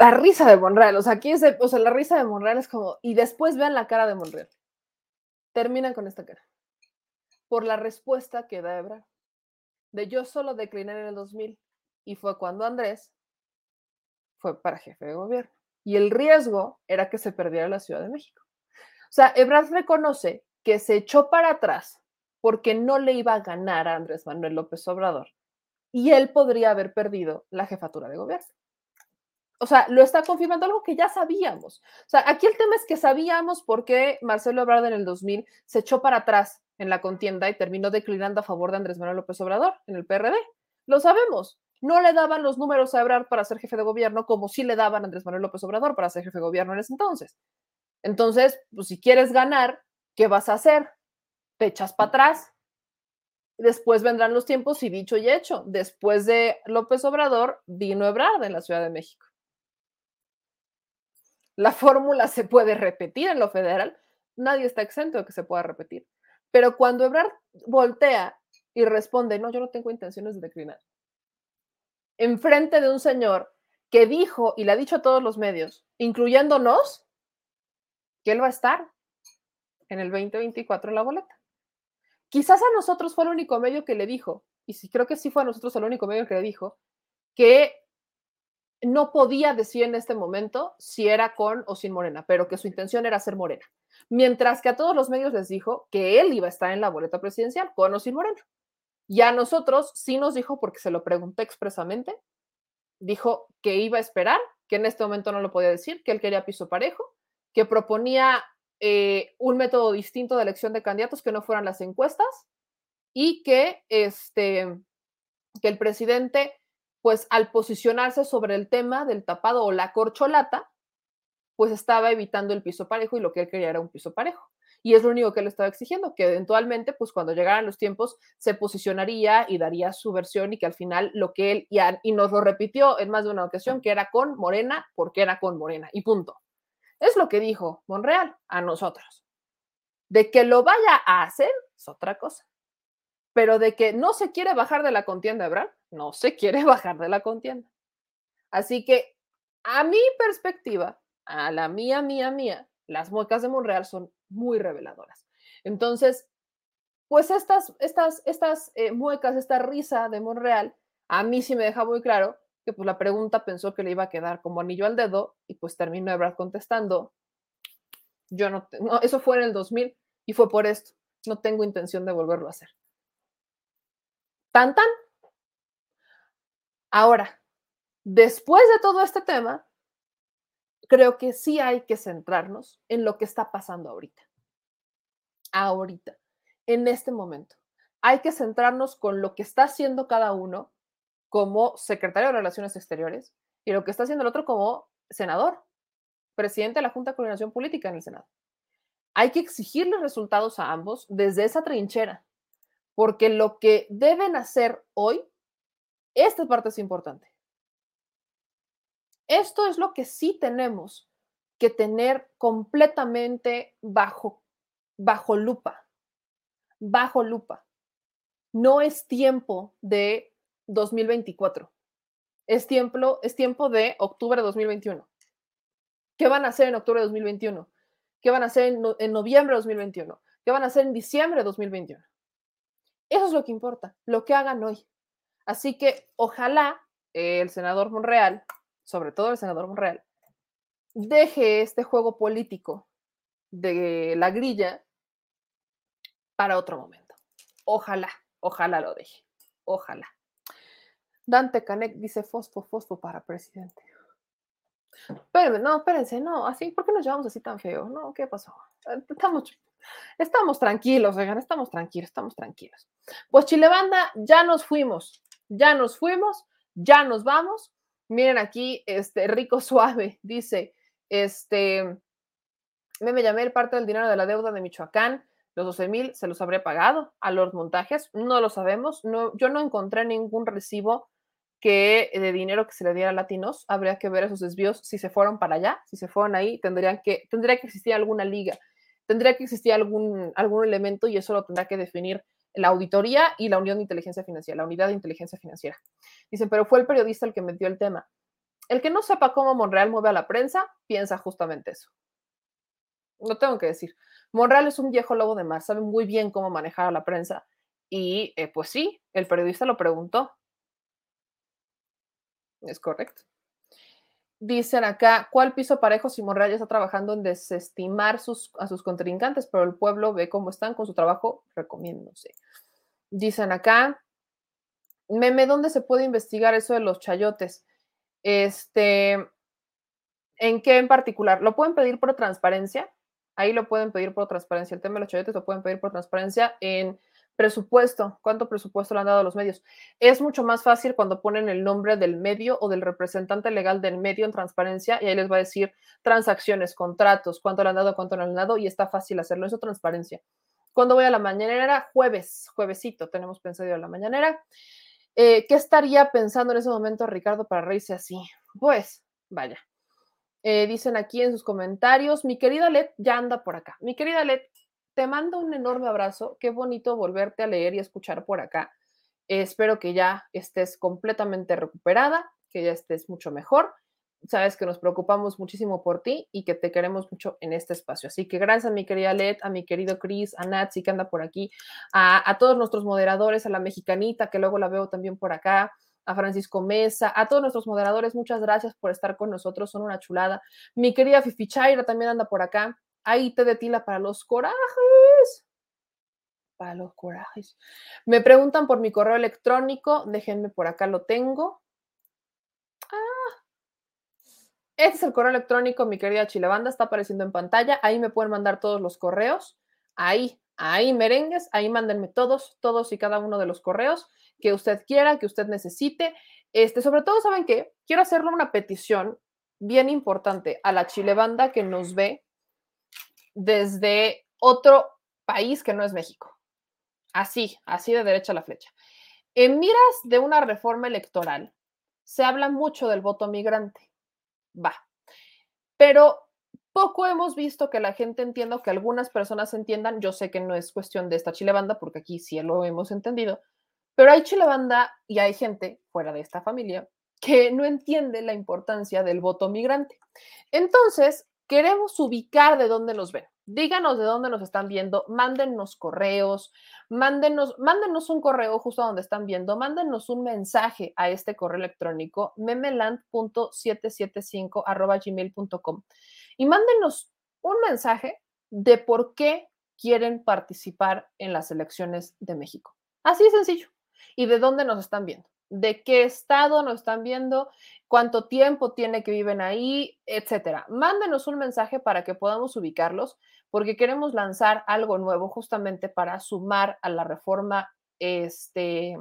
La risa de Monreal, o sea, aquí es, o sea, la risa de Monreal es como, y después vean la cara de Monreal. Terminan con esta cara. Por la respuesta que da Ebra. De yo solo decliné en el 2000 y fue cuando Andrés fue para jefe de gobierno. Y el riesgo era que se perdiera la Ciudad de México. O sea, Ebrard reconoce que se echó para atrás porque no le iba a ganar a Andrés Manuel López Obrador y él podría haber perdido la jefatura de gobierno. O sea, lo está confirmando algo que ya sabíamos. O sea, aquí el tema es que sabíamos por qué Marcelo Ebrard en el 2000 se echó para atrás en la contienda y terminó declinando a favor de Andrés Manuel López Obrador en el PRD. Lo sabemos no le daban los números a Ebrard para ser jefe de gobierno como sí le daban a Andrés Manuel López Obrador para ser jefe de gobierno en ese entonces. Entonces, pues si quieres ganar, ¿qué vas a hacer? ¿Te para atrás? Después vendrán los tiempos y dicho y hecho. Después de López Obrador, vino Ebrard en la Ciudad de México. La fórmula se puede repetir en lo federal. Nadie está exento de que se pueda repetir. Pero cuando Ebrard voltea y responde, no, yo no tengo intenciones de declinar, enfrente de un señor que dijo y le ha dicho a todos los medios, incluyéndonos, que él va a estar en el 2024 en la boleta. Quizás a nosotros fue el único medio que le dijo, y sí creo que sí fue a nosotros el único medio que le dijo, que no podía decir en este momento si era con o sin Morena, pero que su intención era ser Morena. Mientras que a todos los medios les dijo que él iba a estar en la boleta presidencial, con o sin Morena. Y a nosotros sí nos dijo, porque se lo pregunté expresamente, dijo que iba a esperar, que en este momento no lo podía decir, que él quería piso parejo, que proponía eh, un método distinto de elección de candidatos que no fueran las encuestas y que, este, que el presidente, pues al posicionarse sobre el tema del tapado o la corcholata, pues estaba evitando el piso parejo y lo que él quería era un piso parejo. Y es lo único que él estaba exigiendo, que eventualmente, pues cuando llegaran los tiempos, se posicionaría y daría su versión y que al final lo que él, y, y nos lo repitió en más de una ocasión, que era con Morena, porque era con Morena, y punto. Es lo que dijo Monreal a nosotros. De que lo vaya a hacer es otra cosa. Pero de que no se quiere bajar de la contienda, ¿verdad? No se quiere bajar de la contienda. Así que, a mi perspectiva, a la mía, mía, mía, las muecas de Monreal son muy reveladoras. Entonces, pues estas, estas, estas eh, muecas, esta risa de Monreal, a mí sí me deja muy claro que pues la pregunta pensó que le iba a quedar como anillo al dedo y pues terminó Ebrard contestando, yo no, no, eso fue en el 2000 y fue por esto, no tengo intención de volverlo a hacer. Tan tan. Ahora, después de todo este tema, creo que sí hay que centrarnos en lo que está pasando ahorita. Ahorita, en este momento. Hay que centrarnos con lo que está haciendo cada uno como secretario de Relaciones Exteriores y lo que está haciendo el otro como senador, presidente de la Junta de Coordinación Política en el Senado. Hay que exigirle resultados a ambos desde esa trinchera, porque lo que deben hacer hoy, esta parte es importante. Esto es lo que sí tenemos que tener completamente bajo, bajo lupa, bajo lupa. No es tiempo de 2024. Es tiempo, es tiempo de octubre de 2021. ¿Qué van a hacer en octubre de 2021? ¿Qué van a hacer en, en noviembre de 2021? ¿Qué van a hacer en diciembre de 2021? Eso es lo que importa, lo que hagan hoy. Así que ojalá el senador Monreal, sobre todo el senador Monreal, deje este juego político de la grilla para otro momento. Ojalá, ojalá lo deje. Ojalá. Dante Canek dice fosfo, fosfo para presidente. Pero no, espérense, no, así, ¿por qué nos llevamos así tan feo? No, ¿qué pasó? Estamos, estamos tranquilos, oigan, estamos tranquilos, estamos tranquilos. Pues Chilebanda, ya nos fuimos, ya nos fuimos, ya nos vamos. Miren aquí, este rico suave, dice, este, me, me llamé el parte del dinero de la deuda de Michoacán, los 12 mil se los habré pagado a los montajes, no lo sabemos, no, yo no encontré ningún recibo que de dinero que se le diera a Latinos, habría que ver esos desvíos si se fueron para allá, si se fueron ahí, tendrían que, tendría que existir alguna liga, tendría que existir algún, algún elemento y eso lo tendrá que definir la auditoría y la Unión de Inteligencia Financiera, la Unidad de Inteligencia Financiera. Dicen, pero fue el periodista el que metió el tema. El que no sepa cómo Monreal mueve a la prensa, piensa justamente eso. No tengo que decir. Monreal es un viejo lobo de mar, sabe muy bien cómo manejar a la prensa. Y eh, pues sí, el periodista lo preguntó, es correcto. Dicen acá, ¿cuál piso parejo si Monreal está trabajando en desestimar sus, a sus contrincantes, pero el pueblo ve cómo están con su trabajo recomiéndose? Dicen acá, meme, ¿dónde se puede investigar eso de los chayotes? Este, ¿en qué en particular? ¿Lo pueden pedir por transparencia? Ahí lo pueden pedir por transparencia. El tema de los chayotes lo pueden pedir por transparencia en Presupuesto, ¿cuánto presupuesto le han dado a los medios? Es mucho más fácil cuando ponen el nombre del medio o del representante legal del medio en transparencia y ahí les va a decir transacciones, contratos, cuánto le han dado, cuánto le han dado y está fácil hacerlo. Eso transparencia. ¿Cuándo voy a la mañanera? Jueves, juevesito, tenemos pensado ir a la mañanera. Eh, ¿Qué estaría pensando en ese momento Ricardo para reírse así? Pues, vaya. Eh, dicen aquí en sus comentarios, mi querida Let ya anda por acá. Mi querida Let, te mando un enorme abrazo. Qué bonito volverte a leer y escuchar por acá. espero que ya estés completamente recuperada, que ya estés mucho mejor. Sabes que nos preocupamos muchísimo por ti y que te queremos mucho en este espacio. Así que gracias a mi querida Let, a mi querido Chris, a Natsi que anda por aquí, a, a todos nuestros moderadores, a la mexicanita que luego la veo también por acá, a Francisco Mesa, a todos nuestros moderadores, muchas gracias por estar con nosotros, son una chulada. Mi querida Fifi Chaira también anda por acá. Ahí te de tila para los corajes. Para los corajes. Me preguntan por mi correo electrónico, déjenme por acá lo tengo. Ah, este es el correo electrónico, mi querida Chilebanda, está apareciendo en pantalla. Ahí me pueden mandar todos los correos. Ahí, ahí merengues, ahí mándenme todos, todos y cada uno de los correos que usted quiera, que usted necesite. Este, sobre todo, ¿saben qué? Quiero hacerle una petición bien importante a la Chilebanda que nos ve desde otro país que no es México. Así, así de derecha a la flecha. En miras de una reforma electoral, se habla mucho del voto migrante. Va. Pero poco hemos visto que la gente entienda que algunas personas entiendan. Yo sé que no es cuestión de esta chilebanda, porque aquí sí lo hemos entendido, pero hay chilebanda y hay gente fuera de esta familia que no entiende la importancia del voto migrante. Entonces, queremos ubicar de dónde nos ven. Díganos de dónde nos están viendo, mándennos correos, mándenos, un correo justo donde están viendo, mándenos un mensaje a este correo electrónico memeland.775 y mándenos un mensaje de por qué quieren participar en las elecciones de México. Así de sencillo. ¿Y de dónde nos están viendo? ¿De qué estado nos están viendo? ¿Cuánto tiempo tiene que viven ahí? Etcétera. Mándenos un mensaje para que podamos ubicarlos, porque queremos lanzar algo nuevo justamente para sumar a la reforma este,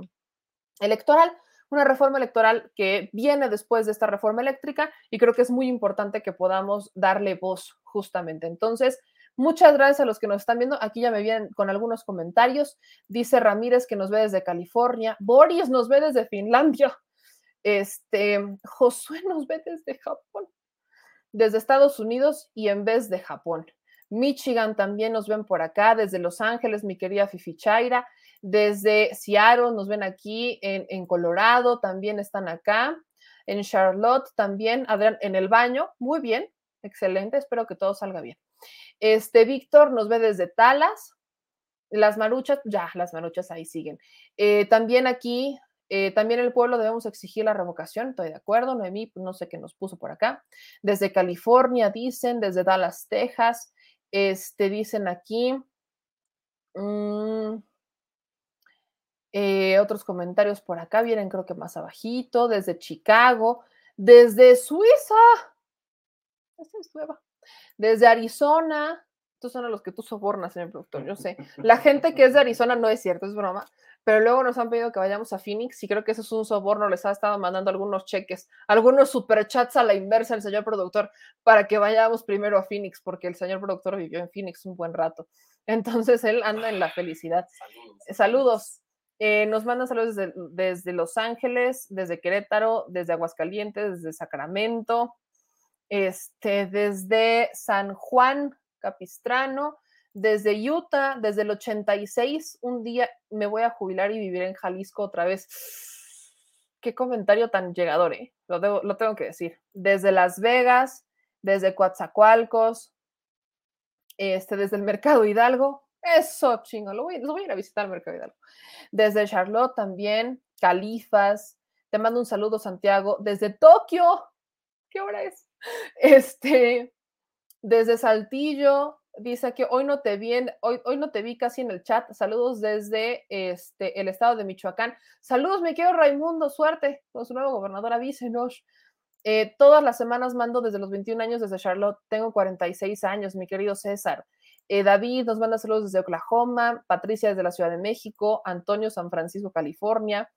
electoral una reforma electoral que viene después de esta reforma eléctrica y creo que es muy importante que podamos darle voz justamente. Entonces, muchas gracias a los que nos están viendo. Aquí ya me vienen con algunos comentarios. Dice Ramírez que nos ve desde California. Boris nos ve desde Finlandia. Este, Josué nos ve desde Japón, desde Estados Unidos y en vez de Japón. Michigan también nos ven por acá, desde Los Ángeles, mi querida Fifi Chaira, desde Seattle nos ven aquí, en, Colorado también están acá, en Charlotte también, Adrián, en el baño, muy bien, excelente, espero que todo salga bien. Este Víctor nos ve desde Talas, las maruchas, ya, las maruchas ahí siguen. Eh, también aquí, eh, también el pueblo debemos exigir la revocación, estoy de acuerdo, Noemí, no sé qué nos puso por acá. Desde California dicen, desde Dallas, Texas, este, dicen aquí. Mm, eh, otros comentarios por acá vienen, creo que más abajito, desde Chicago, desde Suiza. Esta es nueva. Desde Arizona. Estos son los que tú sobornas, señor productor, yo sé. La gente que es de Arizona no es cierto, es broma. Pero luego nos han pedido que vayamos a Phoenix y creo que eso es un soborno. Les ha estado mandando algunos cheques, algunos superchats a la inversa el señor productor para que vayamos primero a Phoenix, porque el señor productor vivió en Phoenix un buen rato. Entonces él anda en la felicidad. Saludos. Eh, nos mandan saludos desde, Los Ángeles, desde Querétaro, desde Aguascalientes, desde Sacramento, este, desde San Juan Capistrano, desde Utah, desde el 86. Un día me voy a jubilar y vivir en Jalisco otra vez. Qué comentario tan llegador, ¿eh? Lo, tengo que decir. Desde Las Vegas, desde Coatzacoalcos, este, desde el Mercado Hidalgo, eso, chingo, lo voy, voy a ir a visitar al Mercado Hidalgo. Desde Charlotte también, Califas, te mando un saludo, Santiago. Desde Tokio, ¿qué hora es? Este, desde Saltillo, dice que hoy no te vi, hoy, hoy no te vi casi en el chat. Saludos desde este, el estado de Michoacán. Saludos, mi querido Raimundo, suerte con su nuevo gobernador, avísenos. Eh, todas las semanas mando desde los 21 años desde Charlotte. Tengo 46 años, mi querido César. Eh, David nos manda saludos desde Oklahoma, Patricia desde la Ciudad de México, Antonio San Francisco, California,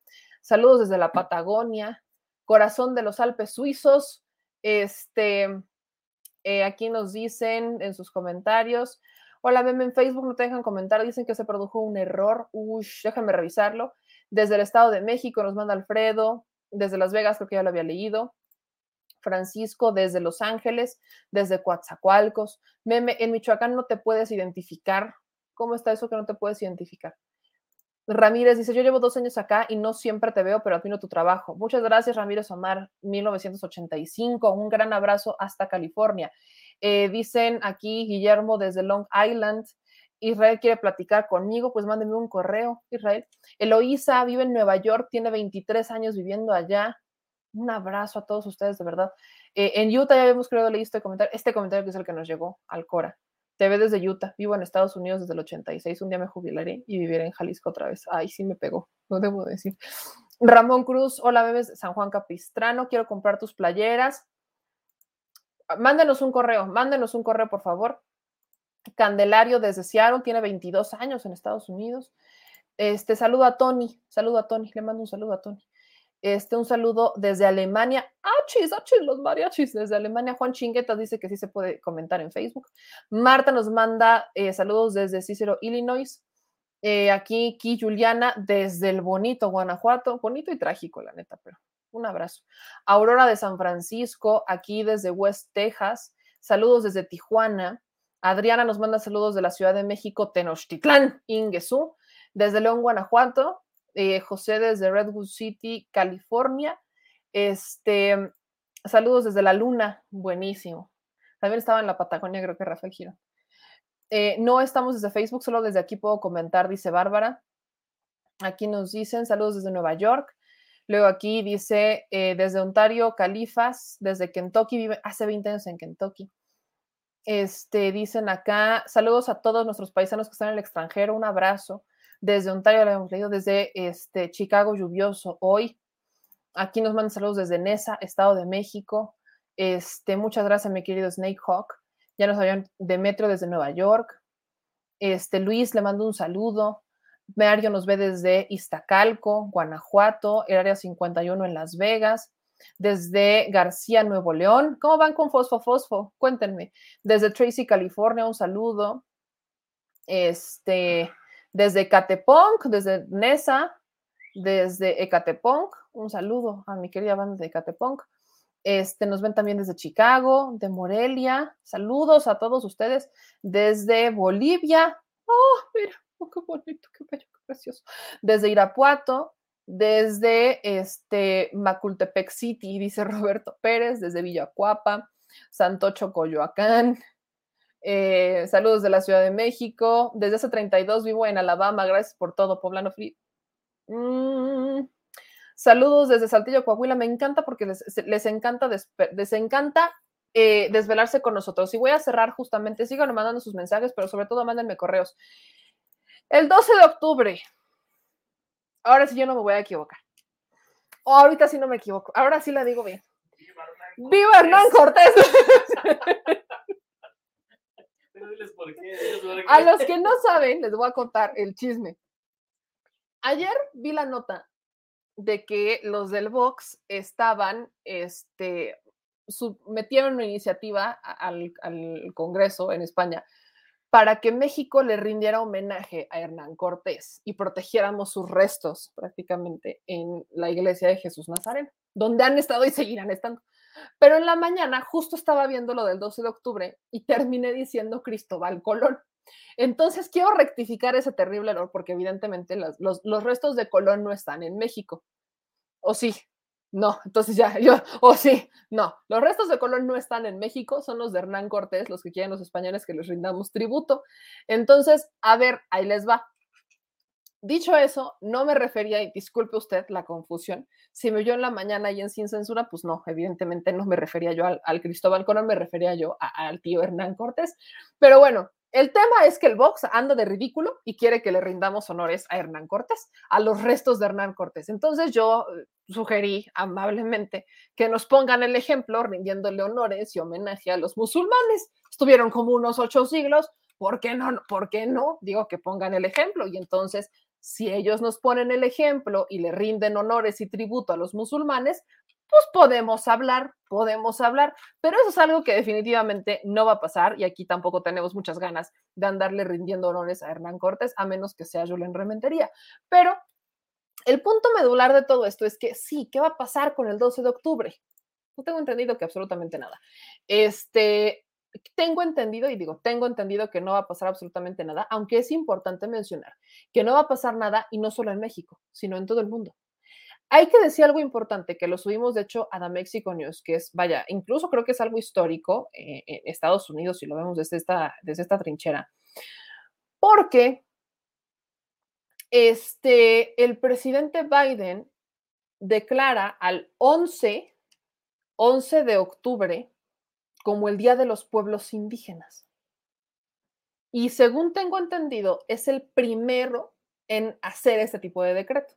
saludos desde la Patagonia, Corazón de los Alpes Suizos, este, eh, aquí nos dicen en sus comentarios, Hola, meme en Facebook, no te dejan comentar, dicen que se produjo un error. Uy, déjame revisarlo. Desde el Estado de México nos manda Alfredo, desde Las Vegas creo que ya lo había leído. Francisco desde Los Ángeles, desde Coatzacoalcos. Meme, en Michoacán no te puedes identificar. ¿Cómo está eso que no te puedes identificar? Ramírez dice, yo llevo dos años acá y no siempre te veo, pero admiro tu trabajo. Muchas gracias, Ramírez Omar, 1985. Un gran abrazo hasta California. Eh, dicen aquí Guillermo desde Long Island. Israel quiere platicar conmigo, pues mándeme un correo, Israel. Eloísa vive en Nueva York, tiene 23 años viviendo allá. Un abrazo a todos ustedes, de verdad. Eh, en Utah ya habíamos creado leído este comentario, este comentario que es el que nos llegó al Cora. Te ve desde Utah, vivo en Estados Unidos desde el 86, un día me jubilaré y viviré en Jalisco otra vez. Ay, sí me pegó, no debo decir. Ramón Cruz, hola bebés San Juan Capistrano, quiero comprar tus playeras. Mándenos un correo, mándenos un correo, por favor. Candelario desde Seattle, tiene 22 años en Estados Unidos. Este, saludo a Tony, saludo a Tony, le mando un saludo a Tony. Este, un saludo desde Alemania. ¡Achis, achis, los mariachis! Desde Alemania. Juan Chingueta dice que sí se puede comentar en Facebook. Marta nos manda eh, saludos desde Cicero, Illinois. Eh, aquí, aquí Juliana desde el bonito Guanajuato. Bonito y trágico, la neta, pero un abrazo. Aurora de San Francisco, aquí desde West Texas. Saludos desde Tijuana. Adriana nos manda saludos de la Ciudad de México, Tenochtitlán, Ingesú. Desde León, Guanajuato. Eh, José desde Redwood City, California. Este, saludos desde la Luna, buenísimo. También estaba en la Patagonia, creo que Rafael Giro. Eh, no estamos desde Facebook, solo desde aquí puedo comentar, dice Bárbara. Aquí nos dicen saludos desde Nueva York. Luego aquí dice eh, desde Ontario, Califas, desde Kentucky, vive hace 20 años en Kentucky. Este, dicen acá, saludos a todos nuestros paisanos que están en el extranjero, un abrazo desde Ontario lo hemos leído, desde este, Chicago lluvioso hoy. Aquí nos mandan saludos desde Nesa, Estado de México. Este, muchas gracias, mi querido Snake Hawk. Ya nos habían Demetrio desde Nueva York. Este, Luis le mando un saludo. Mario nos ve desde Iztacalco, Guanajuato, el área 51 en Las Vegas. Desde García, Nuevo León. ¿Cómo van con Fosfo Fosfo? Cuéntenme. Desde Tracy, California, un saludo. Este, desde Ecatepunk, desde Nesa, desde Ecatepunk, un saludo a mi querida banda de Ecatepunk. Este, nos ven también desde Chicago, de Morelia. Saludos a todos ustedes desde Bolivia. Oh, mira, qué bonito, qué bello, qué precioso. Desde Irapuato, desde este Macultepec City, dice Roberto Pérez, desde Villacuapa, Santocho Coyoacán, eh, saludos de la Ciudad de México. Desde hace 32 vivo en Alabama. Gracias por todo, Poblano Free. Mm, saludos desde Saltillo, Coahuila. Me encanta porque les, encanta, les encanta eh, desvelarse con nosotros. Y voy a cerrar justamente, sigan mandando sus mensajes, pero sobre todo mándenme correos. El 12 de octubre. Ahora sí yo no me voy a equivocar. O ahorita sí no me equivoco. Ahora sí la digo bien. ¡Viva Hernán Cortés! A los que no saben, les voy a contar el chisme. Ayer vi la nota de que los del Vox estaban, este, metieron una iniciativa al, al Congreso en España para que México le rindiera homenaje a Hernán Cortés y protegiéramos sus restos prácticamente en la iglesia de Jesús Nazareno, donde han estado y seguirán estando. Pero en la mañana justo estaba viendo lo del 12 de octubre y terminé diciendo Cristóbal Colón. Entonces quiero rectificar ese terrible error porque evidentemente los, restos de Colón no están en México. ¿O sí? No, entonces ya, yo, o sí, no, los restos de Colón no están en México, son los de Hernán Cortés, los que quieren los españoles que les rindamos tributo. Entonces, a ver, ahí les va. Dicho eso, no me refería, y disculpe usted la confusión, si me oyó en la mañana y en Sin Censura, pues no, evidentemente no me refería yo al, Cristóbal Colón, me refería yo al tío Hernán Cortés. Pero bueno, el tema es que el Vox anda de ridículo y quiere que le rindamos honores a Hernán Cortés, a los restos de Hernán Cortés. Entonces yo eh, sugerí amablemente que nos pongan el ejemplo rindiéndole honores y homenaje a los musulmanes. Estuvieron como unos ocho siglos, ¿por qué no? ¿Por qué no? Digo que pongan el ejemplo y entonces si ellos nos ponen el ejemplo y le rinden honores y tributo a los musulmanes, pues podemos hablar, podemos hablar, pero eso es algo que definitivamente no va a pasar y aquí tampoco tenemos muchas ganas de andarle rindiendo honores a Hernán Cortés, a menos que sea Julen Rementería. Pero el punto medular de todo esto es que sí, ¿qué va a pasar con el 12 de octubre? No tengo entendido que absolutamente nada. Este, tengo entendido, y digo, tengo entendido que no va a pasar absolutamente nada, aunque es importante mencionar que no va a pasar nada y no solo en México, sino en todo el mundo. Hay que decir algo importante, que lo subimos de hecho a The Mexico News, que es, vaya, incluso creo que es algo histórico eh, en Estados Unidos, si lo vemos desde esta, desde esta trinchera, porque este, el presidente Biden declara al 11, 11 de octubre como el Día de los Pueblos Indígenas. Y según tengo entendido, es el primero en hacer este tipo de decreto.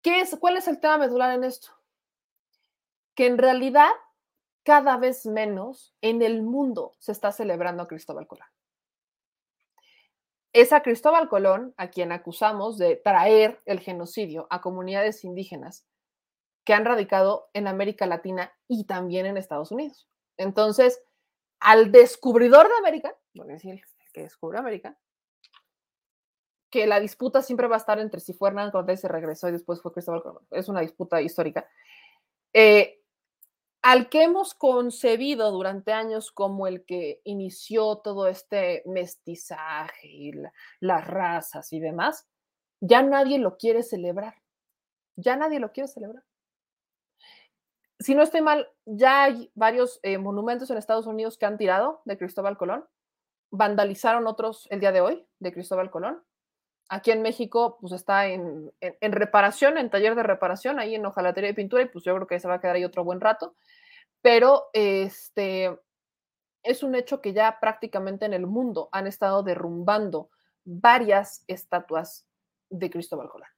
¿Qué es, ¿Cuál es el tema medular en esto? Que en realidad cada vez menos en el mundo se está celebrando a Cristóbal Colón. Es a Cristóbal Colón a quien acusamos de traer el genocidio a comunidades indígenas que han radicado en América Latina y también en Estados Unidos. Entonces, al descubridor de América, a decir, el que descubrió América, que la disputa siempre va a estar entre si fue Hernán Cortés se regresó y después fue Cristóbal Colón. Es una disputa histórica. Eh, al que hemos concebido durante años como el que inició todo este mestizaje y las razas y demás, ya nadie lo quiere celebrar. Ya nadie lo quiere celebrar. Si no estoy mal, ya hay varios eh, monumentos en Estados Unidos que han tirado de Cristóbal Colón. Vandalizaron otros el día de hoy de Cristóbal Colón Aquí en México, pues está en, reparación, en taller de reparación, ahí en hojalatería de pintura, y pues yo creo que se va a quedar ahí otro buen rato. Pero este es un hecho que ya prácticamente en el mundo han estado derrumbando varias estatuas de Cristóbal Colón.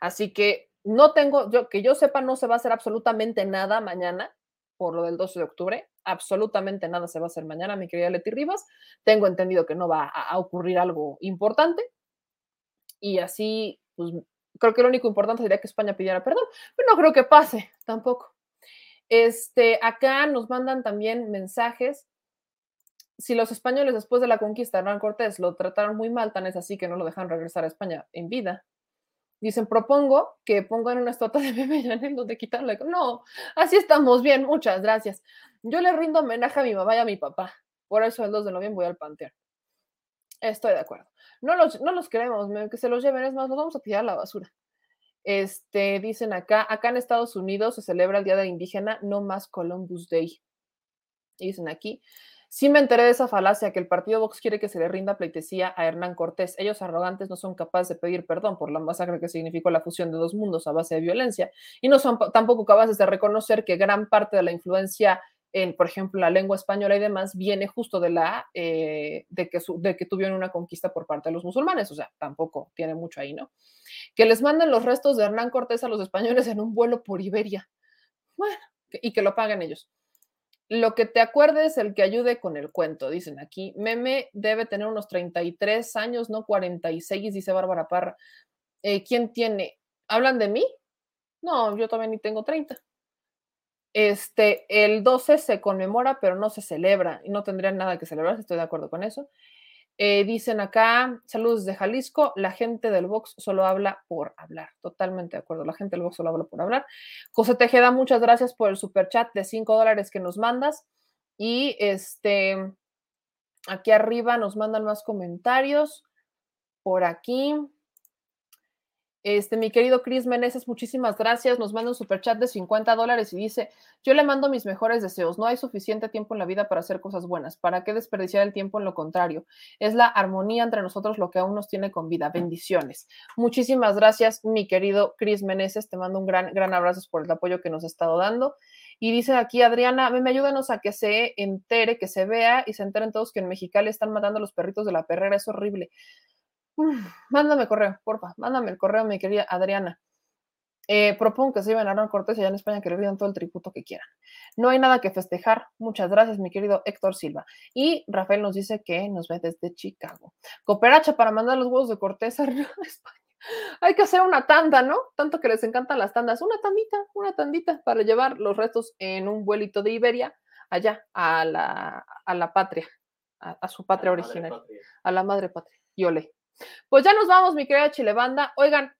Así que no tengo, yo, que yo sepa, no se va a hacer absolutamente nada mañana por lo del 12 de octubre. Absolutamente nada se va a hacer mañana, mi querida Leti Rivas. Tengo entendido que no va a ocurrir algo importante y así, pues creo que lo único importante sería que España pidiera perdón, pero no creo que pase tampoco. Este, acá nos mandan también mensajes. Si los españoles después de la conquista de Hernán Cortés lo trataron muy mal, tan es así que no lo dejan regresar a España en vida. Dicen, propongo que pongan una estatua de Bebe Yanel donde quitarle. No, así estamos bien, muchas gracias. Yo le rindo homenaje a mi mamá y a mi papá. Por eso el 2 de noviembre voy al panteón. Estoy de acuerdo. No los, no los queremos, que se los lleven, es más, los vamos a tirar a la basura. Este, dicen acá, acá en Estados Unidos se celebra el Día del Indígena, no más Columbus Day. Dicen aquí, sí me enteré de esa falacia que el partido Vox quiere que se le rinda pleitesía a Hernán Cortés. Ellos arrogantes no son capaces de pedir perdón por la masacre que significó la fusión de dos mundos a base de violencia y no son tampoco capaces de reconocer que gran parte de la influencia en, por ejemplo, la lengua española y demás, viene justo de la eh, de, que de que tuvieron una conquista por parte de los musulmanes, o sea, tampoco tiene mucho ahí, ¿no? Que les manden los restos de Hernán Cortés a los españoles en un vuelo por Iberia. Bueno, y que lo paguen ellos. Lo que te acuerdes, el que ayude con el cuento, dicen aquí. Meme debe tener unos 33 años, no 46, dice Bárbara Parra. Eh, ¿Quién tiene? ¿Hablan de mí? No, yo también ni tengo 30. Este, el 12 se conmemora, pero no se celebra y no tendrían nada que celebrar, estoy de acuerdo con eso. Eh, dicen acá, saludos de Jalisco, la gente del Vox solo habla por hablar. Totalmente de acuerdo, la gente del Vox solo habla por hablar. José Tejeda, muchas gracias por el super chat de 5 dólares que nos mandas. Y este, aquí arriba nos mandan más comentarios. Por aquí. Este, mi querido Chris Meneses, muchísimas gracias. Nos manda un superchat de 50 dólares y dice: Yo le mando mis mejores deseos. No hay suficiente tiempo en la vida para hacer cosas buenas. ¿Para qué desperdiciar el tiempo en lo contrario? Es la armonía entre nosotros lo que aún nos tiene con vida. Bendiciones. Muchísimas gracias, mi querido Chris Meneses. Te mando un gran, gran abrazo por el apoyo que nos ha estado dando. Y dice aquí Adriana, me ayúdanos a que se entere, que se vea y se enteren todos que en Mexicali están matando a los perritos de la perrera. Es horrible mándame correo, porfa, mándame el correo, mi querida Adriana. Eh, propongo que se lleven a Aaron Cortés allá en España que le rindan todo el tributo que quieran. No hay nada que festejar. Muchas gracias, mi querido Héctor Silva. Y Rafael nos dice que nos ve desde Chicago. Cooperacha para mandar los huevos de Cortés a España. Hay que hacer una tanda, ¿no? Tanto que les encantan las tandas. Una tandita, una tandita para llevar los restos en un vuelito de Iberia allá a la, a la patria, a, a su patria original, a la madre patria. Y ole. Pues ya nos vamos, mi querida Chilebanda. Oigan,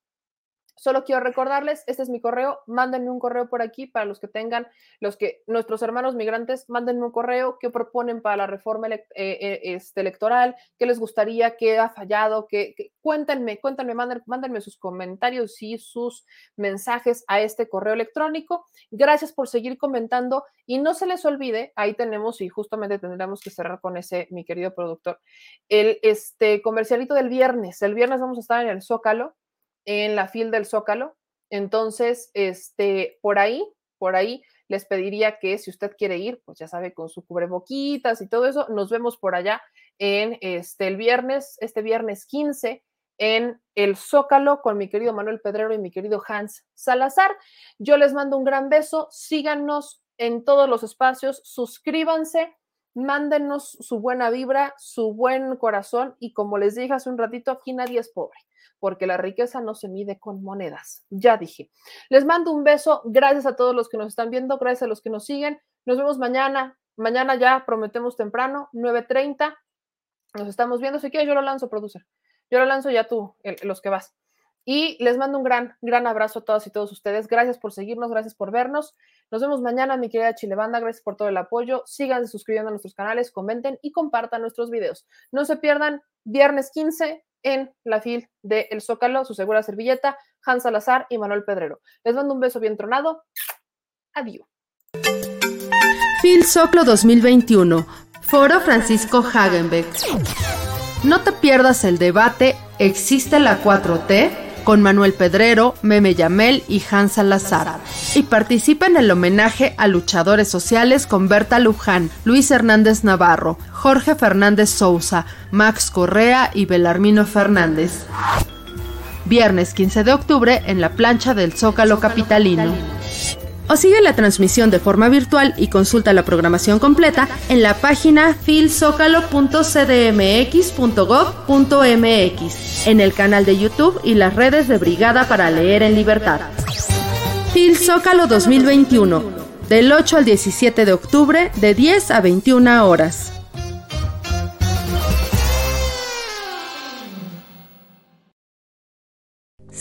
Solo quiero recordarles, este es mi correo, mándenme un correo por aquí para los que tengan, los que nuestros hermanos migrantes, mándenme un correo que proponen para la reforma eh, eh, este, electoral, qué les gustaría, qué ha fallado, que, cuéntenme, cuéntenme, manden- mándenme sus comentarios y sus mensajes a este correo electrónico. Gracias por seguir comentando y no se les olvide, ahí tenemos y justamente tendremos que cerrar con ese, mi querido productor, el este comercialito del viernes. El viernes vamos a estar en el Zócalo en la fil del Zócalo. Entonces, este, por ahí, por ahí les pediría que si usted quiere ir, pues ya sabe, con su cubreboquitas y todo eso, nos vemos por allá en este el viernes, este viernes 15 en el Zócalo con mi querido Manuel Pedrero y mi querido Hans Salazar. Yo les mando un gran beso, síganos en todos los espacios, suscríbanse, mándenos su buena vibra, su buen corazón y como les dije hace un ratito, aquí nadie es pobre porque la riqueza no se mide con monedas. Ya dije. Les mando un beso. Gracias a todos los que nos están viendo, gracias a los que nos siguen. Nos vemos mañana. Mañana ya prometemos temprano, 9.30. Nos estamos viendo. Si quieres, yo lo lanzo, producer. Yo lo lanzo ya tú, los que vas. Y les mando un gran, gran abrazo a todas y todos ustedes. Gracias por seguirnos, gracias por vernos. Nos vemos mañana, mi querida Chilebanda. Gracias por todo el apoyo. Síganse suscribiendo a nuestros canales, comenten y compartan nuestros videos. No se pierdan viernes 15 en la fil de El Zócalo, su segura servilleta, Hans Salazar y Manuel Pedrero. Les mando un beso bien tronado. Adiós. Phil Soclo 2021, Foro Francisco Hagenbeck. No te pierdas el debate ¿Existe la 4T? Con Manuel Pedrero, Meme Yamel y Hans Salazar. Y participa en el homenaje a luchadores sociales con Berta Luján, Luis Hernández Navarro, Jorge Fernández Sousa, Max Correa y Belarmino Fernández. Viernes 15 de octubre en la plancha del Zócalo Capitalino. O sigue la transmisión de forma virtual y consulta la programación completa en la página filzócalo.cdmx.gov.mx, en el canal de YouTube y las redes de Brigada para Leer en Libertad. Fil Zócalo 2021, del 8 al 17 de octubre, de 10 a 21 horas.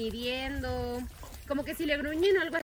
Midiendo. Como que si le gruñen o algo